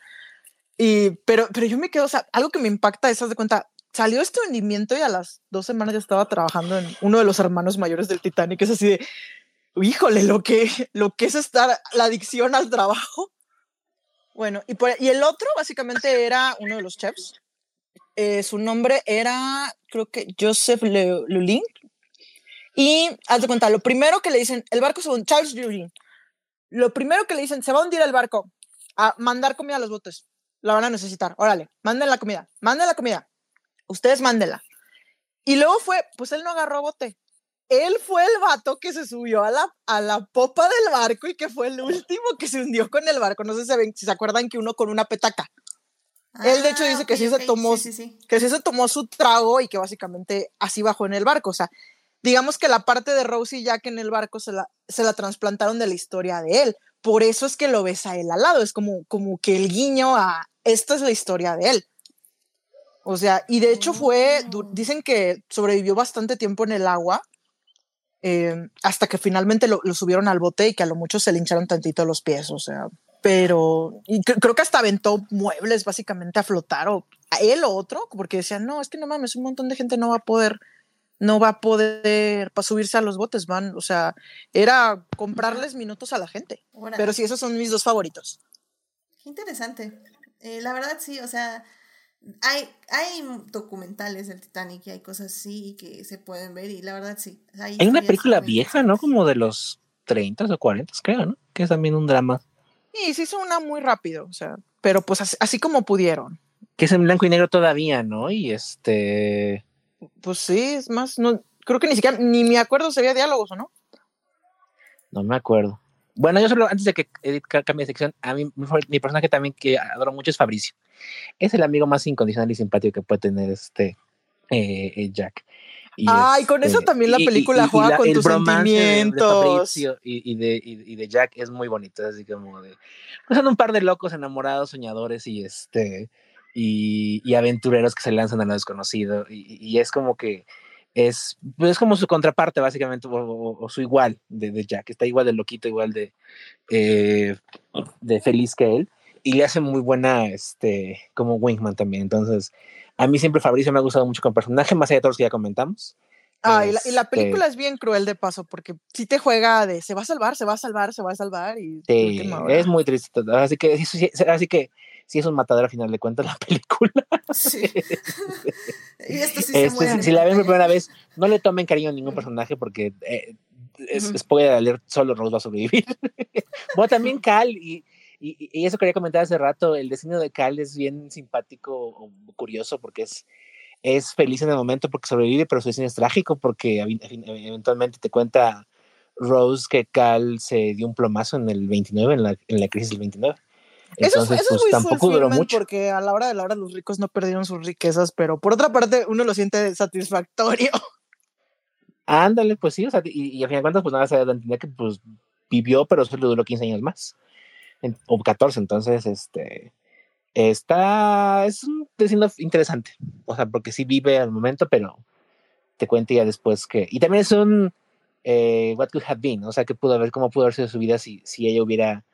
Y, pero, pero yo me quedo, o sea, algo que me impacta es, haz de cuenta, salió este hundimiento y a las dos semanas ya estaba trabajando en uno de los hermanos mayores del Titanic. Es así de, híjole, lo que, lo que es estar, la adicción al trabajo. Bueno, y, por, y el otro básicamente era uno de los chefs. Eh, su nombre era, creo que Joseph Lulin. Y haz de cuenta, lo primero que le dicen, el barco se va Charles Lulin. Lo primero que le dicen, se va a hundir el barco, a mandar comida a los botes. La van a necesitar. Órale, manden la comida, manden la comida ustedes mándenla. Y luego fue, pues él no agarró bote. Él fue el vato que se subió a la, a la popa del barco y que fue el último que se hundió con el barco. No sé si, ven, si se acuerdan que uno con una petaca. él de hecho dice
Ah,
que
ok,
sí se tomó,
sí, sí, sí.
que sí se tomó su trago y que básicamente así bajó en el barco. O sea, digamos que la parte de Rose y Jack en el barco se la, se la trasplantaron de la historia de él. Por eso es que lo ves a él al lado. Es como, como que el guiño a esta es la historia de él. O sea, y de hecho fue, du- dicen que sobrevivió bastante tiempo en el agua, eh, hasta que finalmente lo, lo subieron al bote y que a lo mucho se le hincharon tantito los pies, o sea, pero y cre- creo que hasta aventó muebles básicamente a flotar, o a él o otro, porque decían, no, es que no mames, un montón de gente no va a poder, no va a poder para subirse a los botes, van, o sea, era comprarles minutos a la gente.
Órale.
Pero sí, esos son mis dos favoritos.
Qué interesante. Eh, la verdad sí, o sea, hay, hay documentales del Titanic y hay cosas así que se pueden ver y la verdad sí.
Hay una
historias
película vieja, ¿no? Como de los 30 o 40, creo, ¿no? Que es también un drama.
Y se hizo una muy rápido, o sea, pero pues así, así como pudieron.
Que es en blanco y negro todavía, ¿no? Y este.
Pues sí, es más, no, creo que ni siquiera, ni me acuerdo si había diálogos o no.
No me acuerdo. Bueno, yo solo, antes de que Edith ca- cambie de sección, a mí mi, personaje también que adoro mucho es Fabricio. Es el amigo más incondicional y simpático que puede tener este eh, eh, Jack. Y
Ay, con eso también la película juega con tus
bromance de- de
sentimientos.
Y, y de, y, y de Jack es muy bonito, así como de... Pues son un par de locos enamorados, soñadores y este... Y, y aventureros que se lanzan a lo desconocido y, y es como que es, pues es como su contraparte básicamente o, o- o su igual de, de Jack, está igual de loquito, igual de, eh, de feliz que él y le hace muy buena este como Wingman también, entonces a mí siempre Fabricio me ha gustado mucho como personaje, más allá de todos los que ya comentamos.
Ah, y la, y la
Este,
película es bien cruel de paso, porque si te juega de se va a salvar, se va a salvar, se va a salvar y
Sí, es muy triste. Así que, sí, sí, así que sí es un matador al final de cuentas la película.
Sí. y esto sí se
Este, si, si la ven por primera vez, no le tomen cariño a ningún personaje porque eh, es, spoiler alert, solo Rose va a sobrevivir. bueno, también Cal, y, y, y eso quería comentar hace rato, el diseño de Cal es bien simpático o curioso porque es, es feliz en el momento porque sobrevive, pero su diseño es trágico porque eventualmente te cuenta Rose que Cal se dio un plomazo en el 29, en la, en la crisis del 29.
Eso, es-
Entonces,
eso es
pues
muy
tampoco duró mucho.
porque a la hora de la hora los ricos no perdieron sus riquezas, pero por otra parte uno lo siente satisfactorio.
Ándale, pues sí, o sea, y, y al final de cuentas, pues nada, se da a entender que pues vivió, pero solo duró 15 años más, en- o 14, entonces, este, está, es un destino interesante, o sea, porque sí vive al momento, pero te cuenta ya después que, y también es un, eh, what could have been, o sea, que pudo haber, cómo pudo haber sido su vida si, si ella hubiera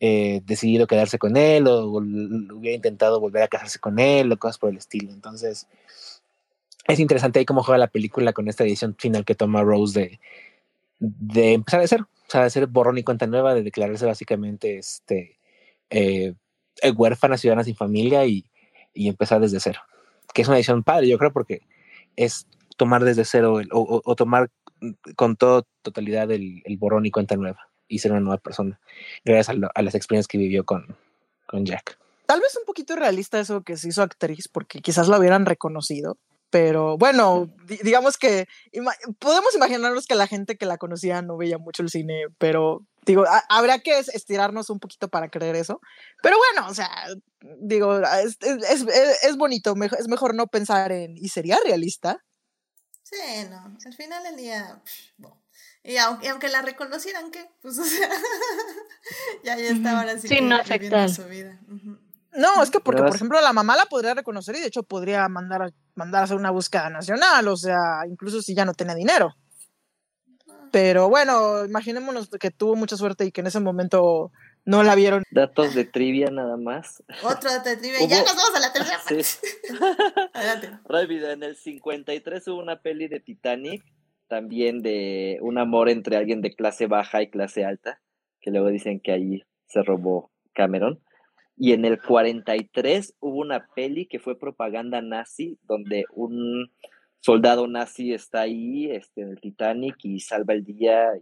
eh, decidido quedarse con él, o, hubiera intentado volver a casarse con él, o cosas por el estilo, entonces, es interesante ahí cómo juega la película con esta edición final que toma Rose de, de empezar de cero, o sea, de hacer borrón y cuenta nueva, de declararse básicamente este, eh, eh, huérfana, ciudadana sin familia y, y empezar desde cero. Que es una edición padre, yo creo, porque es tomar desde cero o, tomar con toda totalidad el borrón y cuenta nueva y ser una nueva persona, gracias a, lo- a las experiencias que vivió con, con Jack.
Tal vez un poquito irrealista eso que se hizo actriz, porque quizás la hubieran reconocido. Pero bueno, di- digamos que ima- podemos imaginarnos que la gente que la conocía no veía mucho el cine, pero digo, ha- habrá que es- estirarnos un poquito para creer eso. Pero bueno, o sea, digo, es, es, es- es bonito, es mejor no pensar en, ¿y sería realista?
Sí, no. Al final del día. psh, bo. Y aunque, aunque la reconocieran, ¿qué? Pues, o sea. ya, ya está ahora sí,
no
viviendo su vida.
No, es que porque, por ejemplo, la mamá la podría reconocer y de hecho podría mandar a, mandar a hacer una búsqueda nacional, o sea, incluso si ya no tenía dinero. Pero bueno, imaginémonos que tuvo mucha suerte y que en ese momento no la vieron.
Datos de trivia nada más.
Otro dato de trivia. y Ya
Hubo-
nos vamos a la tercera.
Sí.
Adelante.
Rápido, en el 53 hubo una peli de Titanic, también de un amor entre alguien de clase baja y clase alta, que luego dicen que ahí se robó Cameron. Y en el 43 hubo una peli que fue propaganda nazi, donde un soldado nazi está ahí este, en el Titanic y salva el día.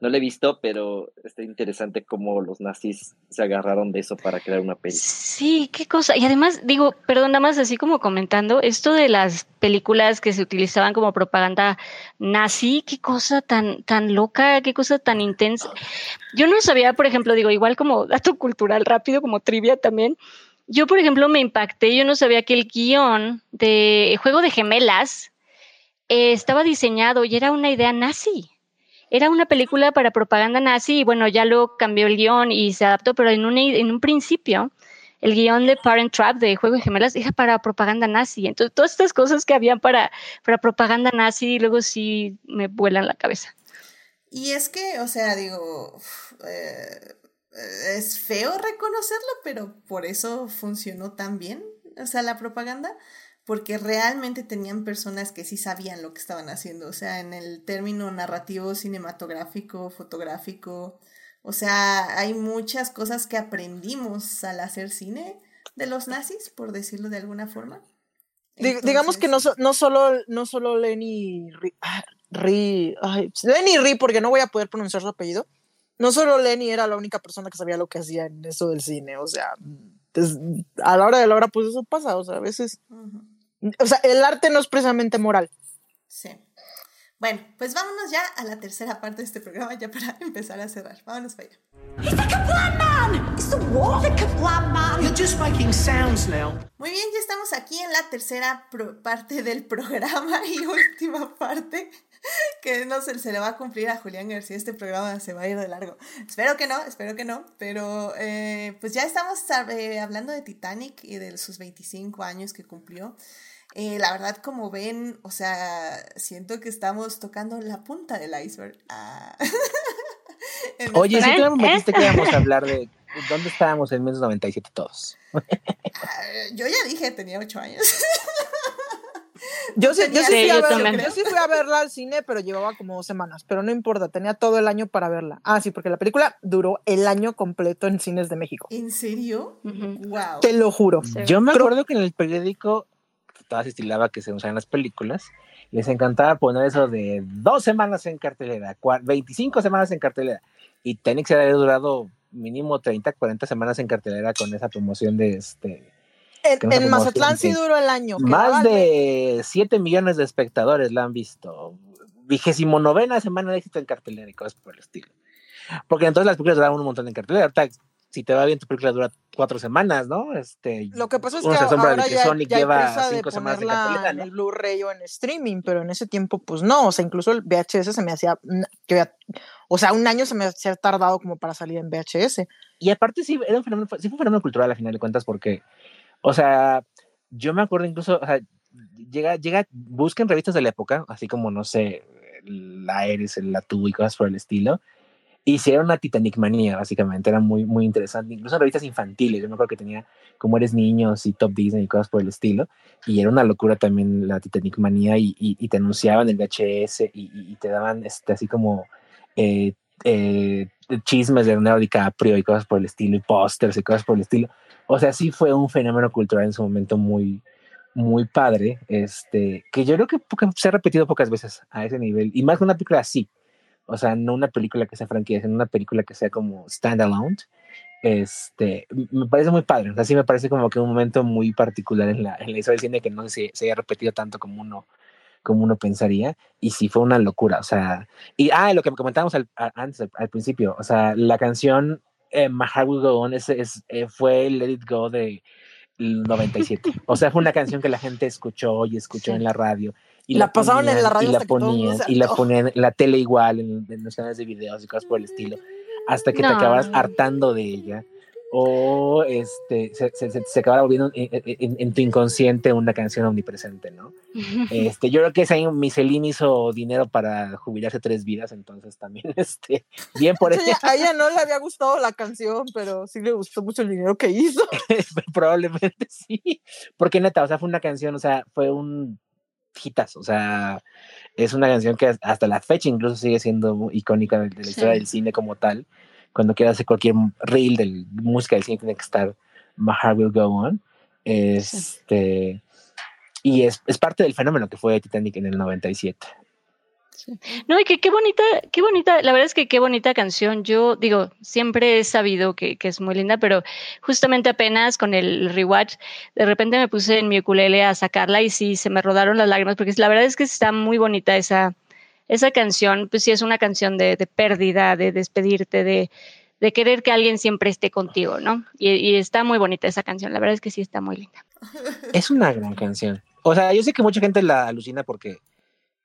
No lo he visto, pero está interesante cómo los nazis se agarraron de eso para crear una peli.
Sí, qué cosa. Y además, digo, perdón, nada más así como comentando, esto de las películas que se utilizaban como propaganda nazi, qué cosa tan, tan loca, qué cosa tan intensa. Yo no sabía, por ejemplo, digo, igual como dato cultural rápido, como trivia también. Yo, por ejemplo, me impacté, yo no sabía que el guion de Juego de Gemelas eh, estaba diseñado y era una idea nazi. Era una película para propaganda nazi y bueno, ya luego cambió el guion y se adaptó, pero en un, en un principio el guion de Parent Trap de Juego de Gemelas era para propaganda nazi. Entonces, todas estas cosas que habían para, para propaganda nazi, luego sí me vuelan la cabeza.
Y es que, o sea, digo, eh, es feo reconocerlo, pero por eso funcionó tan bien, o sea, la propaganda, porque realmente tenían personas que sí sabían lo que estaban haciendo, o sea, en el término narrativo, cinematográfico, fotográfico, o sea, hay muchas cosas que aprendimos al hacer cine de los nazis, por decirlo de alguna forma.
Dig- digamos que no,
Entonces,
no solo no solo Lenny Ri, ah, Ri- ay, Lenny Ri, porque no voy a poder pronunciar su apellido. No solo Lenny era la única persona que sabía lo que hacía en eso del cine, o sea, es- a la hora de la hora, pues eso pasa, o sea, a veces,
ujú.
O sea, el arte no es precisamente moral.
Sí. Bueno, pues vámonos ya a la tercera parte de este programa, ya para empezar a cerrar. Vámonos para allá. Muy bien, ya estamos aquí en la tercera parte del programa y última parte que no se, se le va a cumplir a Julián García. Este programa se va a ir de largo. Espero que no, espero que no. Pero eh, pues ya estamos eh, hablando de Titanic y de sus 25 años que cumplió. Eh, la verdad, como ven, o sea, siento que estamos tocando la punta del iceberg. Ah.
Oye, si tú me metiste que íbamos a hablar de dónde estábamos en 1997 todos.
Ah, yo ya dije, tenía 8 años.
Yo sí, yo, sí fui
Sí,
a
yo
ver-
también.
yo sí fui a verla al cine, pero llevaba como dos semanas, pero no importa, tenía todo el año para verla. Ah, sí, porque la película duró el año completo en cines de México.
¿En serio?
Ujú.
Wow.
Te lo juro.
Sí.
Yo me
Creo-
acuerdo que en el periódico todas estilaba que se usaban las películas. Les encantaba poner eso de dos semanas en cartelera, cua- 25 semanas en cartelera. Y se había durado mínimo 30, 40 semanas en cartelera con esa promoción de este.
En, en Mazatlán sí duró el año.
Más de 7 millones de espectadores la han visto. Vigésimo novena semana de éxito en cartelera y cosas por el estilo. Porque entonces las películas duraban un montón en cartelera. Ahorita, si te va bien, tu película dura cuatro semanas, ¿no? Este,
Lo que pasa es que ahora
de que
ya,
Sonic
ya
lleva
prisa de
cinco semanas en
en
¿no?
el Blu-ray o en streaming, pero en ese tiempo pues no, o sea, incluso el VHS se me hacía, mm, que había- o sea, un año se me hacía tardado como para salir en VHS.
Y aparte sí, era un fenómeno, sí fue un fenómeno cultural a final de cuentas porque, o sea, yo me acuerdo incluso, o sea, llega, llega, busquen revistas de la época, así como, no sé, la Eres, el Latú y cosas por el estilo, hicieron una Titanic manía, básicamente, era muy, muy interesante, incluso revistas infantiles, yo me acuerdo que tenía como eres niños y Top Disney y cosas por el estilo, y era una locura también la Titanic manía y, y, y te anunciaban el VHS y, y, te daban este, así como... Eh, eh, chismes de Leonardo DiCaprio y cosas por el estilo, y pósters y cosas por el estilo. O sea, sí fue un fenómeno cultural en su momento muy, muy padre, este, que yo creo que se ha repetido pocas veces a ese nivel, y más que una película así, o sea, no una película que sea franquicia, sino una película que sea como standalone, Este, me parece muy padre, así me parece como que un momento muy particular en la, en la historia del cine que no sé si se haya repetido tanto como uno, como uno pensaría, y sí fue una locura, o sea, y ah, lo que comentábamos al, antes, al, principio, o sea, la canción eh, My Heart Will Go On es, es eh, fue Let It Go de 97, o sea, fue una canción que la gente escuchó y escuchó en la radio. Y
la, pasaron en la radio
y la ponían, y la ponían en la tele igual, en, en los canales de videos y cosas por el estilo hasta que te acabas hartando de ella o este, se, se, se acaba volviendo en, tu inconsciente una canción omnipresente, ¿no? Este, yo creo que ese Michelin hizo dinero para jubilarse tres vidas, entonces también, este, bien por
eso. A ella no le había gustado la canción, pero sí le gustó mucho el dinero que hizo.
Probablemente sí, porque neta, o sea, fue una canción, o sea, fue un o sea, es una canción que hasta la fecha incluso sigue siendo icónica de, la historia del cine como tal. Cuando quieras hacer cualquier reel de música del cine tiene que estar My Heart Will Go On. Este, Y es, es parte del fenómeno que fue Titanic en el 97.
No, y que qué bonita, qué bonita, la verdad es que qué bonita canción. Yo digo, siempre he sabido que, que, es muy linda, pero justamente apenas con el rewatch, de repente me puse en mi ukulele a sacarla y sí, se me rodaron las lágrimas, porque la verdad es que está muy bonita esa, esa canción, pues sí es una canción de, de pérdida, de despedirte, de, de, querer que alguien siempre esté contigo, ¿no? Y, y está muy bonita esa canción, la verdad es que sí está muy linda.
Es una gran canción. O sea, yo sé que mucha gente la alucina porque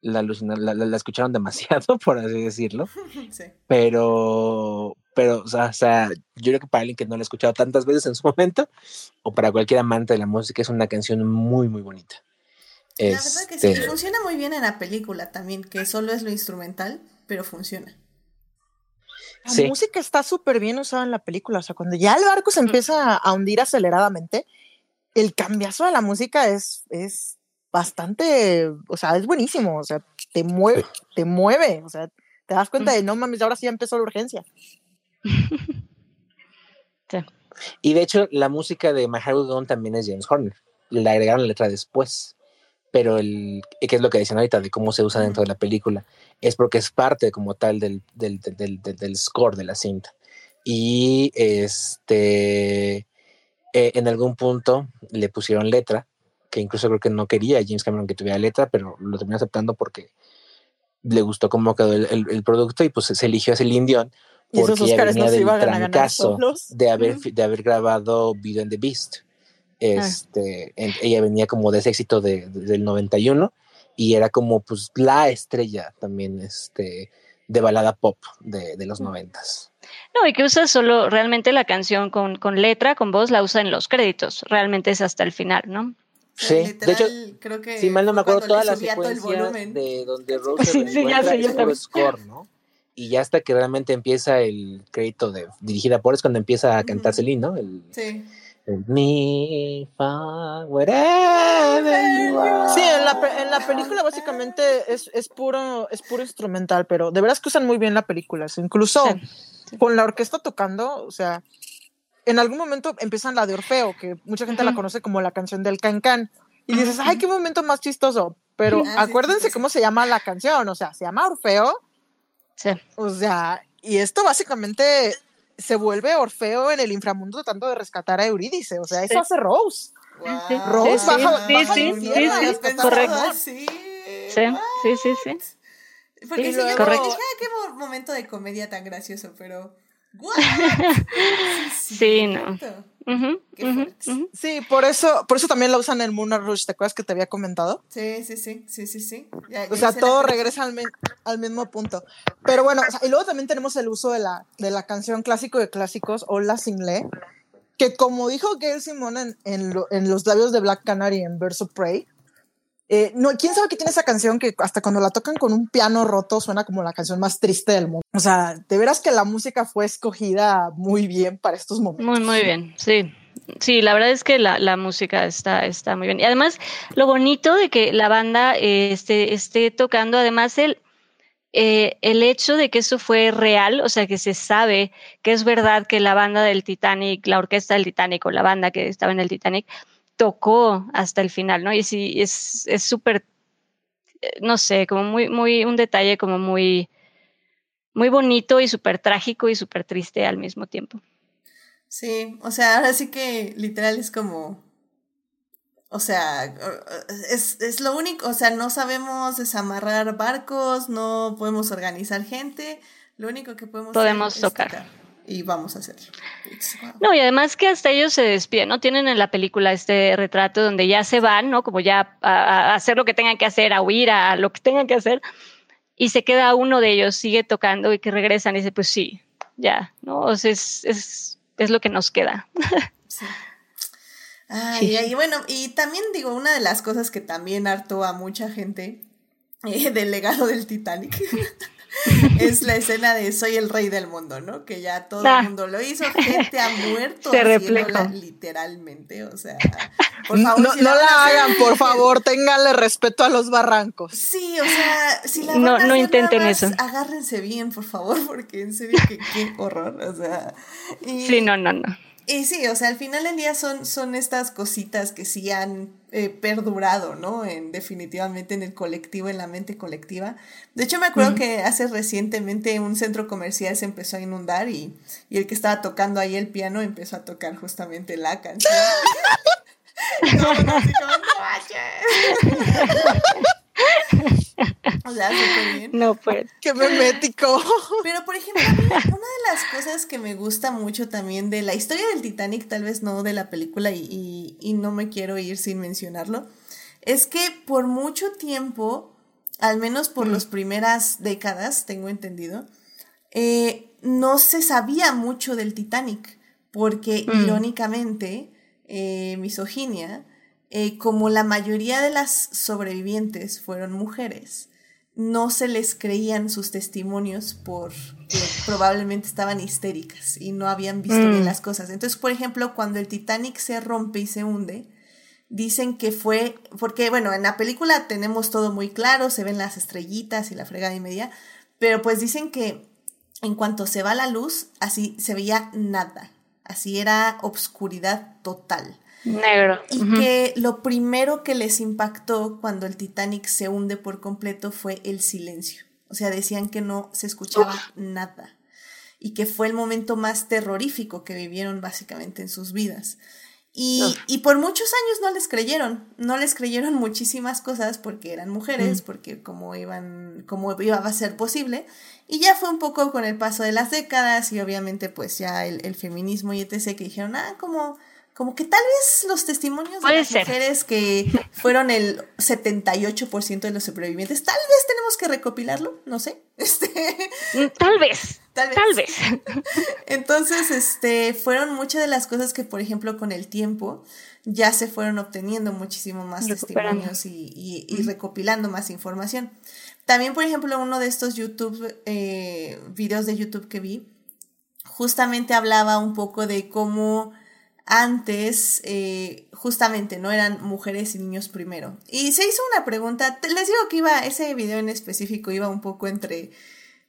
la, la, escucharon demasiado, por así decirlo. Pero, pero, o sea, yo creo que para alguien que no la ha escuchado tantas veces en su momento, o para cualquier amante de la música, es una canción muy, muy bonita.
La verdad que sí, este funciona muy bien en la película también, que solo es lo instrumental, pero funciona.
La música está súper bien usada en la película, o sea, cuando ya el barco se empieza a hundir aceleradamente, el cambiazo de la música es, es bastante, o sea, es buenísimo, o sea, te mueve, te mueve, o sea, te das cuenta de, no mames, ahora sí empezó la urgencia.
Y de hecho, la música de My Heart también es James Horner. Le agregaron la letra después. Pero el, que es lo que dicen ahorita de cómo se usa dentro de la película, es porque es parte como tal del, del, del, del score de la cinta. Y este, eh, en algún punto le pusieron letra que incluso creo que no quería James Cameron que tuviera letra, pero lo terminó aceptando porque le gustó cómo quedó el, producto y pues se eligió a Celine Dion porque ella venía del trancazo de haber, de haber grabado Beauty and the Beast. Este, ella venía como de ese éxito de, del 91 y era como pues la estrella también este, de balada pop de, de los noventas.
No, y que usa solo realmente la canción con, con letra, con voz, la usa en los créditos. Realmente es hasta el final, ¿no?
Sí, de hecho, creo que si mal no me acuerdo todas las secuencias de donde Rose sí, sí, ya sé, score, ¿no? Y ya hasta que realmente empieza el crédito de dirigida por es cuando empieza a cantar Celine, ¿no? El,
sí.
El
Sí, en la, en la película básicamente es, es, puro, es puro instrumental, pero de veras que usan muy bien la película. Incluso con la orquesta tocando, o sea, en algún momento empiezan la de Orfeo, que mucha gente la conoce como la canción del Can Can. Y dices, ay, qué momento más chistoso. Pero ah, acuérdense cómo se llama la canción. O sea, se llama Orfeo.
Sí.
O sea, y esto básicamente se vuelve Orfeo en el inframundo tratando de rescatar a Eurídice. O sea, eso hace Rose. Rose baja,
sí, sí, sí, sí, correcto. Sí, sí, sí, sí.
Porque si yo correcto. dije, qué momento de comedia tan gracioso, pero
Sí, no.
Sí, por eso, por eso también la usan en Moon Rush, ¿te acuerdas que te había comentado?
Sí, sí, sí, sí, sí, sí.
o sea, todo regresa al, al, mismo punto. Pero bueno, y luego también tenemos el uso de la, de la canción clásico de clásicos, Hola Single, que como dijo Gail Simone en, en, en, los labios de Black Canary en Verso Prey, eh, no, ¿Quién sabe qué tiene esa canción que hasta cuando la tocan con un piano roto suena como la canción más triste del mundo? O sea, de veras que la música fue escogida muy bien para estos momentos.
Muy, muy bien, sí. Sí, la verdad es que la, la música está, está muy bien. Y además, lo bonito de que la banda eh, esté, esté tocando, además, el, eh, el hecho de que eso fue real, o sea, que se sabe que es verdad que la banda del Titanic, la orquesta del Titanic o la banda que estaba en el Titanic, tocó hasta el final, ¿no? Y sí, es súper, eh, no sé, como muy, muy, un detalle como muy, muy bonito y súper trágico y súper triste al mismo tiempo.
Sí, o sea, ahora sí que literal es como. O sea, es, es lo único, o sea, no sabemos desamarrar barcos, no podemos organizar gente, lo único que podemos,
podemos
hacer es
tocar.
Y vamos a hacerlo.
No, y además que hasta ellos se despiden, ¿no? Tienen en la película este retrato donde ya se van, ¿no? Como ya a, a hacer lo que tengan que hacer, a huir, a lo que tengan que hacer, y se queda uno de ellos, sigue tocando y que regresan y dice, pues sí, ya, ¿no? O sea, es, es, es lo que nos queda.
Sí. Ay, sí. y bueno, y también digo, una de las cosas que también hartó a mucha gente eh, del legado del Titanic es la escena de Soy el rey del mundo, ¿no? Que ya todo ah. el mundo lo hizo, gente ha muerto
Se refleja.
literalmente, o sea, por favor.
No,
si
no la hagan, por favor, ténganle respeto a los barrancos.
Sí, o sea, si la
No-
van
no
hacer,
intenten
más
eso.
Agárrense bien, por favor, porque en serio que qué horror, o sea. Y,
Sí, no, no, no.
Y sí, o sea, al final del día son, son estas cositas que sí han eh, perdurado, ¿no? En, definitivamente en el colectivo, en la mente colectiva. De hecho, me acuerdo
Ujú.
que hace recientemente un centro comercial se empezó a inundar y, y el que estaba tocando ahí el piano empezó a tocar justamente la canción. Así como, "No manches". O sea, súper bien.
No, pues.
Qué memético.
Pero, por ejemplo, una de las cosas que me gusta mucho también de la historia del Titanic, tal vez no de la película, y, y, y no me quiero ir sin mencionarlo, es que por mucho tiempo, al menos por las primeras décadas, tengo entendido, eh, no se sabía mucho del Titanic, porque
Mm.
irónicamente, eh, misoginia, eh, como la mayoría de las sobrevivientes fueron mujeres, no se les creían sus testimonios porque probablemente estaban histéricas y no habían visto
Mm.
bien las cosas. Entonces, por ejemplo, cuando el Titanic se rompe y se hunde, dicen que fue, porque bueno, en la película tenemos todo muy claro, se ven las estrellitas y la fregada y media, pero pues dicen que en cuanto se va la luz, así se veía nada, así era obscuridad total.
Negro.
Y
Ujú.
que lo primero que les impactó cuando el Titanic se hunde por completo fue el silencio. O sea, decían que no se escuchaba nada. Y que fue el momento más terrorífico que vivieron básicamente en sus vidas. Y,
Uf.
y por muchos años no les creyeron, no les creyeron muchísimas cosas porque eran mujeres,
Mm.
porque como iban, como iba a ser posible. Y ya fue un poco con el paso de las décadas y obviamente pues ya el, el feminismo y etc. que dijeron, ah, como, como que tal vez los testimonios de las
ser.
mujeres que fueron el 78% de los sobrevivientes, tal vez tenemos que recopilarlo, no sé. Este,
Mm, Tal vez.
Tal vez.
Tal vez.
entonces, este, fueron muchas de las cosas que, por ejemplo, con el tiempo ya se fueron obteniendo muchísimo más testimonios y, y- y recopilando más información. También, por ejemplo, uno de estos YouTube, eh, videos de YouTube que vi, justamente hablaba un poco de cómo antes, eh, justamente, no eran mujeres y niños primero. Y se hizo una pregunta, les digo que iba, ese video en específico iba un poco entre,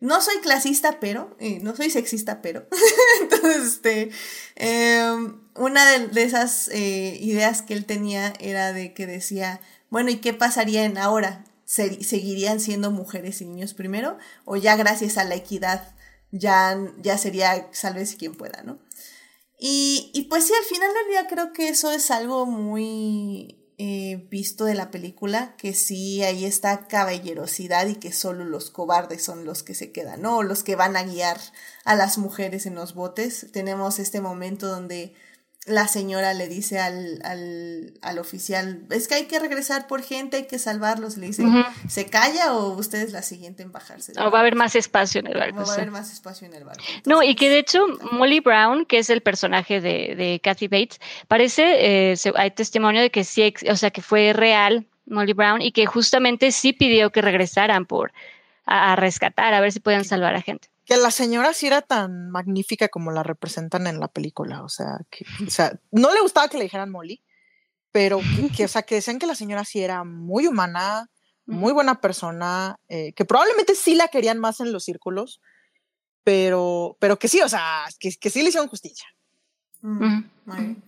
no soy clasista, pero, eh, no soy sexista, pero, entonces, este, em, una de, de esas eh, ideas que él tenía era de que decía, bueno, ¿y qué pasaría en ahora? ¿Se- ¿Seguirían siendo mujeres y niños primero? ¿O ya gracias a la equidad ya, ya sería sálvese quien pueda, ¿no? Y, pues sí, al final del día creo que eso es algo muy eh, visto de la película, que sí hay esta caballerosidad y que solo los cobardes son los que se quedan, ¿no? Los que van a guiar a las mujeres en los botes. Tenemos este momento donde la señora le dice al, al, al oficial, es que hay que regresar por gente, hay que salvarlos. Le dice. ¿se calla o usted es la siguiente en bajarse?
O va a haber
barco?"
más espacio en el
O
barco.
va a haber más espacio en el barco.
No, y que de hecho Molly Brown, que es el personaje de, de Kathy Bates, parece, eh, hay testimonio de que sí, o sea, que fue real Molly Brown y que justamente sí pidió que regresaran por a, a rescatar, a ver si pueden salvar a gente.
Que la señora sí era tan magnífica como la representan en la película. O sea, que, o sea, no le gustaba que le dijeran Molly, pero que, que, o sea, que decían que la señora sí era muy humana, muy buena persona, eh, que probablemente sí la querían más en los círculos, pero, pero que sí, o sea, que, que sí le hicieron justicia.
Mm,
Ujú.
muy bien.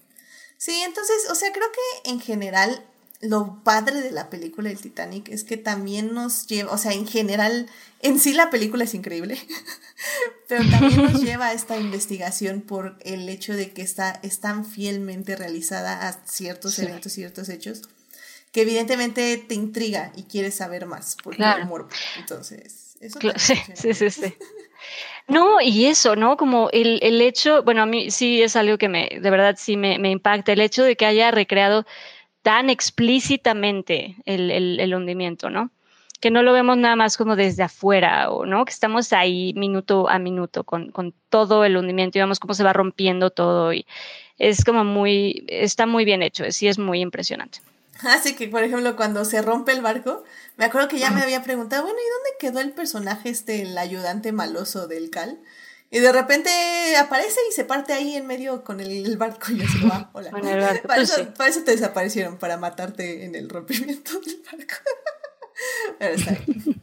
Sí, entonces, o sea, creo que en general lo padre de la película del Titanic es que también nos lleva, o sea, en general, en sí la película es increíble, Pero también nos lleva a esta investigación por el hecho de que está, es tan fielmente realizada a ciertos
Sí.
eventos, ciertos hechos, que evidentemente te intriga y quieres saber más por
Claro.
el morbo. Entonces, eso
Cla-
también
Sí, sí, sí, sí. No, y eso, ¿no? Como el, el hecho, bueno, a mí sí es algo que me, de verdad sí me, me impacta, el hecho de que haya recreado tan explícitamente el, el, el hundimiento, ¿no? Que no lo vemos nada más como desde afuera, o no, que estamos ahí minuto a minuto con, con todo el hundimiento y vemos cómo se va rompiendo todo y es como muy, está muy bien hecho, sí es muy impresionante.
Así que, por ejemplo, cuando se rompe el barco, me acuerdo que ya me había preguntado, bueno, ¿y dónde quedó el personaje este, el ayudante maloso del Cal? Y de repente aparece y se parte ahí en medio con el, el barco y así, ah, hola.
Con el barco,
para, eso,
sí.
para eso te desaparecieron, para matarte en el rompimiento del barco. Pero está bien.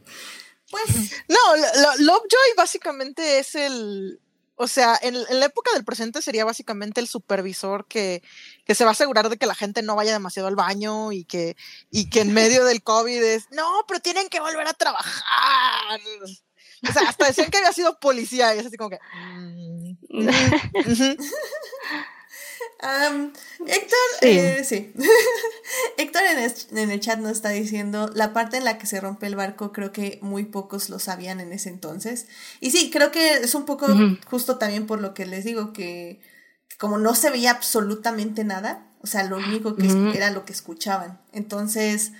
Pues,
No, lo- lo- Lovejoy básicamente es el. O sea, en, en la época del presente sería básicamente el supervisor que, que se va a asegurar de que la gente no vaya demasiado al baño y que, y que en medio del COVID es, no, pero tienen que volver a trabajar. O sea, hasta decían que había sido policía y es así como que. mm, mm,
Héctor,
Sí.
eh, sí. Héctor en el, en el chat nos está diciendo la parte en la que se rompe el barco, creo que muy pocos lo sabían en ese entonces. Y sí, creo que es un poco justo también por lo que les digo, que como no se veía absolutamente nada, o sea, lo único que era lo que escuchaban. Entonces,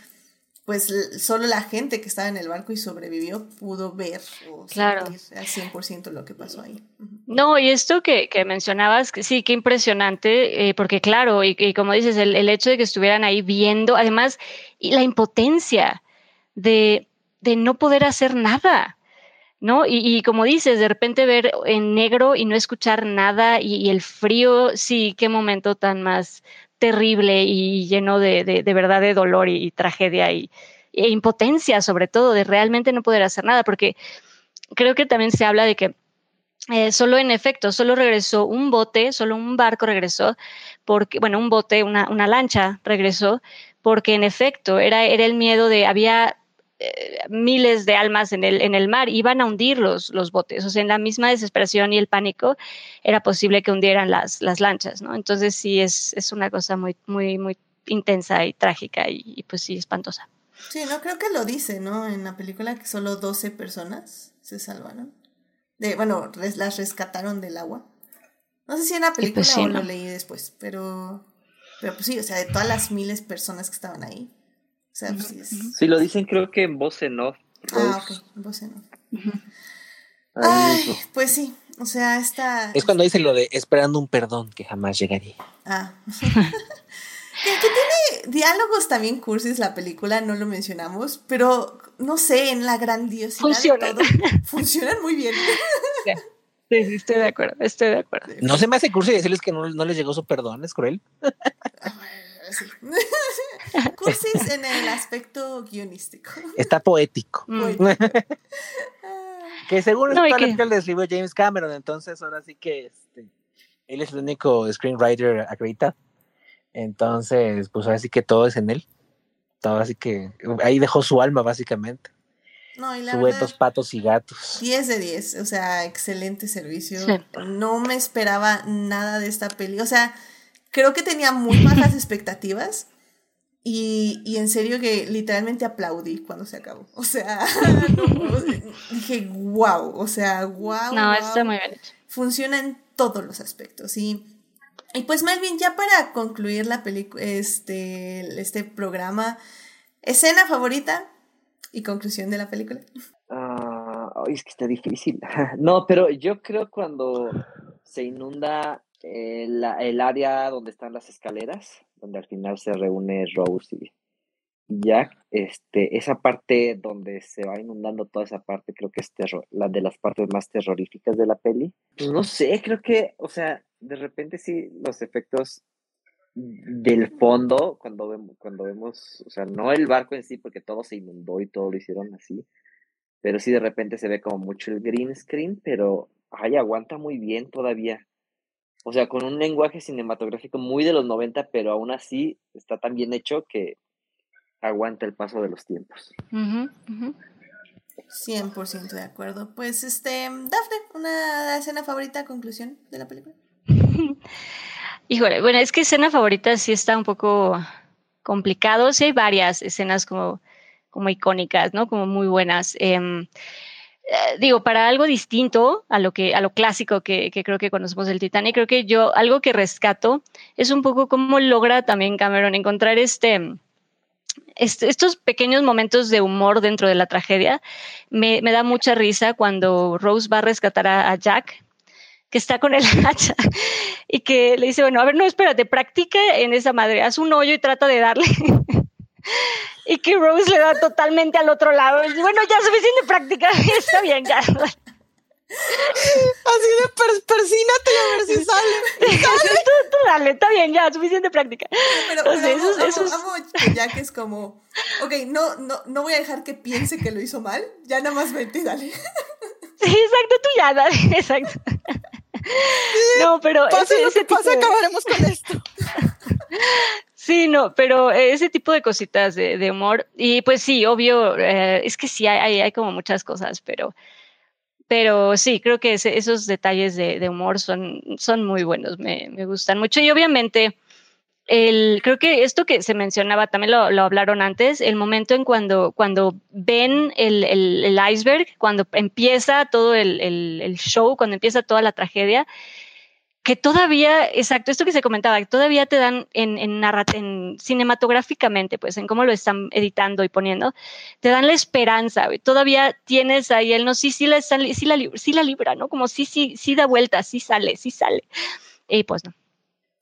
pues solo la gente que estaba en el barco y sobrevivió pudo ver o
Claro.
sentir al 100% lo que pasó ahí.
No, y esto que, que mencionabas, que sí, qué impresionante, eh, porque claro, y, y como dices, el, el hecho de que estuvieran ahí viendo, además, y la impotencia de, de no poder hacer nada, ¿no? Y, y como dices, de repente ver en negro y no escuchar nada, y, y el frío, sí, qué momento tan más terrible y lleno de, de, verdad de dolor y, y tragedia y, e impotencia, sobre todo, de realmente no poder hacer nada, porque creo que también se habla de que eh, solo en efecto, solo regresó un bote, solo un barco regresó, porque, bueno, un bote, una, una lancha regresó, porque en efecto era, era el miedo de, había eh, miles de almas en el, en el mar, iban a hundir los, los botes, o sea, en la misma desesperación y el pánico era posible que hundieran las, las lanchas, ¿no? Entonces sí, es, es una cosa muy, muy, muy intensa y trágica y, y pues sí, espantosa.
Sí, no creo que lo dice, ¿no? En la película que solo 12 personas se salvaron. De, bueno, res- las rescataron del agua. No sé si en la película
pues sí,
o
¿no?
lo leí después, pero pero pues sí, o sea, de todas las miles de personas que estaban ahí. O sea, pues sí es.
Si lo dicen, creo que en voz en off.
Ah, ok, vos no.
ahí
Ay,
mismo.
pues sí, o sea, esta
Es cuando dice lo de esperando un perdón que jamás llegaría.
Ah. que, que tiene diálogos también cursis la película, no lo mencionamos, pero no sé, en la grandiosidad
Funcionan.
de todo, funcionan muy bien.
Sí, sí, estoy de acuerdo, estoy de acuerdo.
No se me hace cursi decirles que no, no les llegó su perdón, es cruel.
Sí. Cursis en el aspecto guionístico.
Está poético.
Mm.
Que según
No,
esto
que-
que... le escribió James Cameron, entonces ahora sí que este, él es el único screenwriter acreditado. Entonces, pues ahora sí que todo es en él. Todo así que ahí dejó su alma básicamente.
No, y la
Suetos,
verdad,
patos y gatos.
10 de 10, o sea, excelente servicio.
Sí.
No me esperaba nada de esta peli, o sea, creo que tenía muy bajas expectativas y, y en serio que literalmente aplaudí cuando se acabó. O sea, no, dije, wow, o sea, wow.
No,
wow.
está muy bien
funciona en todos los aspectos. Y, y pues Melvin, ya para concluir la película, este, este programa, escena favorita y conclusión de la película.
Ay, es que está difícil. No, pero yo creo cuando se inunda eh, la- el área donde están las escaleras, donde al final se reúne Rose y Jack, este, esa parte donde se va inundando toda esa parte, creo que es terror, la de las partes más terroríficas de la peli. Pues no sé, creo que, o sea, de repente sí, los efectos del fondo, cuando vemos, cuando vemos, o sea, no el barco en sí, porque todo se inundó y todo lo hicieron así, pero sí de repente se ve como mucho el green screen, pero ay, aguanta muy bien todavía. O sea, con un lenguaje cinematográfico muy de los 90, pero aún así está tan bien hecho que aguanta el paso de los tiempos.
Ujú, ujú.
100% de acuerdo. Pues, este, Dafne, una escena favorita, conclusión de la película?
Híjole, bueno, es que escena favorita sí está un poco complicado. Sí hay varias escenas como, como icónicas, ¿no? Como muy buenas. Em, eh, digo, para algo distinto a lo que, a lo clásico que, creo que conocemos del Titanic, creo que yo algo que rescato es un poco cómo logra también Cameron encontrar este estos pequeños momentos de humor dentro de la tragedia. Me, me da mucha risa cuando Rose va a rescatar a, a Jack que está con el hacha y que le dice, bueno, a ver, no, espérate, practica en esa madre, haz un hoyo y trata de darle. y que Rose le da totalmente al otro lado. Bueno, ya suficiente práctica, está bien, ya.
Así de per persínate y a ver si sale.
¿Sale? tú, tú, dale, está bien, ya, suficiente práctica.
Pero, pero Entonces, amo, eso, amo, eso amo que Jack es como, ok, no, no, no voy a dejar que piense que lo hizo mal, ya nada más vete y dale.
Sí, exacto, tú ya, dale, exacto. No, pero
pase ese, lo que pase, de... acabaremos con esto.
Sí, no, pero ese tipo de cositas de, humor, y pues sí, obvio, eh, es que sí, hay, hay, como muchas cosas, pero, pero sí, creo que esos detalles de, humor son, son muy buenos, me, me gustan mucho, y obviamente el, creo que esto que se mencionaba, también lo, lo hablaron antes, el momento en cuando, cuando ven el, el, el iceberg, cuando empieza todo el, show, cuando empieza toda la tragedia, que todavía, exacto, esto que se comentaba, que todavía te dan en, en, en cinematográficamente, pues en cómo lo están editando y poniendo, te dan la esperanza, todavía tienes ahí el no, sí, sí la, sí la, sí la libra, ¿no? Como sí, sí, sí da vuelta, sí sale, sí sale. Y pues no.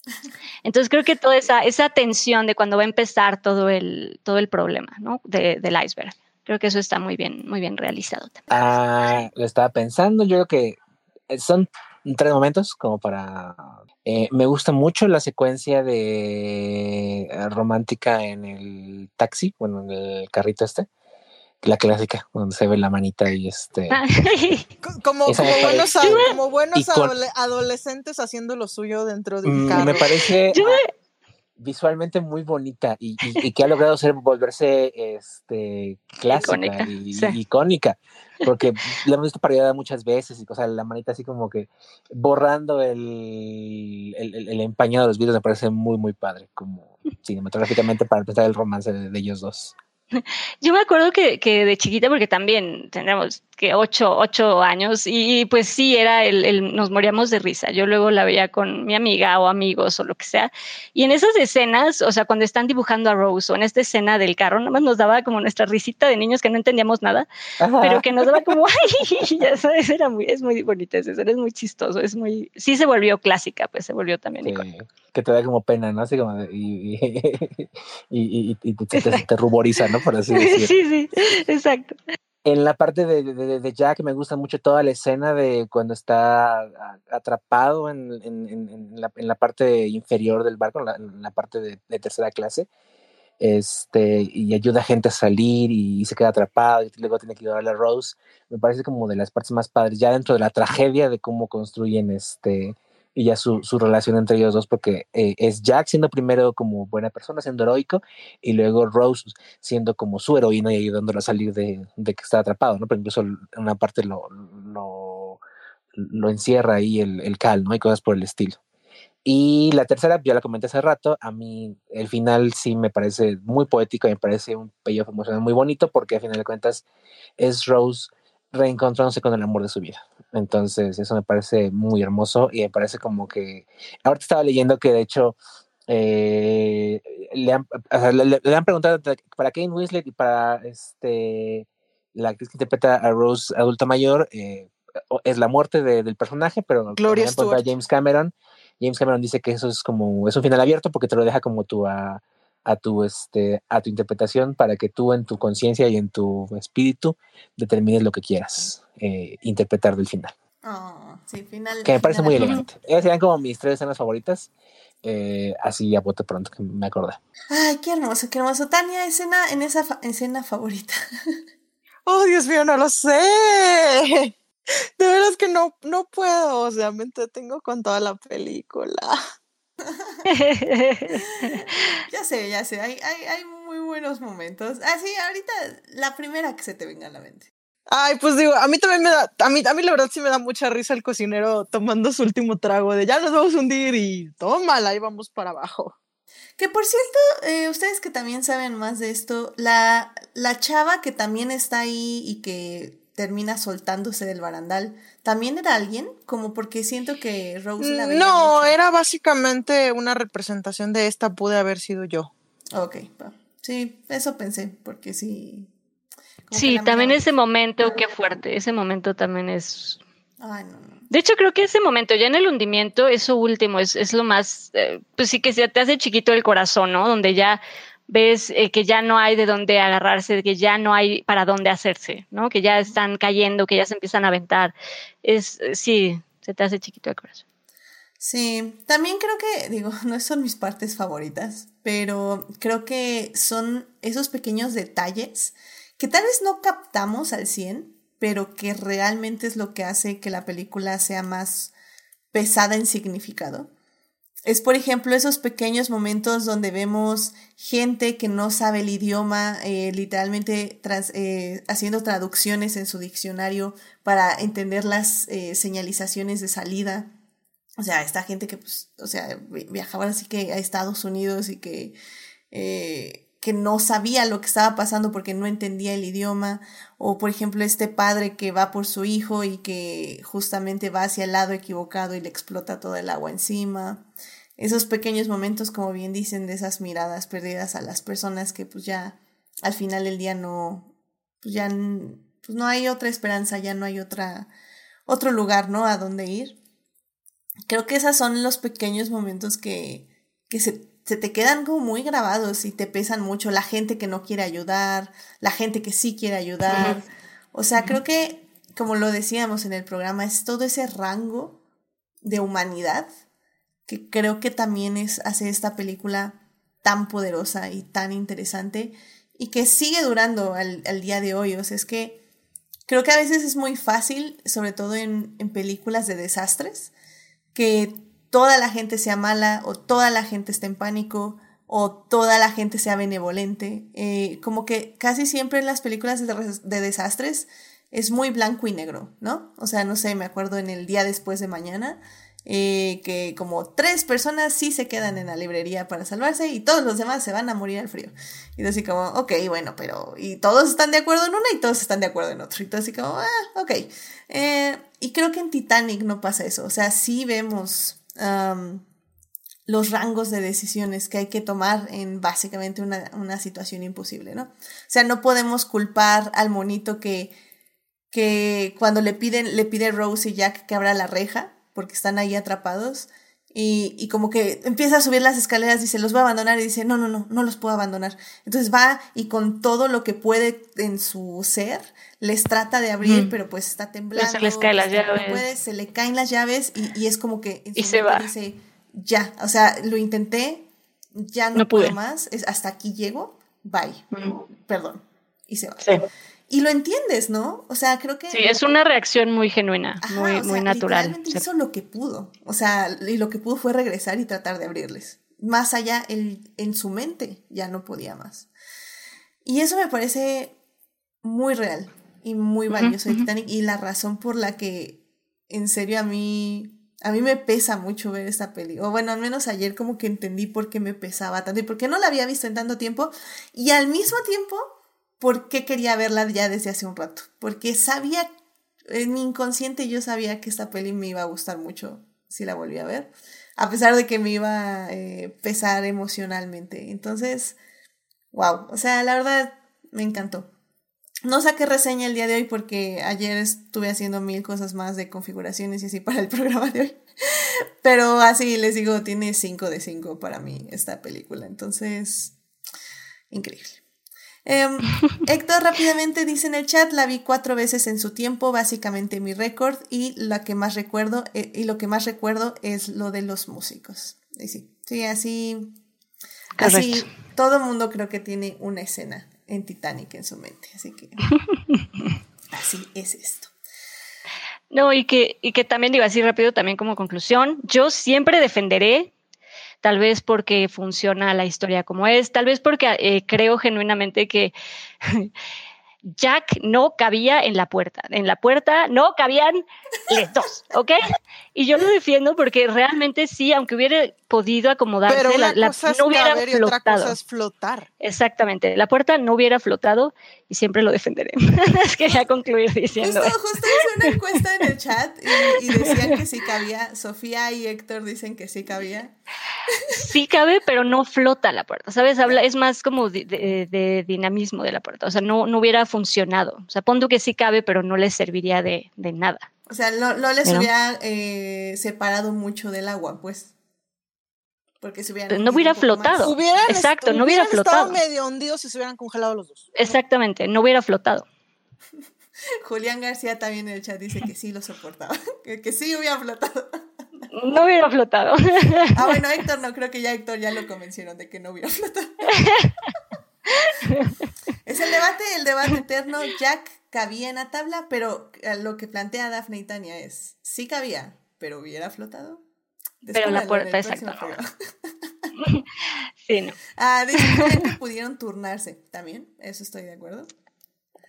Entonces creo que toda esa, esa tensión de cuando va a empezar todo el, todo el problema ¿no? de, del iceberg, creo que eso está muy bien, muy bien realizado.
Ah, lo estaba pensando, yo creo que son tres momentos como para... Eh, me gusta mucho la secuencia de romántica en el taxi, bueno, en el carrito este la clásica, donde se ve la manita y este.
como, como buenos, como buenos adolescentes haciendo lo suyo dentro de un carro.
Me parece visualmente muy bonita y, y, y, que ha logrado ser volverse este clásica icónica, y sí. icónica. Porque la hemos visto parodiada muchas veces y cosas, la manita así como que borrando el, el, empañado de los videos me parece muy, muy padre, como cinematográficamente para empezar el romance de ellos dos.
Yo me acuerdo que, que, de chiquita, porque también tendríamos que ocho, ocho años, y pues sí, era el, el, nos moríamos de risa. Yo luego la veía con mi amiga o amigos o lo que sea. Y en esas escenas, o sea, cuando están dibujando a Rose o en esta escena del carro, nada más nos daba como nuestra risita de niños que no entendíamos nada, Ajá. pero que nos daba como, ay, ya sabes, era muy, es muy bonita esa escena, es muy chistoso, es muy, sí se volvió clásica, pues se volvió también sí.
Que te da como pena, ¿no? Así como, y, y, y, te, te ruboriza, ¿no? Por así decirlo.
Sí, sí, exacto.
En la parte de, de, de, Jack me gusta mucho toda la escena de cuando está atrapado en, en, en, la, en la, parte inferior del barco, en la, parte de, de, tercera clase, este, y ayuda a gente a salir y se queda atrapado y luego tiene que ayudarle a Rose. Me parece como de las partes más padres, ya dentro de la tragedia de cómo construyen este, y ya su, su, relación entre ellos dos, porque eh, es Jack siendo primero como buena persona, siendo heroico, y luego Rose siendo como su heroína y ayudándolo a salir de, de que está atrapado, ¿no? Pero incluso en una parte lo, lo, lo encierra ahí el, el, cal, ¿no? Y cosas por el estilo. Y la tercera, ya la comenté hace rato, a mí el final sí me parece muy poético, me parece un payoff emocional muy bonito, porque al final de cuentas es Rose reencontrándose con el amor de su vida. Entonces, eso me parece muy hermoso y me parece como que. Ahorita estaba leyendo que de hecho. Eh, le, han, o sea, le, le, han, preguntado para Kane Winslet y para este la actriz que interpreta a Rose adulta mayor eh, es la muerte de, del personaje pero
Gloria.
James Cameron James Cameron dice que eso es como es un final abierto porque te lo deja como tú a, a tu este a tu interpretación para que tú en tu conciencia y en tu espíritu determines lo que quieras eh, interpretar del final.
Oh, sí, final.
Que me parece
final
muy elegante. Esas serían como mis tres escenas favoritas. Eh, así a bote pronto que me acordé.
Ay, qué hermoso, qué hermoso. Tania, escena en esa fa escena favorita.
oh, Dios mío, no lo sé. De veras que no, no puedo. O sea, me entretengo con toda la película.
ya sé, ya sé, hay, hay, hay, muy buenos momentos. Así, ah, ahorita la primera que se te venga a la mente.
Ay, pues digo, a mí también me da, a mí, a mí la verdad sí me da mucha risa el cocinero tomando su último trago de ya nos vamos a hundir y tómala, ahí vamos para abajo.
Que por cierto, eh, ustedes que también saben más de esto, la, la chava que también está ahí y que termina soltándose del barandal, ¿también era alguien? Como porque siento que Rose la veía
No,
mucho.
era básicamente una representación de esta, pude haber sido yo.
Ok, sí, eso pensé, porque sí.
Sí, también ese momento, qué fuerte, ese momento también es...
Ay, no, no.
De hecho, creo que ese momento, ya en el hundimiento, eso último es, es lo más, eh, pues sí que se te hace chiquito el corazón, ¿no? Donde ya ves eh, que ya no hay de dónde agarrarse, que ya no hay para dónde hacerse, ¿no? Que ya están cayendo, que ya se empiezan a aventar. Es, eh, sí, se te hace chiquito el corazón.
Sí, también creo que, digo, no son mis partes favoritas, pero creo que son esos pequeños detalles que tal vez no captamos al 100, pero que realmente es lo que hace que la película sea más pesada en significado. Es, por ejemplo, esos pequeños momentos donde vemos gente que no sabe el idioma, eh, literalmente eh, haciendo traducciones en su diccionario para entender las eh, señalizaciones de salida. O sea, esta gente que, pues, o sea, vi- viajaba así que a Estados Unidos y que, que no sabía lo que estaba pasando porque no entendía el idioma. O, por ejemplo, este padre que va por su hijo y que justamente va hacia el lado equivocado y le explota toda el agua encima. Esos pequeños momentos, como bien dicen, de esas miradas perdidas a las personas que pues ya al final del día no, pues ya pues no hay otra esperanza, ya no hay otra, otro lugar, ¿no? A dónde ir. Creo que esos son los pequeños momentos que, que se, se te quedan como muy grabados y te pesan mucho. La gente que no quiere ayudar, la gente que sí quiere ayudar. O sea, creo que, como lo decíamos en el programa, es todo ese rango de humanidad que creo que también es, hace esta película tan poderosa y tan interesante y que sigue durando al, al día de hoy. O sea, es que creo que a veces es muy fácil, sobre todo en, en películas de desastres, que toda la gente sea mala o toda la gente esté en pánico o toda la gente sea benevolente. Eh, como que casi siempre en las películas de, res- de desastres es muy blanco y negro, ¿no? O sea, no sé, me acuerdo en el día después de mañana. eh, que como tres personas sí se quedan en la librería para salvarse y todos los demás se van a morir al frío. Y así como, ok, bueno, pero... Y todos están de acuerdo en una y todos están de acuerdo en otro. Y todo así como, ah, ok. Eh, y creo que en Titanic no pasa eso. O sea, sí vemos los rangos de decisiones que hay que tomar en básicamente una, una situación imposible, ¿no? O sea, no podemos culpar al monito que, que cuando le piden, le pide Rose y Jack que abra la reja, porque están ahí atrapados, y, y como que empieza a subir las escaleras, dice, los voy a abandonar, y dice, no, no, no, no los puedo abandonar. Entonces va y con todo lo que puede en su ser, les trata de abrir,
Mm.
pero pues está temblando.
se les caen las
este, no
llaves.
puede, se le caen las llaves y, y es como que en
Y se va.
dice, ya, o sea, lo intenté, ya no,
No
puedo
pude.
más, es, hasta aquí llego, bye, perdón, y se va.
Sí.
Y lo entiendes, ¿no? O sea, creo que...
Sí, es una reacción muy genuina,
Ajá,
muy,
o sea,
muy natural.
literalmente
Sí.
hizo lo que pudo. O sea, y lo que pudo fue regresar y tratar de abrirles. Más allá, él, en su mente ya no podía más. Y eso me parece muy real y muy valioso de
ujú.
Titanic y la razón por la que, en serio, a mí, a mí me pesa mucho ver esta peli. O bueno, al menos ayer como que entendí por qué me pesaba tanto y por qué no la había visto en tanto tiempo. Y al mismo tiempo, por qué quería verla ya desde hace un rato. Porque sabía, en mi inconsciente yo sabía que esta peli me iba a gustar mucho si la volví a ver. A pesar de que me iba a eh, pesar emocionalmente. Entonces, wow. O sea, la verdad, me encantó. No saqué reseña el día de hoy porque ayer estuve haciendo mil cosas más de configuraciones y así para el programa de hoy. Pero así les digo, tiene 5 de 5 para mí esta película. Entonces, increíble. Em, Héctor rápidamente dice en el chat, la vi cuatro veces en su tiempo, básicamente mi récord, y la que más recuerdo, eh, y lo que más recuerdo es lo de los músicos. Y sí, sí, así, así, todo mundo creo que tiene una escena en Titanic en su mente, así que así es esto.
No, y que, y que también digo así rápido, también como conclusión, yo siempre defenderé, tal vez porque funciona la historia como es, tal vez porque eh, creo genuinamente que Jack no cabía en la puerta. En la puerta no cabían los dos, ¿ok? Y yo lo defiendo porque realmente sí, aunque hubiera podido acomodarse,
Pero una
la, la-
cosa es
no hubiera
caber y otra
flotado.
cosa es flotar.
Exactamente, la puerta no hubiera flotado y siempre lo defenderé. Es Quería concluir diciendo
justo hice una encuesta en el chat y, y decían que sí cabía. Sofía y Héctor dicen que sí cabía.
Sí cabe, pero no flota la puerta, ¿sabes? Habla, es más como de, de- de dinamismo de la puerta, o sea, no, no hubiera funcionado. O sea, pon tú que sí cabe, pero no le serviría de, de nada.
O sea, no, no les hubiera eh, separado mucho del agua, pues. Porque se hubieran.
No
hundido
hubiera flotado.
Hubieran
Exacto, no hubiera
hubieran
flotado.
estado medio hundidos si se hubieran congelado los dos.
Exactamente, no hubiera flotado.
Julián García también en el chat dice que sí lo soportaba. Que, que sí hubiera flotado.
No hubiera flotado.
Ah, bueno, Héctor no, creo que ya Héctor ya lo convencieron de que no hubiera flotado. Es el debate, el debate eterno. Jack cabía en la tabla, pero eh, lo que plantea Dafne y Tania es, sí cabía, pero hubiera flotado.
Pero la puerta, exacto. Sí, no.
Ah, dice que pudieron turnarse también, eso estoy de acuerdo.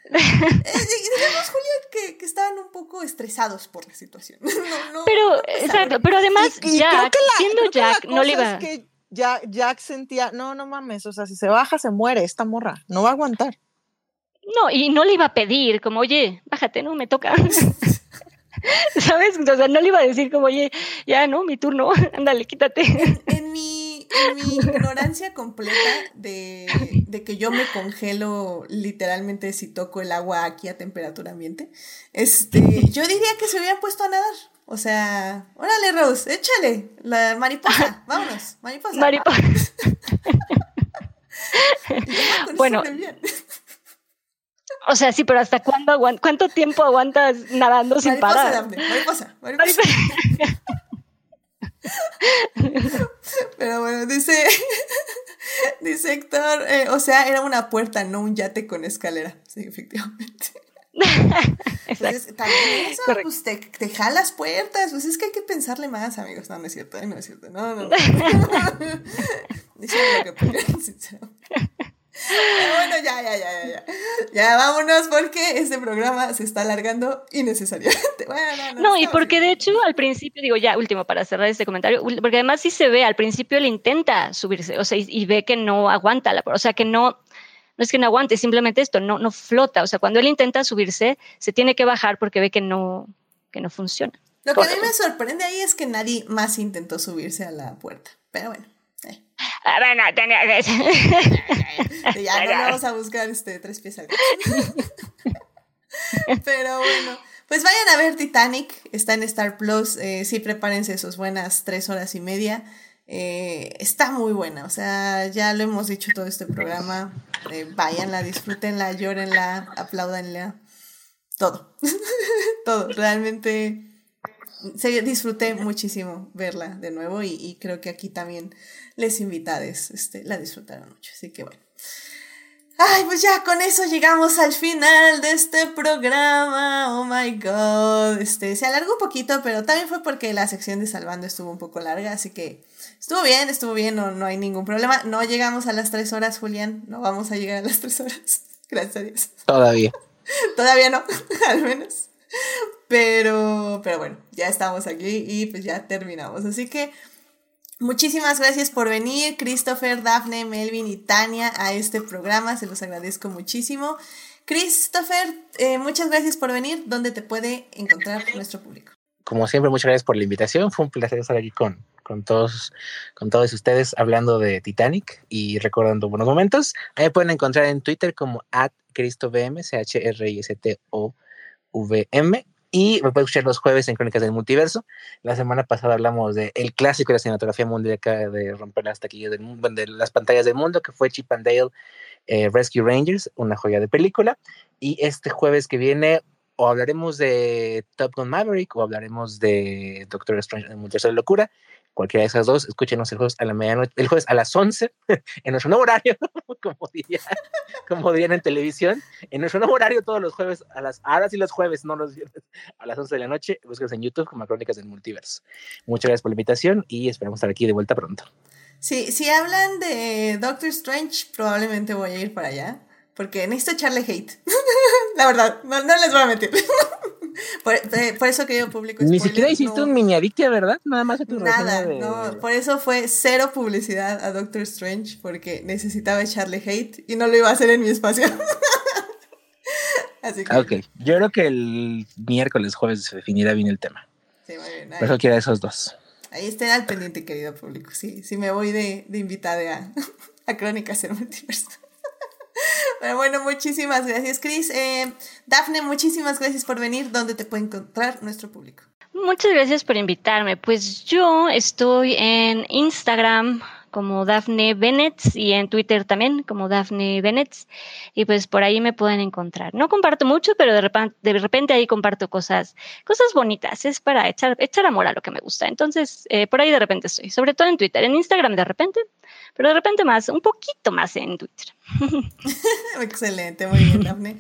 Eh, di- digamos, Julián, que, que estaban un poco estresados por la situación. No, no,
Pero,
no
exacto, pero además,
Y- y creo
Jack,
que la-
siendo
creo que la
Jack, no le iba.
es que Jack, Jack sentía, no, no mames, o sea, si se baja se muere esta morra, no va a aguantar.
No, y no le iba a pedir, como, oye, bájate, no me toca. ¿Sabes? O sea, no le iba a decir como, oye, ya, no, mi turno, ándale, quítate.
En mi, en mi ignorancia completa de, de que yo me congelo literalmente si toco el agua aquí a temperatura ambiente, este, yo diría que se hubieran puesto a nadar. O sea, órale, Rose, échale, la mariposa, vámonos, mariposa.
Mariposa. Bueno. O sea, sí, pero ¿hasta cuándo aguant ¿Cuánto tiempo aguantas nadando sin
mariposa,
parar?
Dafne, mariposa, mariposa. Pero bueno, dice, dice Héctor, eh, o sea, era una puerta, no un yate con escalera. Sí, efectivamente. Entonces, también eso, pues te, te jalas puertas, pues es que hay que pensarle más, amigos. No, no es cierto, eh, no es cierto. No, no, no. Lo que sinceramente. Bueno, ya, ya, ya, ya, ya. Ya vámonos porque este programa se está alargando innecesariamente. Bueno, no, no,
No, y porque de hecho al principio, digo ya, último para cerrar este comentario, porque además sí se ve, al principio él intenta subirse, o sea, y, y ve que no aguanta, la, o sea, que no, no es que no aguante, simplemente esto, no, no flota, o sea, cuando él intenta subirse, se tiene que bajar porque ve que no, que no funciona.
Lo que a mí me sorprende ahí es que nadie más intentó subirse a la puerta. Pero bueno,
bueno, tenía que-
ya no vamos a buscar este tres pies al. Pero bueno, pues vayan a ver Titanic, está en Star Plus, eh, sí prepárense sus buenas tres horas y media. Eh, está muy buena, o sea, ya lo hemos dicho todo este programa. Eh, váyanla, disfrútenla, llórenla, apláudanla, todo. todo, realmente se, disfruté muchísimo verla de nuevo y, y creo que aquí también les invitades este, la disfrutaron mucho, así que bueno. Ay, pues ya con eso llegamos al final de este programa. Oh my god. Este, se alargó un poquito, pero también fue porque la sección de Salvando estuvo un poco larga, así que estuvo bien, estuvo bien, no, no hay ningún problema. No llegamos a las tres horas, Julián. No vamos a llegar a las tres horas. Gracias a Dios.
Todavía.
Todavía no, al menos. Pero, pero bueno, ya estamos aquí y pues ya terminamos. Así que muchísimas gracias por venir, Christopher, Daphne, Melvin y Tania, a este programa. Se los agradezco muchísimo. Christopher, eh, muchas gracias por venir. ¿Dónde te puede encontrar nuestro público?
Como siempre, muchas gracias por la invitación. Fue un placer estar aquí con, con todos, con todos ustedes hablando de Titanic y recordando buenos momentos. Ahí pueden encontrar en Twitter como at C-H-R-I-S-T-O-V-M. Y me pueden escuchar los jueves en Crónicas del Multiverso. La semana pasada hablamos de el clásico de la cinematografía mundial de romper las taquillas del mundo, de las pantallas del mundo, que fue Chip and Dale eh, Rescue Rangers, una joya de película. Y este jueves que viene o hablaremos de Top Gun Maverick o hablaremos de Doctor Strange en Multiverso de Locura. Cualquiera de esas dos, escúchenos el jueves a la medianoche, el jueves a las 11, en nuestro nuevo horario, como, diría, como dirían en televisión, en nuestro nuevo horario todos los jueves, a las, ahora sí los jueves, no los viernes, a las 11 de la noche, búsquenos en YouTube como Crónicas del Multiverso. Muchas gracias por la invitación y esperamos estar aquí de vuelta pronto.
Sí, si hablan de Doctor Strange, probablemente voy a ir para allá. Porque necesito echarle hate. La verdad, no, no les voy a meter. Por, por, eso, querido público.
Ni siquiera hiciste no, un mini adictia, ¿verdad? Nada más a tu
Nada, de... no. Por eso fue cero publicidad a Doctor Strange, porque necesitaba echarle hate y no lo iba a hacer en mi espacio.
Así que... Ok, yo creo que el miércoles, jueves se definirá bien el tema. Sí, muy bien. Por eso quiero esos dos.
Ahí estén al pendiente, querido público. Sí, sí me voy de, de invitada a, a Crónicas del Multiverso. Pero bueno, muchísimas gracias, Chris. Eh, Dafne, muchísimas gracias por venir. ¿Dónde te puede encontrar nuestro público?
Muchas gracias por invitarme. Pues yo estoy en Instagram como Dafne Bennett y en Twitter también como Dafne Bennett y pues por ahí me pueden encontrar. No comparto mucho, pero de repente, de repente ahí comparto cosas, cosas bonitas, es para echar, echar amor a lo que me gusta. Entonces, eh, por ahí de repente estoy, sobre todo en Twitter, en Instagram de repente, pero de repente más, un poquito más en Twitter.
Excelente, muy bien, Dafne.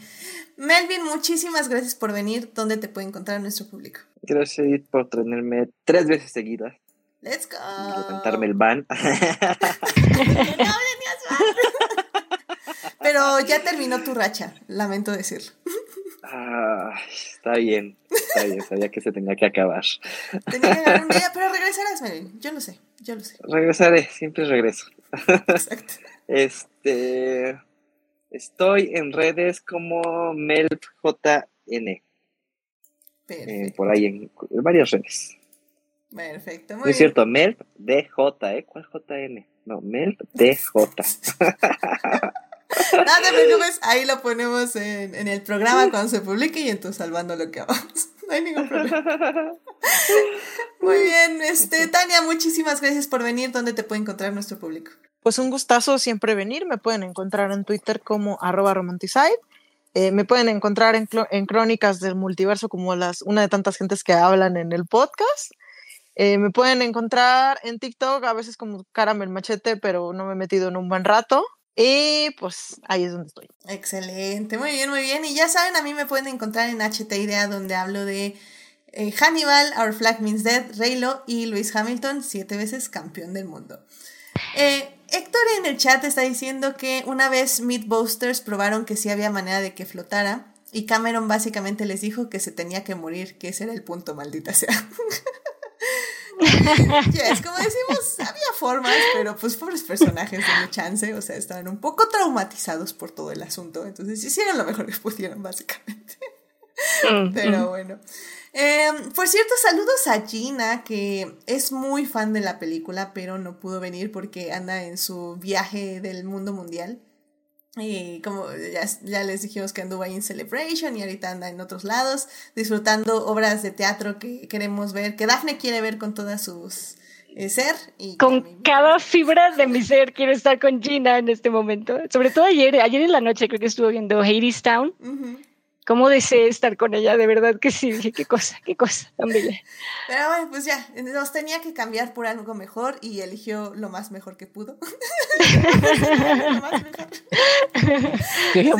Melvin, muchísimas gracias por venir. ¿Dónde te puede encontrar nuestro público?
Gracias por tenerme tres veces seguidas.
Let's go.
Levantarme el ban.
Pero ya terminó tu racha, lamento decirlo.
Ah, está bien, está bien, sabía que se tenía que acabar.
Tenía que acabar un día, pero regresarás, Melvin. Yo lo sé, yo lo sé.
Regresaré, siempre regreso. Exacto. Este, estoy en redes como MelpJN. Eh, por ahí en, en varias redes.
Perfecto,
muy Es cierto, Melp DJ, ¿eh? ¿Cuál JN? No, Melp DJ.
no te preocupes, ahí lo ponemos en, en, el programa cuando se publique y en tu salvando lo que vamos. No hay ningún problema. Muy bien, este, Tania, muchísimas gracias por venir. ¿Dónde te puede encontrar nuestro público?
Pues un gustazo siempre venir. Me pueden encontrar en Twitter como arroba romanticide. Eh, me pueden encontrar en, en, Crónicas del Multiverso como las, una de tantas gentes que hablan en el podcast. Eh, me pueden encontrar en TikTok, a veces como Caramel Machete, pero no me he metido en un buen rato. Y pues ahí es donde estoy.
Excelente, muy bien, muy bien. Y ya saben, a mí me pueden encontrar en HT Idea, donde hablo de eh, Hannibal, Our Flag Means Dead, Reylo y Luis Hamilton, siete veces campeón del mundo. Eh, Héctor en el chat está diciendo que una vez Meatbusters probaron que sí había manera de que flotara. Y Cameron básicamente les dijo que se tenía que morir, que ese era el punto, maldita sea. es como decimos, había formas, pero pues pobres personajes de chance, o sea, estaban un poco traumatizados por todo el asunto, entonces hicieron lo mejor que pudieron, básicamente. Mm, pero mm. bueno. Em, por cierto, saludos a Gina, que es muy fan de la película, pero no pudo venir porque anda en su viaje del mundo mundial. Y como ya, ya, les dijimos que anduvo ahí en Celebration y ahorita anda en otros lados, disfrutando obras de teatro que queremos ver, que Daphne quiere ver con todas sus eh, ser. Y
con cada fibra de mi ser quiero estar con Gina en este momento. Sobre todo ayer, ayer en la noche creo que estuvo viendo Hades Town cómo deseé estar con ella, de verdad que sí, dije, qué cosa, qué cosa tan bella.
Pero bueno, pues ya, nos tenía que cambiar por algo mejor y eligió lo más mejor que pudo.
lo más mejor.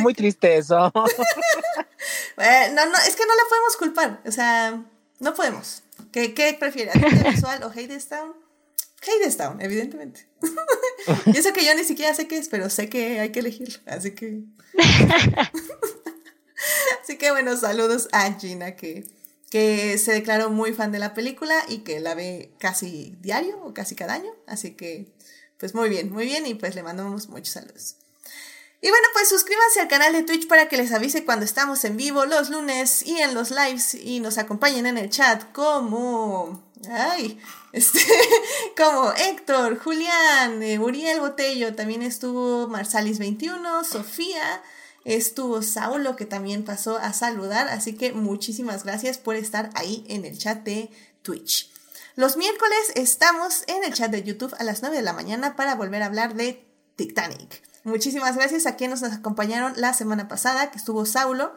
muy triste eso.
bueno, no, es que no la podemos culpar, o sea, no podemos. ¿Qué, qué prefiere, visual o Hadestown? Hadestown, evidentemente. y eso que yo ni siquiera sé qué es, pero sé que hay que elegir, así que... Así que bueno, saludos a Gina que, que se declaró muy fan de la película y que la ve casi diario o casi cada año. Así que pues muy bien, muy bien y pues le mandamos muchos saludos. Y bueno, pues suscríbanse al canal de Twitch para que les avise cuando estamos en vivo los lunes y en los lives y nos acompañen en el chat como... Ay, este, como Héctor, Julián, eh, Uriel Botello, también estuvo Marsalis21, Sofía, estuvo Saulo que también pasó a saludar, así que muchísimas gracias por estar ahí en el chat de Twitch. Los miércoles estamos en el chat de YouTube a las 9 de la mañana para volver a hablar de Titanic. Muchísimas gracias a quienes nos acompañaron la semana pasada, que estuvo Saulo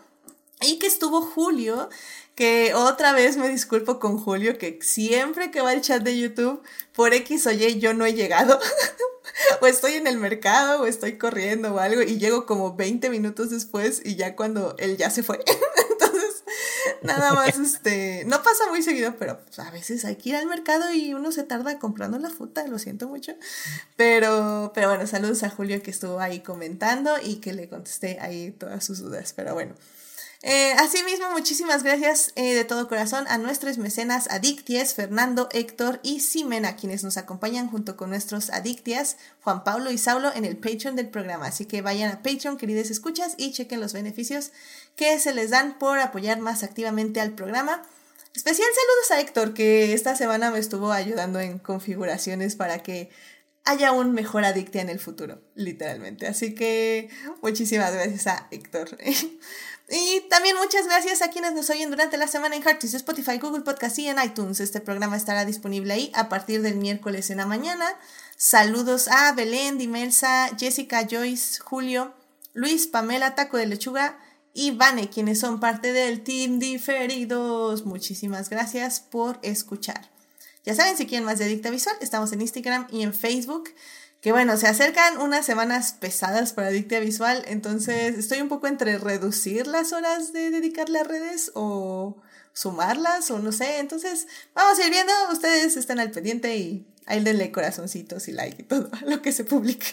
y que estuvo Julio, que otra vez me disculpo con Julio, que siempre que va al chat de YouTube, por X o Y yo no he llegado. o estoy en el mercado, o estoy corriendo o algo, y llego como 20 minutos después y ya cuando él ya se fue. Entonces, Nada más, este, no pasa muy seguido, pero pues, a veces hay que ir al mercado y uno se tarda comprando la fruta, lo siento mucho. Pero, pero bueno, saludos a Julio que estuvo ahí comentando y que le contesté ahí todas sus dudas. Pero bueno. Eh, asimismo, muchísimas gracias eh, de todo corazón a nuestros mecenas Adictias, Fernando, Héctor y Simena, quienes nos acompañan junto con nuestros Adictias, Juan Pablo y Saulo, en el Patreon del programa. Así que vayan a Patreon, queridas escuchas, y chequen los beneficios que se les dan por apoyar más activamente al programa. Especial saludos a Héctor, que esta semana me estuvo ayudando en configuraciones para que haya un mejor adictia en el futuro, literalmente. Así que muchísimas gracias a Héctor. Y también muchas gracias a quienes nos oyen durante la semana en Heartis, Spotify, Google Podcast y en iTunes. Este programa estará disponible ahí a partir del miércoles en la mañana. Saludos a Belén, Dimelsa, Jessica, Joyce, Julio, Luis, Pamela, Taco de Lechuga y Vane, quienes son parte del Team Diferidos. Muchísimas gracias por escuchar. Ya saben, si quieren más de Dicta Visual, estamos en Instagram y en Facebook. Que bueno, se acercan unas semanas pesadas para Dicta Visual, entonces estoy un poco entre reducir las horas de dedicarle a redes o sumarlas o no sé. Entonces, vamos a ir viendo, ustedes están al pendiente y ahí denle corazoncitos y like y todo lo que se publique.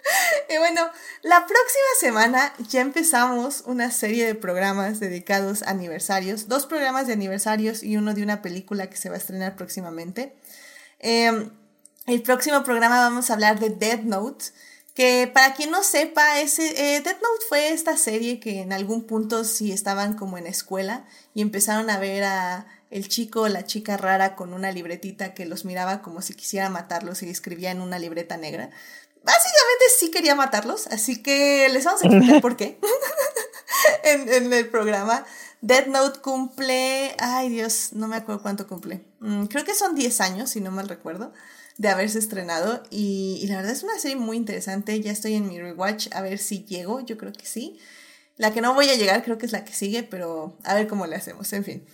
y bueno, la próxima semana ya empezamos una serie de programas dedicados a aniversarios, dos programas de aniversarios y uno de una película que se va a estrenar próximamente. Eh, el próximo programa vamos a hablar de Dead Note, que para quien no sepa, ese, eh, Dead Note fue esta serie que en algún punto sí estaban como en escuela y empezaron a ver a el chico o la chica rara con una libretita que los miraba como si quisiera matarlos y escribía en una libreta negra. Básicamente sí quería matarlos, así que les vamos a explicar por qué en, en, el programa. Dead Note cumple, ay Dios, no me acuerdo cuánto cumple. Mm, creo que son 10 años, si no mal recuerdo de haberse estrenado y, la verdad es una serie muy interesante. Ya estoy en mi rewatch a ver si llego, yo creo que sí. La que no voy a llegar creo que es la que sigue, pero a ver cómo le hacemos, en fin.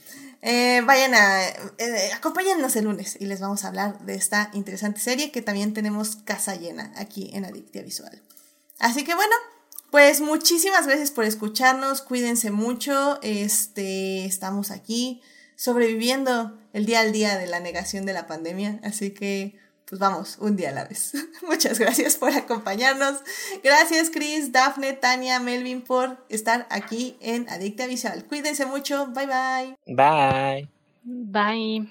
Eh, vayan a, eh, acompáñennos el lunes y les vamos a hablar de esta interesante serie que también tenemos casa llena aquí en Adictia Visual. Así que bueno, pues muchísimas gracias por escucharnos, cuídense mucho, este, estamos aquí sobreviviendo el día al día de la negación de la pandemia, así que pues vamos, un día a la vez. Muchas gracias por acompañarnos. Gracias Chris, Dafne, Tania, Melvin por estar aquí en Adicta Visual. Cuídense mucho. Bye bye.
Bye.
Bye.
Bye.